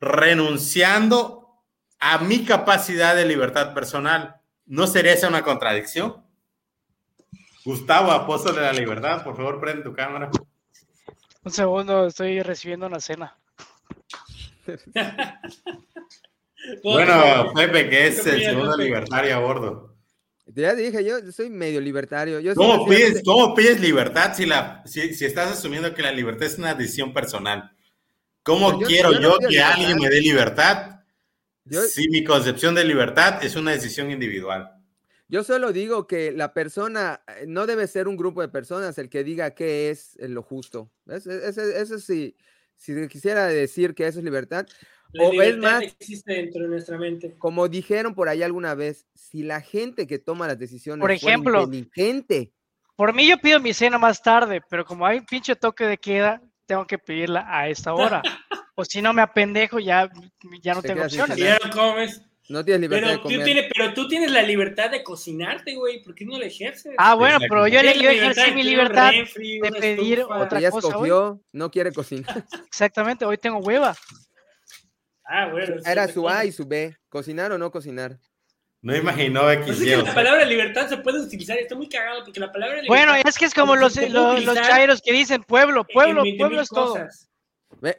renunciando a mi capacidad de libertad personal. ¿No sería esa una contradicción? Gustavo, apóstol de la libertad, por favor, prende tu cámara. Un segundo, estoy recibiendo una cena. [LAUGHS] Bueno, Pepe, que es el segundo libertario a bordo. Ya dije, yo soy medio libertario. Yo ¿Cómo pides, cómo pides libertad si, la, si, si estás asumiendo que la libertad es una decisión personal? ¿Cómo yo- quiero yo yo, no que libertad. alguien me dé libertad Yo- si mi concepción de libertad es una decisión individual? Yo solo digo que la persona eh, no debe ser un grupo de personas el que diga qué es eh, lo justo. Eso, eso, eso sí, si quisiera decir que eso es libertad, La O es libertad más- existe dentro de nuestra mente. como dijeron por ahí alguna vez, si la gente que toma las decisiones Por ejemplo, inteligente, Por mí yo pido mi cena más tarde, pero como hay un pinche toque de queda, tengo que pedirla a esta hora. [LAUGHS] o si no me apendejo, ya, ya no Te tengo opciones. Ya no comes. no tienes libertad Pero de tú, comer. tienes, pero tú tienes la libertad de cocinarte, güey. ¿Por qué no la ejerces? Ah, bueno, pero yo, le- yo ejercí mi libertad refri, de pedir estufa. otra ya cosa, escogió, no quiere cocinar. [LAUGHS] Exactamente, hoy tengo hueva. Ah, bueno. Era su. A y su B, cocinar o no cocinar. No imaginó Pues X es que la palabra libertad se puede utilizar. Está muy cagado porque la palabra libertad. Bueno, es que es como los, los, los chairos que dicen pueblo, en pueblo, 20,000 pueblo es todo. cosas.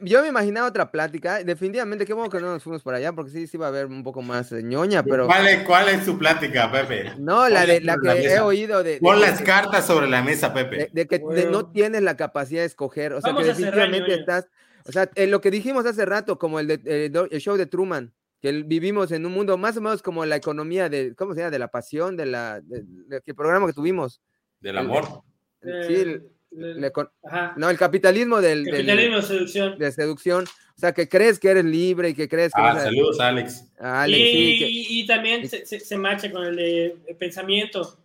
Yo me imaginaba otra plática, definitivamente, qué bueno que no nos fuimos por allá, porque sí, sí iba a haber un poco más eh, ñoña, pero ¿Cuál es, ¿Cuál es su plática, Pepe? no, la de la que he oído de, Pon que- las cartas sobre la mesa, Pepe. de que Bueno. no tienes la capacidad de escoger, o sea, Vamos que cerrar, definitivamente estás, o sea, eh, lo que dijimos hace rato, como el, de, el do- el show de Truman, que vivimos en un mundo más o menos como la economía de, ¿cómo se llama? De la pasión, de la, de- de- el programa que tuvimos. Del amor. Sí, Eh, el- el- Ajá. no, el capitalismo del, del- Capitalismo, seducción. de seducción, o sea, que crees que eres libre y que crees que Ah, a- saludos, Alex. a Alex, y, sí, que- y- y también se, se, se macha con el de el pensamiento.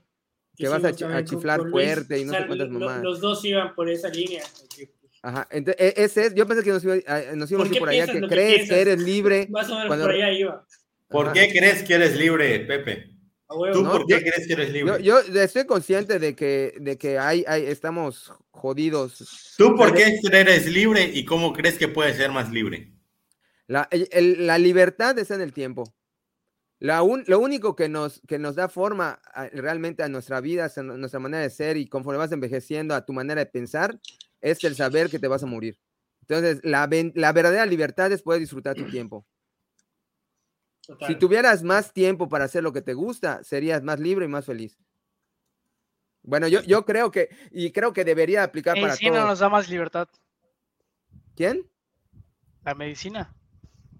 Que vas a con- chiflar con Luis. fuerte y no sé cuántas lo- mamadas. Los dos iban por esa línea. Ajá, entonces, e- ese es, yo pensé que nos, iba, a- nos íbamos ¿Por por allá, que que crees piensas? que eres libre. [LAUGHS] Más o menos Cuando- por allá iba. ¿Por Ajá. qué crees que eres libre, Pepe? ¿Tú No, por qué yo- crees que eres libre? Yo, yo estoy consciente de que, de que hay, hay, estamos jodidos. ¿Tú por qué eres libre y cómo crees que puedes ser más libre? La, el- la libertad está en el tiempo. La un- lo único que nos, que nos da forma a- realmente a nuestra vida, a nuestra manera de ser y conforme vas envejeciendo a tu manera de pensar, es el saber que te vas a morir. Entonces, la, la verdadera libertad es poder disfrutar tu tiempo. Total. Si tuvieras más tiempo para hacer lo que te gusta, serías más libre y más feliz. Bueno, yo, yo creo que, y creo que debería aplicar para Medicina todos. nos da más libertad. ¿Quién? La medicina,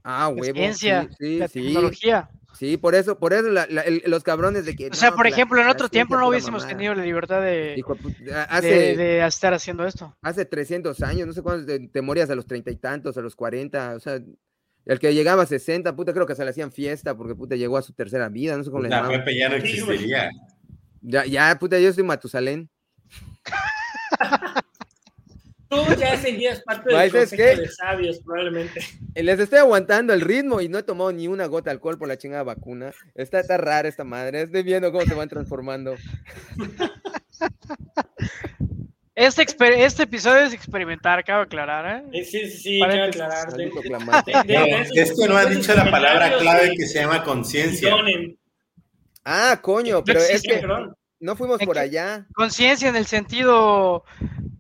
Ah, la huevo. ciencia, sí, la sí, sí, tecnología. Sí, por eso, por eso la- la- el- los cabrones de que. O sea, no, por la- ejemplo, en la otro tiempo no hubiésemos mamada. tenido la libertad de, Hijo de estar haciendo esto. hace 300 años, no sé cuántos, te, te morías a los treinta y tantos, a los 40, o sea, el que llegaba a 60, puta, creo que se le hacían fiesta porque puta llegó a su tercera vida, no sé cómo le La llamaban. Pepe ya no existiría. Ya, ya, puta, yo soy Matusalén. [LAUGHS] Tú ya serías parte del Maestro, ¿es consejo qué? de sabios, probablemente. Eh, Les estoy aguantando el ritmo y no he tomado ni una gota de alcohol por la chingada vacuna. Está, está rara esta madre. Estoy viendo cómo se van transformando. Este, este episodio es experimentar, cabe aclarar, ¿eh? Eh, Sí, sí, sí, cabe aclarar. De- de- No, esos dicho la palabra clave que se llama conciencia. Ah, coño, pero No es que no fuimos ¿En por allá. ¿Conciencia en el sentido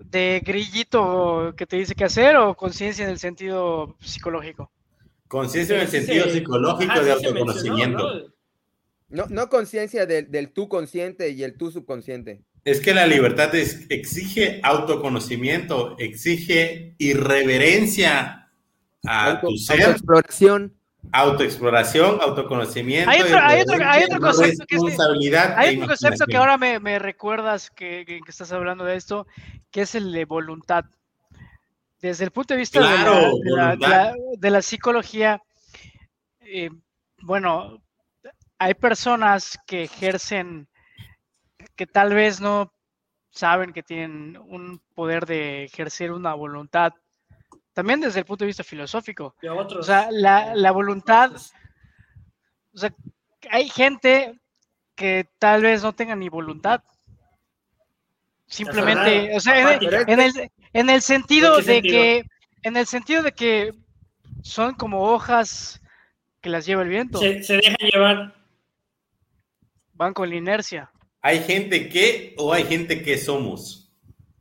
de grillito que te dice qué hacer o conciencia en el sentido psicológico? Conciencia en el sentido sí. psicológico Ajá, de sí autoconocimiento. mencionó, ¿no? No, no conciencia del, del tú consciente y el tú subconsciente. Es que la libertad es- exige autoconocimiento, exige irreverencia a Auto- tu ser, autoexploración. Autoexploración, autoconocimiento, Hay otro- hay otro- hay otro irreverencia, concepto que es Hay e otro concepto que ahora me, me recuerdas que, estás hablando de esto, que es el de voluntad. Desde el punto de vista de la- Claro, de, la, de la- voluntad. de la psicología, eh, bueno, hay personas que ejercen, que tal vez no saben que tienen un poder de ejercer una voluntad, también desde el punto de vista filosófico. Otros. O sea, la, la voluntad, o sea, hay gente que tal vez no tenga ni voluntad. Simplemente, o sea, en el, en el, en el sentido ¿En qué de sentido? que, en el sentido de que son como hojas que las lleva el viento, Se, se dejan llevar. van con la inercia. ¿Hay gente que o hay gente que somos?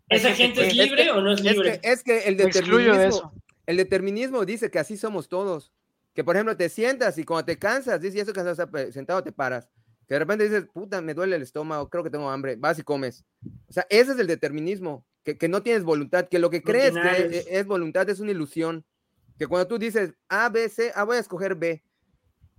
¿Esa gente es libre es que- o no es Es libre? que, es que el de determinismo, eso. el determinismo dice que así somos todos. Que por ejemplo te sientas y cuando te cansas, dices, "Ya estoy cansado, pe- sentado te paras. Que de repente dices, puta, me duele el estómago, creo que tengo hambre, vas y comes. O sea, ese es el determinismo, que, que no tienes voluntad, que lo que crees que es, es voluntad es una ilusión. Que cuando tú dices A, B, C, ah, voy a escoger B.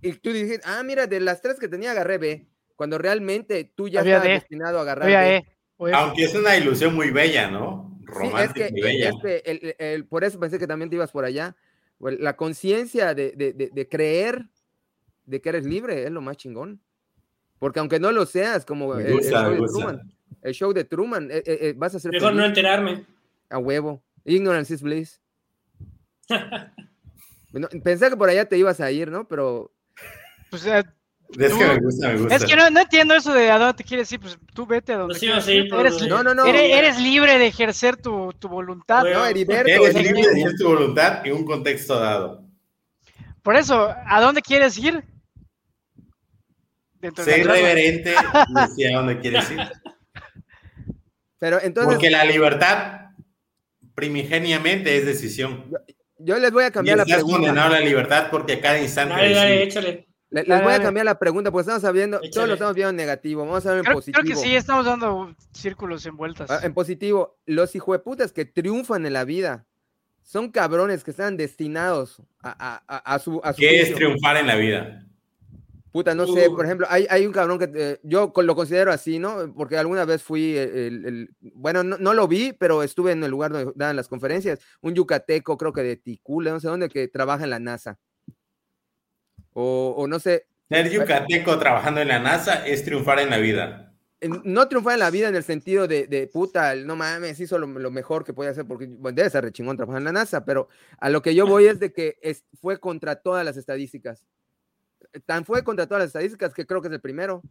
Y tú dices, ah, mira, de las tres que tenía agarré B. Cuando realmente tú ya Había estás D. destinado a agarrar B. eh, oye, Aunque es una ilusión muy bella, ¿no? Sí, es Romántica que, y bella. es que el- el- el- por eso pensé que también te ibas por allá. El- La conciencia de, de- de- de creer de que eres libre es lo más chingón. Porque aunque no lo seas, como el, show de. Truman, el show de Truman, eh, eh, eh, vas a ser Mejor no enterarme. a huevo. Ignorance is bliss. [LAUGHS] Bueno, pensé que por allá te ibas a ir, ¿no? Pero pues, eh, Es que me gusta, me gusta. es que no, no entiendo eso de a dónde te quieres ir, pues tú vete a donde Pues ir ir. por Eres, no, no, no. eres, eres libre de ejercer tu, tu voluntad. Bueno, no, Heriberto, Eres libre de ejercer tu voluntad en un contexto dado. Por eso, ¿a dónde quieres ir? Dentro de Sé la irreverente [LAUGHS] y a dónde quieres ir. pero entonces Porque la libertad primigeniamente es decisión. yo les voy a Y cambiar la estás pregunta. condenado a la libertad porque a cada instante Dale, dale, échale. Le- Les, Dale, voy a dale. cambiar la pregunta, porque estamos viendo, todos lo estamos viendo en negativo. Vamos a ver en Creo, positivo. creo que sí, estamos dando círculos en vueltas. Ah, En positivo, los hijueputas que triunfan en la vida son cabrones que están destinados a, a- a- a su, a su ¿Qué es triunfar en la vida? Puta, no sé, por ejemplo, hay, hay un cabrón que eh, yo lo considero así, ¿no? Porque alguna vez fui, eh, el, el- bueno, no, no lo vi, pero estuve en el lugar donde daban las conferencias, un yucateco, creo que de Ticula, no sé dónde, que trabaja en la NASA. O, o no sé, Ser yucateco trabajando en la NASA es triunfar en la vida. no triunfar en la vida en el sentido de, de puta, no mames, hizo lo, lo mejor que podía hacer, porque bueno, debe ser re chingón trabajar en la NASA, pero a lo que yo voy es de que es, fue contra todas las estadísticas. Tan fue contra todas las estadísticas que creo que es el primero.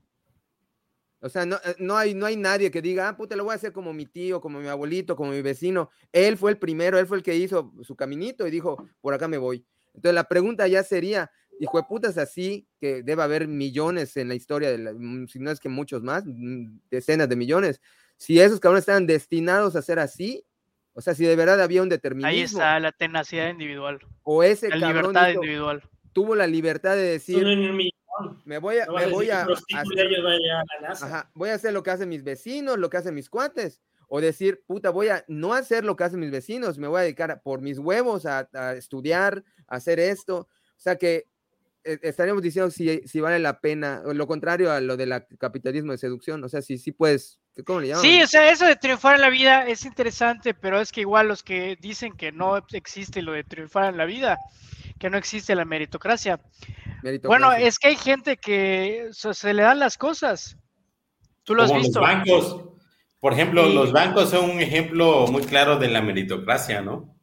O sea, no, eh, no, hay, no hay nadie que diga, ah, puta, lo voy a hacer como mi tío, como mi abuelito, como mi vecino. Él fue el primero, él fue el que hizo su caminito y dijo, por acá me voy. Entonces la pregunta ya sería, hijo de putas así, que debe haber millones en la historia, de la- mm, si no es que muchos más, mm, decenas de millones, si esos cabrones estaban destinados a ser así, o sea, si de verdad había un determinismo, Ahí está la tenacidad individual, o ese la cabrón libertad hizo- individual. tuvo la libertad de decir, me voy a, voy a, hacer- a. Ajá, voy a hacer lo que hacen mis vecinos, lo que hacen mis cuates. O decir, puta, voy a no hacer lo que hacen mis vecinos, me voy a dedicar por mis huevos a, a estudiar, a hacer esto. O sea que estaríamos diciendo si, si vale la pena, o lo contrario a lo del capitalismo de seducción. O sea, si sí puedes, ¿cómo le llaman? Sí, o sea, eso de triunfar en la vida es interesante, pero es que igual los que dicen que no existe lo de triunfar en la vida, que no existe la meritocracia. Bueno, es que hay gente que se le dan las cosas. Tú lo has Como visto. los bancos. Por ejemplo, los bancos son un ejemplo muy claro de la meritocracia, ¿no?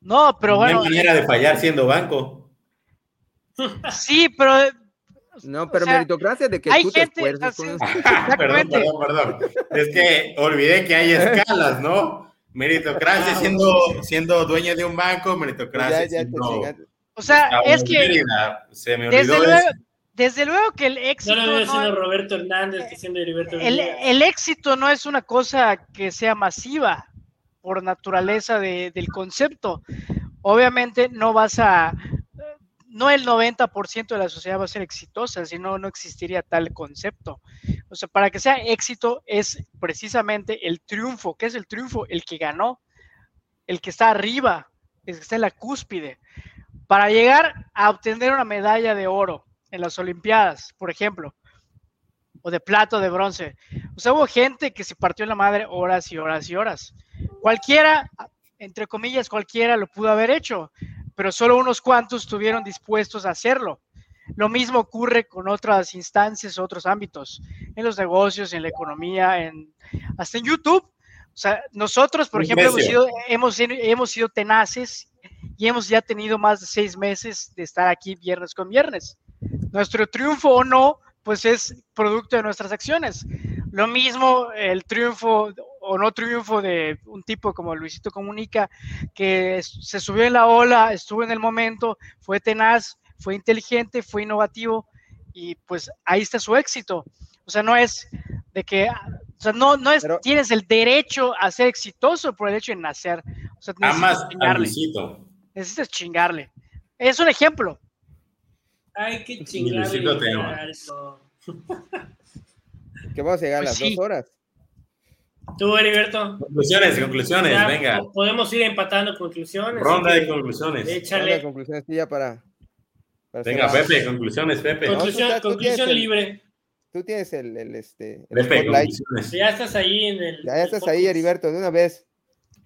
No, pero no bueno, hay manera de fallar siendo banco. Sí, pero No, pero O sea, meritocracia de que hay tú te gente, esfuerces. así- pues. [LAUGHS] perdón, perdón, perdón. Es que olvidé que hay escalas, ¿no? Meritocracia siendo, siendo dueño de un banco, meritocracia ya, siendo. O sea, es que Mérida. Se me desde luego, eso. desde luego que el No éxito lo veo no- siendo Roberto Hernández que siendo Heriberto el, el éxito no es una cosa que sea masiva por naturaleza de- del concepto. Obviamente no vas a, no el 90% de la sociedad va a ser exitosa, si no, no existiría tal concepto. O sea, para que sea éxito es precisamente el triunfo. ¿Qué es el triunfo? El que ganó, el que está arriba, el que está en la cúspide. Para llegar a obtener una medalla de oro en las Olimpiadas, por ejemplo, o de plata o de bronce. O sea, hubo gente que se partió la madre horas y horas y horas. Cualquiera, entre comillas, cualquiera lo pudo haber hecho, pero solo unos cuantos estuvieron dispuestos a hacerlo. Lo mismo ocurre con otras instancias, otros ámbitos, en los negocios, en la economía, en, hasta en YouTube. O sea, nosotros, por ejemplo, hemos precio. sido, hemos, sido- hemos sido tenaces y hemos ya tenido más de seis meses de estar aquí viernes con viernes. Nuestro triunfo o no, pues es producto de nuestras acciones. Lo mismo el triunfo o no triunfo de un tipo como Luisito Comunica, que se subió en la ola, estuvo en el momento, fue tenaz, fue inteligente, fue innovativo y pues ahí está su éxito. O sea, no es de que, o sea, no, no es, Pero- tienes el derecho a ser exitoso por el hecho de nacer. O sea, necesitas chingarle, necesitas chingarle. Es un ejemplo. Hay que chingarle. Que vamos a llegar a Pues las sí. dos horas. Tú, Heriberto. Conclusiones, conclusiones, Ya, venga. po- Podemos ir empatando conclusiones. Ronda de conclusiones. Échale. conclusiones sí, ya para. para Venga, cerrar. Pepe, conclusiones, Pepe. Con- Conclusión, tú- tú conclusión tienes el- libre. Tú tienes el, el, este, el Pepe, spotlight. conclusiones. Ya estás ahí en el. Ya, ya estás el ahí. Heriberto, de una vez.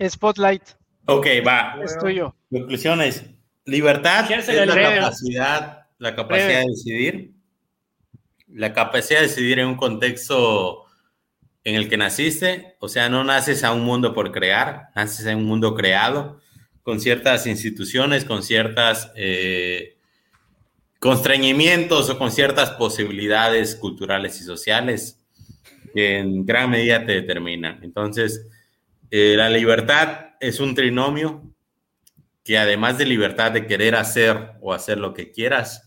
Spotlight Ok, va. es tuyo. Conclusiones. Libertad es la capacidad, la capacidad Breve. de decidir. La capacidad de decidir en un contexto en el que naciste. O sea, no naces a un mundo por crear, naces a un mundo creado, con ciertas instituciones, con ciertas eh, constreñimientos o con ciertas posibilidades culturales y sociales que en gran medida te determinan. Entonces, eh, la libertad es un trinomio que además de libertad de querer hacer o hacer lo que quieras,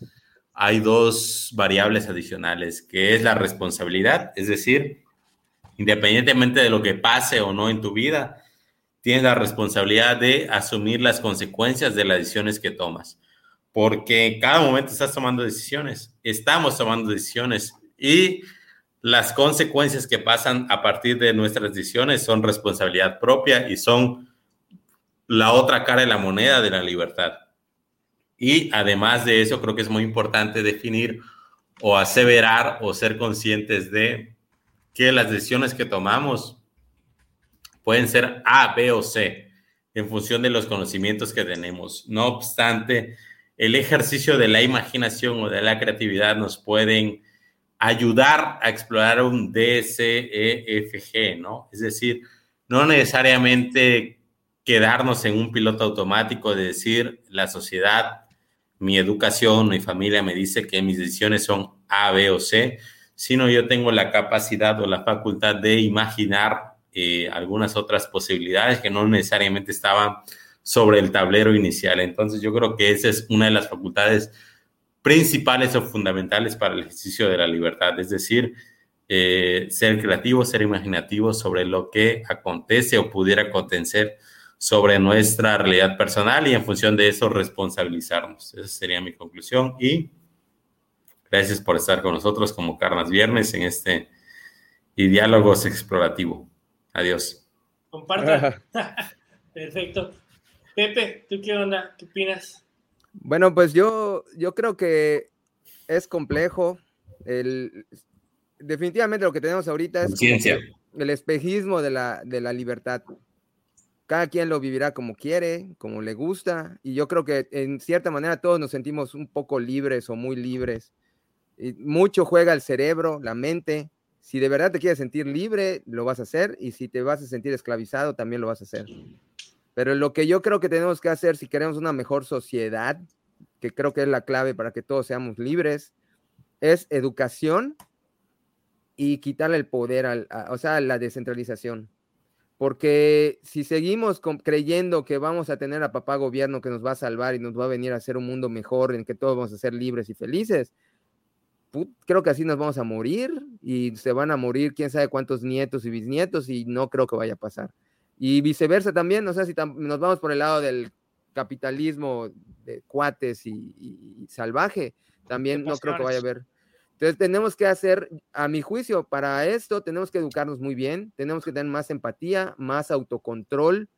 hay dos variables adicionales, que es la responsabilidad, es decir, independientemente de lo que pase o no en tu vida, tienes la responsabilidad de asumir las consecuencias de las decisiones que tomas, porque en cada momento estás tomando decisiones, estamos tomando decisiones y las consecuencias que pasan a partir de nuestras decisiones son responsabilidad propia y son la otra cara de la moneda de la libertad. Y además de eso, creo que es muy importante definir o aseverar o ser conscientes de que las decisiones que tomamos pueden ser A, B o C en función de los conocimientos que tenemos. No obstante, el ejercicio de la imaginación o de la creatividad nos pueden ayudar a explorar un D, C, E, F, G, ¿no? Es decir, no necesariamente quedarnos en un piloto automático de decir la sociedad, mi educación, mi familia me dice que mis decisiones son A, B o C, sino yo tengo la capacidad o la facultad de imaginar eh, algunas otras posibilidades que no necesariamente estaban sobre el tablero inicial. Entonces yo creo que esa es una de las facultades principales o fundamentales para el ejercicio de la libertad, es decir, eh, ser creativo, ser imaginativo sobre lo que acontece o pudiera acontecer sobre nuestra realidad personal y en función de eso responsabilizarnos. Esa sería mi conclusión y gracias por estar con nosotros como Carnas Viernes en este y diálogos explorativo. Adiós. Compartan. [LAUGHS] Perfecto. Pepe, ¿tú qué onda? ¿Qué opinas? Bueno, pues yo, yo creo que es complejo. El, definitivamente lo que tenemos ahorita es el espejismo de la, de la libertad. Cada quien lo vivirá como quiere, como le gusta, y yo creo que en cierta manera todos nos sentimos un poco libres o muy libres. Mucho juega el cerebro, la mente. Si de verdad te quieres sentir libre, lo vas a hacer, y si te vas a sentir esclavizado, también lo vas a hacer. Pero lo que yo creo que tenemos que hacer si queremos una mejor sociedad, que creo que es la clave para que todos seamos libres, es educación y quitarle el poder, al, o sea, la descentralización. Porque si seguimos creyendo que vamos a tener a papá gobierno que nos va a salvar y nos va a venir a hacer un mundo mejor en que todos vamos a ser libres y felices, creo que así nos vamos a morir y se van a morir quién sabe cuántos nietos y bisnietos y no creo que vaya a pasar. Y viceversa también, no sé si nos vamos por el lado del capitalismo de cuates y, salvaje, también no creo que vaya a haber. Entonces tenemos que hacer, a mi juicio, para esto tenemos que educarnos muy bien, tenemos que tener más empatía, más autocontrol,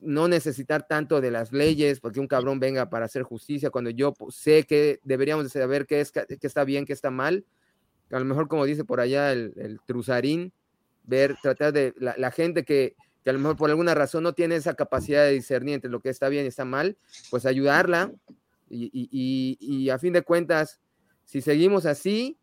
no necesitar tanto de las leyes, porque un cabrón venga para hacer justicia cuando yo sé que deberíamos saber qué, es, qué está bien, qué está mal. A lo mejor, como dice por allá el, truzarín, ver, tratar de la, gente que, a lo mejor por alguna razón no tiene esa capacidad de discernir entre lo que está bien y está mal, pues ayudarla. Y a fin de cuentas, si seguimos así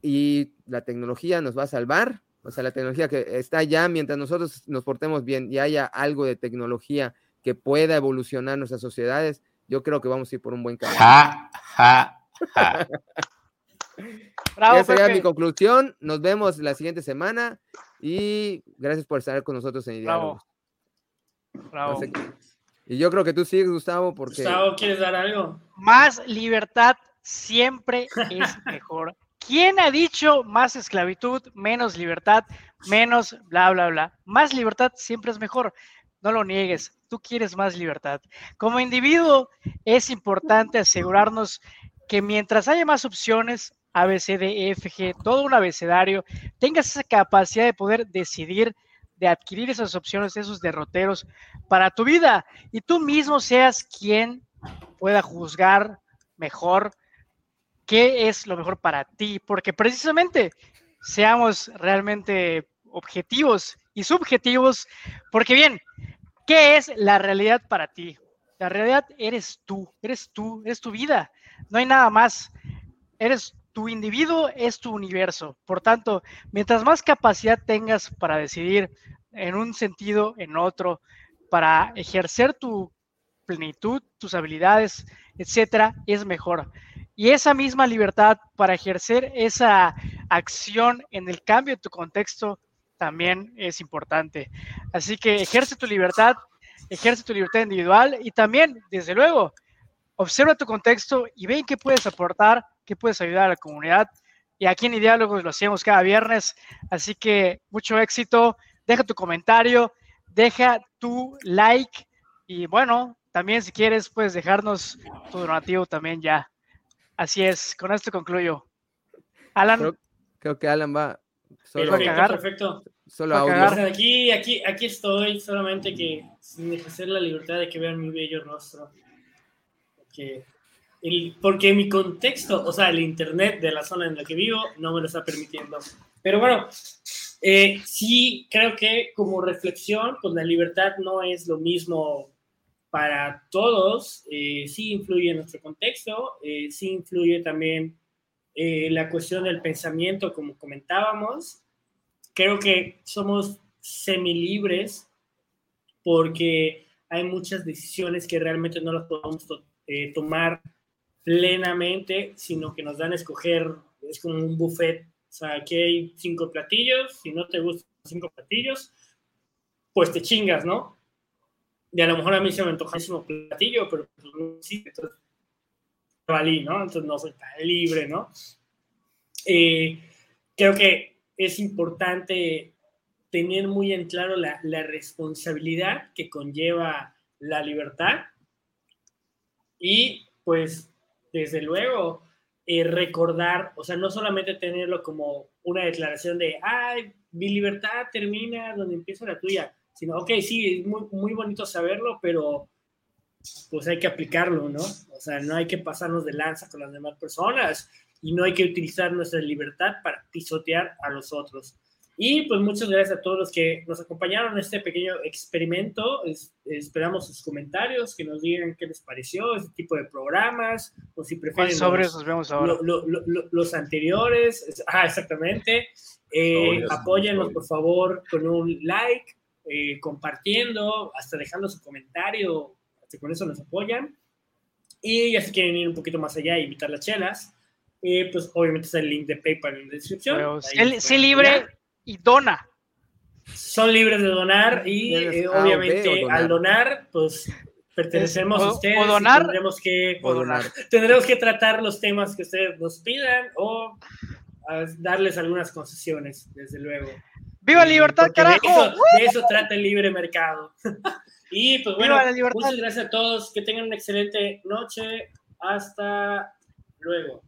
y la tecnología nos va a salvar, o sea, la tecnología que está ya, mientras nosotros nos portemos bien y haya algo de tecnología que pueda evolucionar nuestras sociedades, yo creo que vamos a ir por un buen camino. Ja, ja, ja. [LAUGHS] Bravo, Esa sería mi conclusión. Nos vemos la siguiente semana y gracias por estar con nosotros en Diálogo. Bravo. y yo creo que tú sigues, Gustavo, porque. Gustavo, ¿quieres dar algo? Más libertad siempre es mejor. ¿Quién ha dicho más esclavitud, menos libertad, menos bla, bla, bla? Más libertad siempre es mejor. No lo niegues, tú quieres más libertad. Como individuo es importante asegurarnos que mientras haya más opciones, A, E, todo un abecedario, tengas esa capacidad de poder decidir, de adquirir esas opciones, esos derroteros para tu vida y tú mismo seas quien pueda juzgar mejor qué es lo mejor para ti, porque precisamente seamos realmente objetivos y subjetivos, porque bien, ¿qué es la realidad para ti? La realidad eres tú, eres tú, es tu vida, no hay nada más. Eres tu individuo, es tu universo. Por tanto, mientras más capacidad tengas para decidir en un sentido, en otro, para ejercer tu plenitud, tus habilidades, etcétera, es mejor. Y esa misma libertad para ejercer esa acción en el cambio de tu contexto también es importante. Así que ejerce tu libertad, ejerce tu libertad individual y también, desde luego, observa tu contexto y ve en qué puedes aportar, qué puedes ayudar a la comunidad. Y aquí en Diálogos lo hacemos cada viernes, así que mucho éxito. Deja tu comentario, deja tu like y bueno, también si quieres puedes dejarnos tu donativo también ya. Así es, con esto concluyo. Alan. Creo, que Alan va. Solo perfecto, perfecto. Solo audio. aquí, aquí, aquí estoy, solamente que sin ejercer la libertad de que vean mi bello rostro. Porque, el, porque mi contexto, o sea, el internet de la zona en la que vivo, no me lo está permitiendo. Pero bueno, eh, sí creo que como reflexión, pues la libertad no es lo mismo para todos, eh, sí influye nuestro contexto, eh, sí influye también eh, la cuestión del pensamiento, como comentábamos. Creo que somos semilibres porque hay muchas decisiones que realmente no las podemos eh, tomar plenamente, sino que nos dan a escoger, es como un buffet. O sea, aquí hay cinco platillos, si no te gustan cinco platillos, pues te chingas, ¿no? Y a lo mejor a mí se me antoja un platillo, pero pues, sí, entonces valí, ¿no? Entonces no soy tan libre, ¿no? Eh, creo que es importante tener muy en claro la, la responsabilidad que conlleva la libertad y pues desde luego eh, recordar, o sea, no solamente tenerlo como una declaración de, ay, mi libertad termina donde empieza la tuya, sino, ok, sí, es muy, muy bonito saberlo, pero pues hay que aplicarlo, ¿no? O sea, no hay que pasarnos de lanza con las demás personas y no hay que utilizar nuestra libertad para pisotear a los otros. Y pues muchas gracias a todos los que nos acompañaron en este pequeño experimento. esperamos sus comentarios, que nos digan qué les pareció este tipo de programas, o si prefieren los, vemos ahora? los anteriores. Ah, exactamente. Eh, apóyanos, por favor, con un like, eh, compartiendo, hasta dejando su comentario, hasta con eso nos apoyan. Y ya si quieren ir un poquito más allá y invitar las chelas, eh, pues obviamente está el link de PayPal en la descripción. Pueden sé libre y dona. Son libres de donar y eh, A o B o obviamente donar. al donar, pues pertenecemos O- a o ustedes. y donar, tendremos que, o donar. [LAUGHS] tendremos que tratar los temas que ustedes nos pidan o ah, darles algunas concesiones, desde luego. ¡Viva Y libertad, porque de carajo! eso, de eso trata el libre mercado. [LAUGHS] y pues bueno, ¡Viva la muchas gracias a todos. Que tengan una excelente noche. Hasta luego.